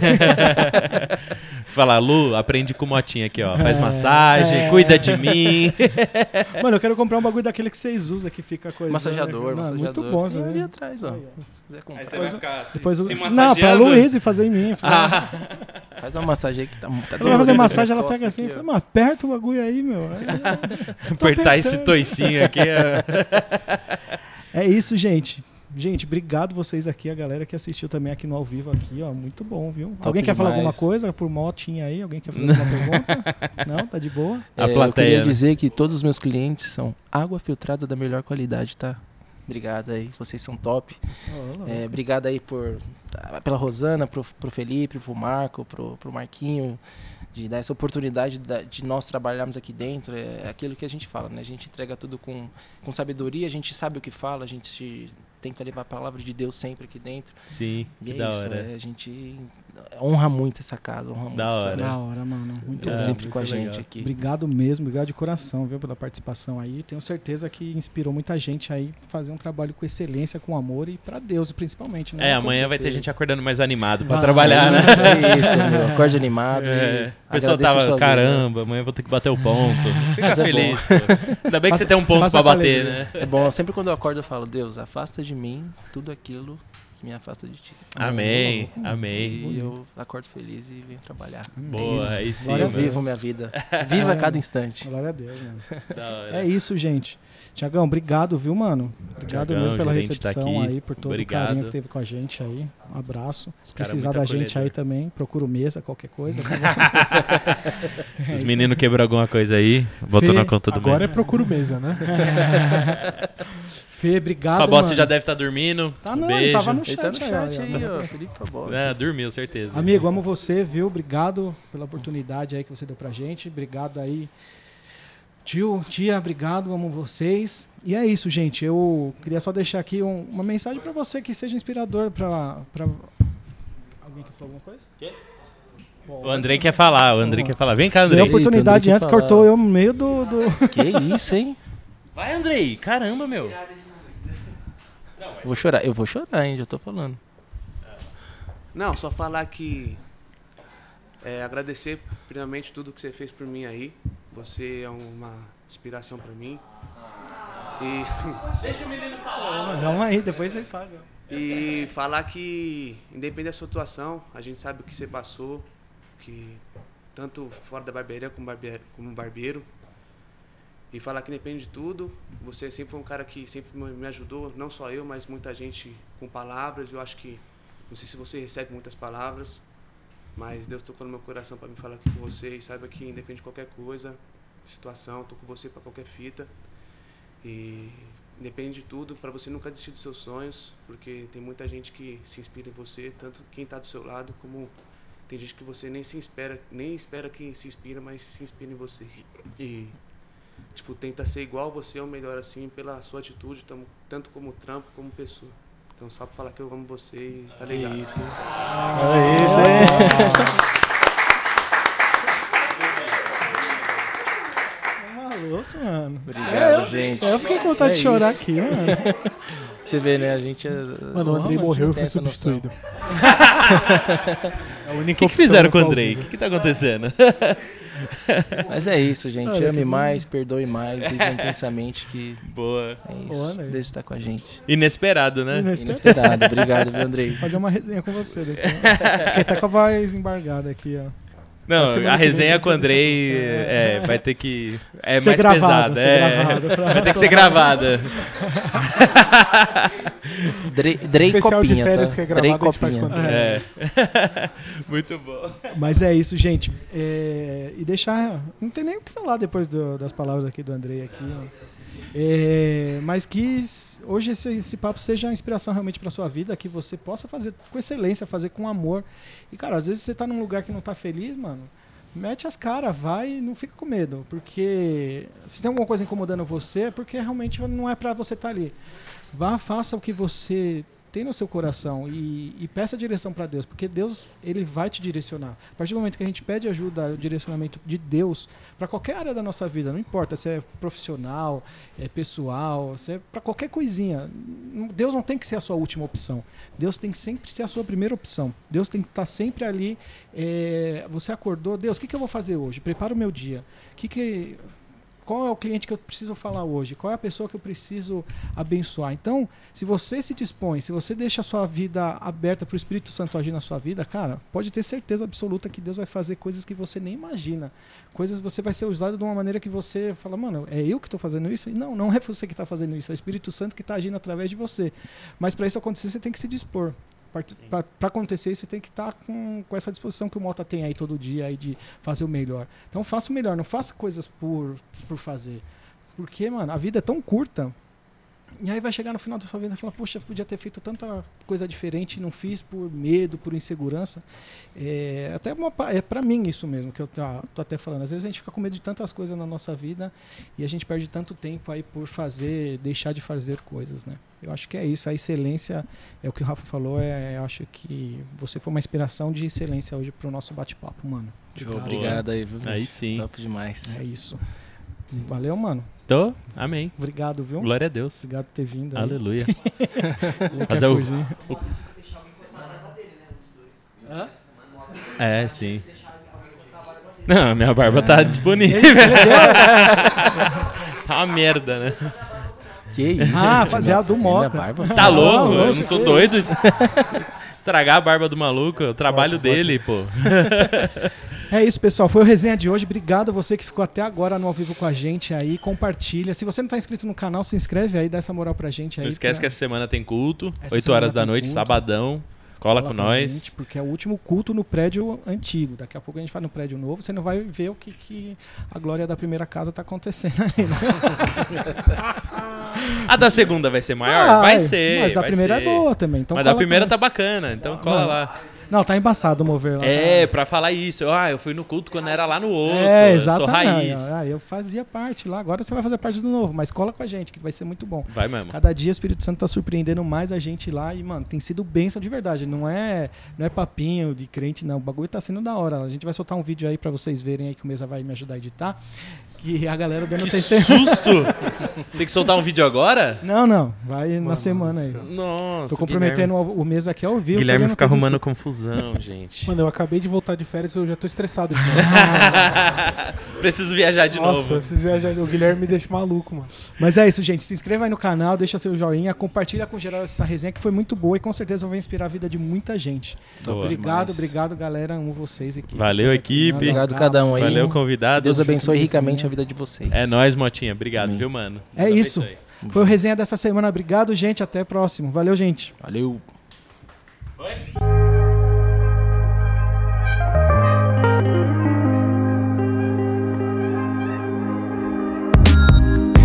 Fala, Lu, aprende com Motinha aqui, ó. Faz É, massagem, é. cuida de mim. Mano, eu quero comprar um bagulho daquele que vocês usam que fica coisa. Massageador, Mano, massageador. Muito bom, Tem ali né? atrás, ó. Se quiser comprar. Aí você Depois- vai ficar se, Depois, se o- massageando. não, pra Luiz fazer em mim. Ah, Faz uma massagem aí que tá, tá Ela vai fazer massagem, ela pega assim e aqui, fala, mano, aperta o bagulho aí, meu. Aí- apertar esse toicinho aqui. É isso, gente. Gente, obrigado vocês aqui, a galera que assistiu também aqui no ao vivo aqui, ó. Muito bom, viu? Top Alguém quer falar demais. alguma coisa por motinha aí? Alguém quer fazer alguma pergunta? Não? Tá de boa? A É, Eu plateia, queria né? dizer que todos os meus clientes são água filtrada da melhor qualidade, tá? Obrigado aí, vocês são top. Ó, É, obrigado aí por pela Rosana, pro, pro Felipe, pro Marco, pro, pro Marquinho, de dar essa oportunidade da- de nós trabalharmos aqui dentro. É aquilo que a gente fala, né? A gente entrega tudo com, com sabedoria, a gente sabe o que fala, a gente tenta levar a palavra de Deus sempre aqui dentro. Sim, E que é da isso, hora. é, a gente honra muito essa casa, honra muito Da essa- hora. Da hora, mano. Muito É, bom. sempre muito com a gente legal. aqui. Obrigado mesmo, obrigado de coração, viu, pela participação aí. Tenho certeza que inspirou muita gente aí fazer um trabalho com excelência, com amor e pra Deus, principalmente, né? É, amanhã vai ter certeza. gente acordando mais animado pra Vai. trabalhar, né? É isso, meu. Acorde animado. É, o pessoal tava, caramba, amanhã vou ter que bater o ponto. Fica Mas é feliz, pô. Ainda bem que Faça- você tem um ponto pra com bater, alegria. né? É bom, sempre quando eu acordo eu falo, Deus, afasta de mim tudo aquilo me afasta de ti. Amém, amém. E eu acordo feliz e venho trabalhar. Boa, Isso. aí sim. A eu vivo minha vida. Viva É. cada instante. Glória a Deus, mano. É isso, gente. Tiagão, obrigado, viu, mano? Obrigado Tiagão, mesmo pela tá recepção aqui. aí, por todo Obrigado. o carinho que teve com a gente aí. Um abraço. Se é precisar da gente aí também, procura o mesa, qualquer coisa. Se os meninos quebrou alguma coisa aí, botou Fê, na conta do Agora é procuro mesa, né? Fê, obrigado, Fabossi mano. já deve estar dormindo. Tá, um não, ele beijo. tava no Ele tá no chat, chat aí, aí, ó. Felipe Fabossi. É, dormiu, certeza. Amigo, amo você, viu? Obrigado pela oportunidade aí que você deu pra gente. Obrigado aí. Tio, tia, obrigado, amo vocês. E é isso, gente. Eu queria só deixar aqui um- uma mensagem pra você que seja inspirador pra, pra... Alguém quer falar alguma coisa? Quê? Bom, O Andrei quer falar, o Andrei quer falar. Vem cá, Deu Andrei. a oportunidade Eita, antes, Andrei, cortou falar. eu no meio do... do... Que isso, hein? Vai, Andrei. Caramba, meu. Eu vou chorar. Eu vou chorar, hein? Já tô falando. Não, só falar que. é, agradecer primeiramente tudo que você fez por mim aí. Você é uma inspiração pra mim. E, Vamos aí, depois vocês fazem. e falar que, independente da sua atuação, a gente sabe o que você passou, que tanto fora da barbearia como barbeiro, como barbeiro. E falar que independe de tudo, você sempre foi um cara que sempre me ajudou, não só eu, mas muita gente com palavras. Eu acho que, não sei se você recebe muitas palavras, mas Deus tocou no meu coração para me falar aqui com você e saiba que independe de qualquer coisa, situação, tô com você para qualquer fita. E independe de tudo, para você nunca desistir dos seus sonhos, porque tem muita gente que se inspira em você, tanto quem está do seu lado como tem gente que você nem se espera, nem espera que se inspira, mas se inspira em você. E tipo, tenta ser igual você ou melhor assim pela sua atitude, tamo- tanto como trampo como pessoa. Então só pra falar que eu amo você e tá ligado. isso. É isso aí. Maluco, mano. Obrigado, gente. Eu fiquei com vontade É de chorar isso. aqui, mano. Você vê, né? A gente é. Mano, o Andrei morreu e foi substituído. É O que, que fizeram com o. Andrei? O que, que tá acontecendo? Mas é isso, gente. Olha, Ame mais, perdoe mais, viva intensamente que Boa. é isso. Boa, né? Deus está com a gente. Inesperado, né? Inesperado. Inesperado. Obrigado, viu, Andrei? Fazer uma resenha com você depois. Fiquei até com a voz embargada aqui, ó. Não, a resenha com o Andrei deixar- é, vai ter que. É Ser mais gravado, pesada. ser É. gravado, Vai ter que ser gravada. Dre, Drey Especial de Copinha, férias tá? que é gravado, faz Copinha. com. É. Muito bom. Mas é isso, gente. É, e deixar. Não tem nem o que falar depois do- das palavras aqui do Andrei aqui. É, mas que hoje esse, esse papo seja uma inspiração realmente para sua vida, que você possa fazer com excelência, fazer com amor. E, cara, às vezes você tá num lugar que não tá feliz, mano. Mete as caras, vai e não fica com medo. Porque se tem alguma coisa incomodando você, é porque realmente não é para você estar ali. Vá, faça o que você no seu coração e, e peça direção para Deus, porque Deus ele vai te direcionar. A partir do momento que a gente pede ajuda, direcionamento de Deus para qualquer área da nossa vida, não importa se é profissional, é pessoal, se é para qualquer coisinha, Deus não tem que ser a sua última opção. Deus tem que sempre ser a sua primeira opção. Deus tem que estar sempre ali. é, você acordou, Deus, o que, que eu vou fazer hoje? Prepara o meu dia. O que que qual é o cliente que eu preciso falar hoje? Qual é a pessoa que eu preciso abençoar? Então, se você se dispõe, se você deixa a sua vida aberta para o Espírito Santo agir na sua vida, cara, pode ter certeza absoluta que Deus vai fazer coisas que você nem imagina. Coisas você vai ser usado de uma maneira que você fala, mano, é eu que estou fazendo isso? E não, não é você que está fazendo isso, é o Espírito Santo que está agindo através de você. Mas para isso acontecer, você tem que se dispor. Para acontecer isso, você tem que estar com, com essa disposição que o Mota tem aí todo dia aí de fazer o melhor. Então faça o melhor, não faça coisas por, por fazer. Porque, mano, a vida é tão curta. E aí vai chegar no final da sua vida e falar, poxa, podia ter feito tanta coisa diferente e não fiz por medo, por insegurança. É, até uma, é para mim isso mesmo que eu tá, tô até falando. Às vezes a gente fica com medo de tantas coisas na nossa vida e a gente perde tanto tempo aí por fazer, deixar de fazer coisas, né? Eu acho que é isso. A excelência é o que o Rafa falou. É, eu acho que você foi uma inspiração de excelência hoje pro nosso bate-papo, mano. Obrigado. Obrigado aí, viu? Aí sim. Top demais. É isso. Valeu, mano. Tô? Amém. Obrigado, viu? Glória a Deus. Obrigado por ter vindo. aí. Aleluia. Fazer o-. É, sim. Não, minha barba tá disponível. tá uma merda, né? Que isso? Ah, fazer a do Mota. é? Tá louco? eu não sou doido. Estragar a barba do maluco, o trabalho dele, pô. É isso, pessoal. Foi o resenha de hoje. Obrigado a você que ficou até agora no ao vivo com a gente aí. Compartilha. Se você não tá inscrito no canal, se inscreve aí, dá essa moral pra gente aí. Não esquece que pra- essa semana tem culto, Essa 8 semana horas da noite, culto. sabadão. Cola, com nós. porque é o último culto no prédio antigo. Daqui a pouco a gente faz no prédio novo. Você não vai ver o que, que a glória da primeira casa tá acontecendo aí. né? A da segunda vai ser maior? Vai, vai ser. Mas a vai primeira ser. é boa também. Então mas cola a primeira tá bacana, então cola lá. Não, tá embaçado o mover lá. É, tá- pra falar isso. Ah, eu fui no culto quando era lá no outro. É, Eu sou exatamente. raiz. Ah, eu fazia parte lá. Agora você vai fazer parte do novo, mas cola com a gente, que vai ser muito bom. Vai mesmo. Cada dia o Espírito Santo tá surpreendendo mais a gente lá e, mano, tem sido bênção de verdade. Não é, não é papinho de crente, não. O bagulho tá sendo da hora. A gente vai soltar um vídeo aí pra vocês verem aí que o Mesa vai me ajudar a editar. Que a galera dando Que testemunho. susto! Tem que soltar um vídeo agora? Não, não. Vai na Mano semana aí. Nossa. Tô comprometendo o o Mesa aqui ao vivo. Guilherme, Guilherme fica arrumando confusão, gente. Mano, eu acabei de voltar de férias e eu já tô estressado. Preciso viajar de Nossa, eu novo. preciso viajar. O Guilherme me deixa maluco, mano. Mas é isso, gente. Se inscreva aí no canal, deixa seu joinha, compartilha com geral essa resenha que foi muito boa e com certeza vai inspirar a vida de muita gente. Boa. obrigado, demais. obrigado, galera. Amo vocês aqui. Valeu, equipe. Obrigado cada um aí. Valeu, convidados. Deus abençoe Sim, ricamente sim. a vida de vocês. É nóis, Motinha. Obrigado, Amém. viu, mano? É Deus isso. abençoe. Foi o resenha dessa semana. Obrigado, gente. Até o próximo. Valeu, gente. Valeu. Oi?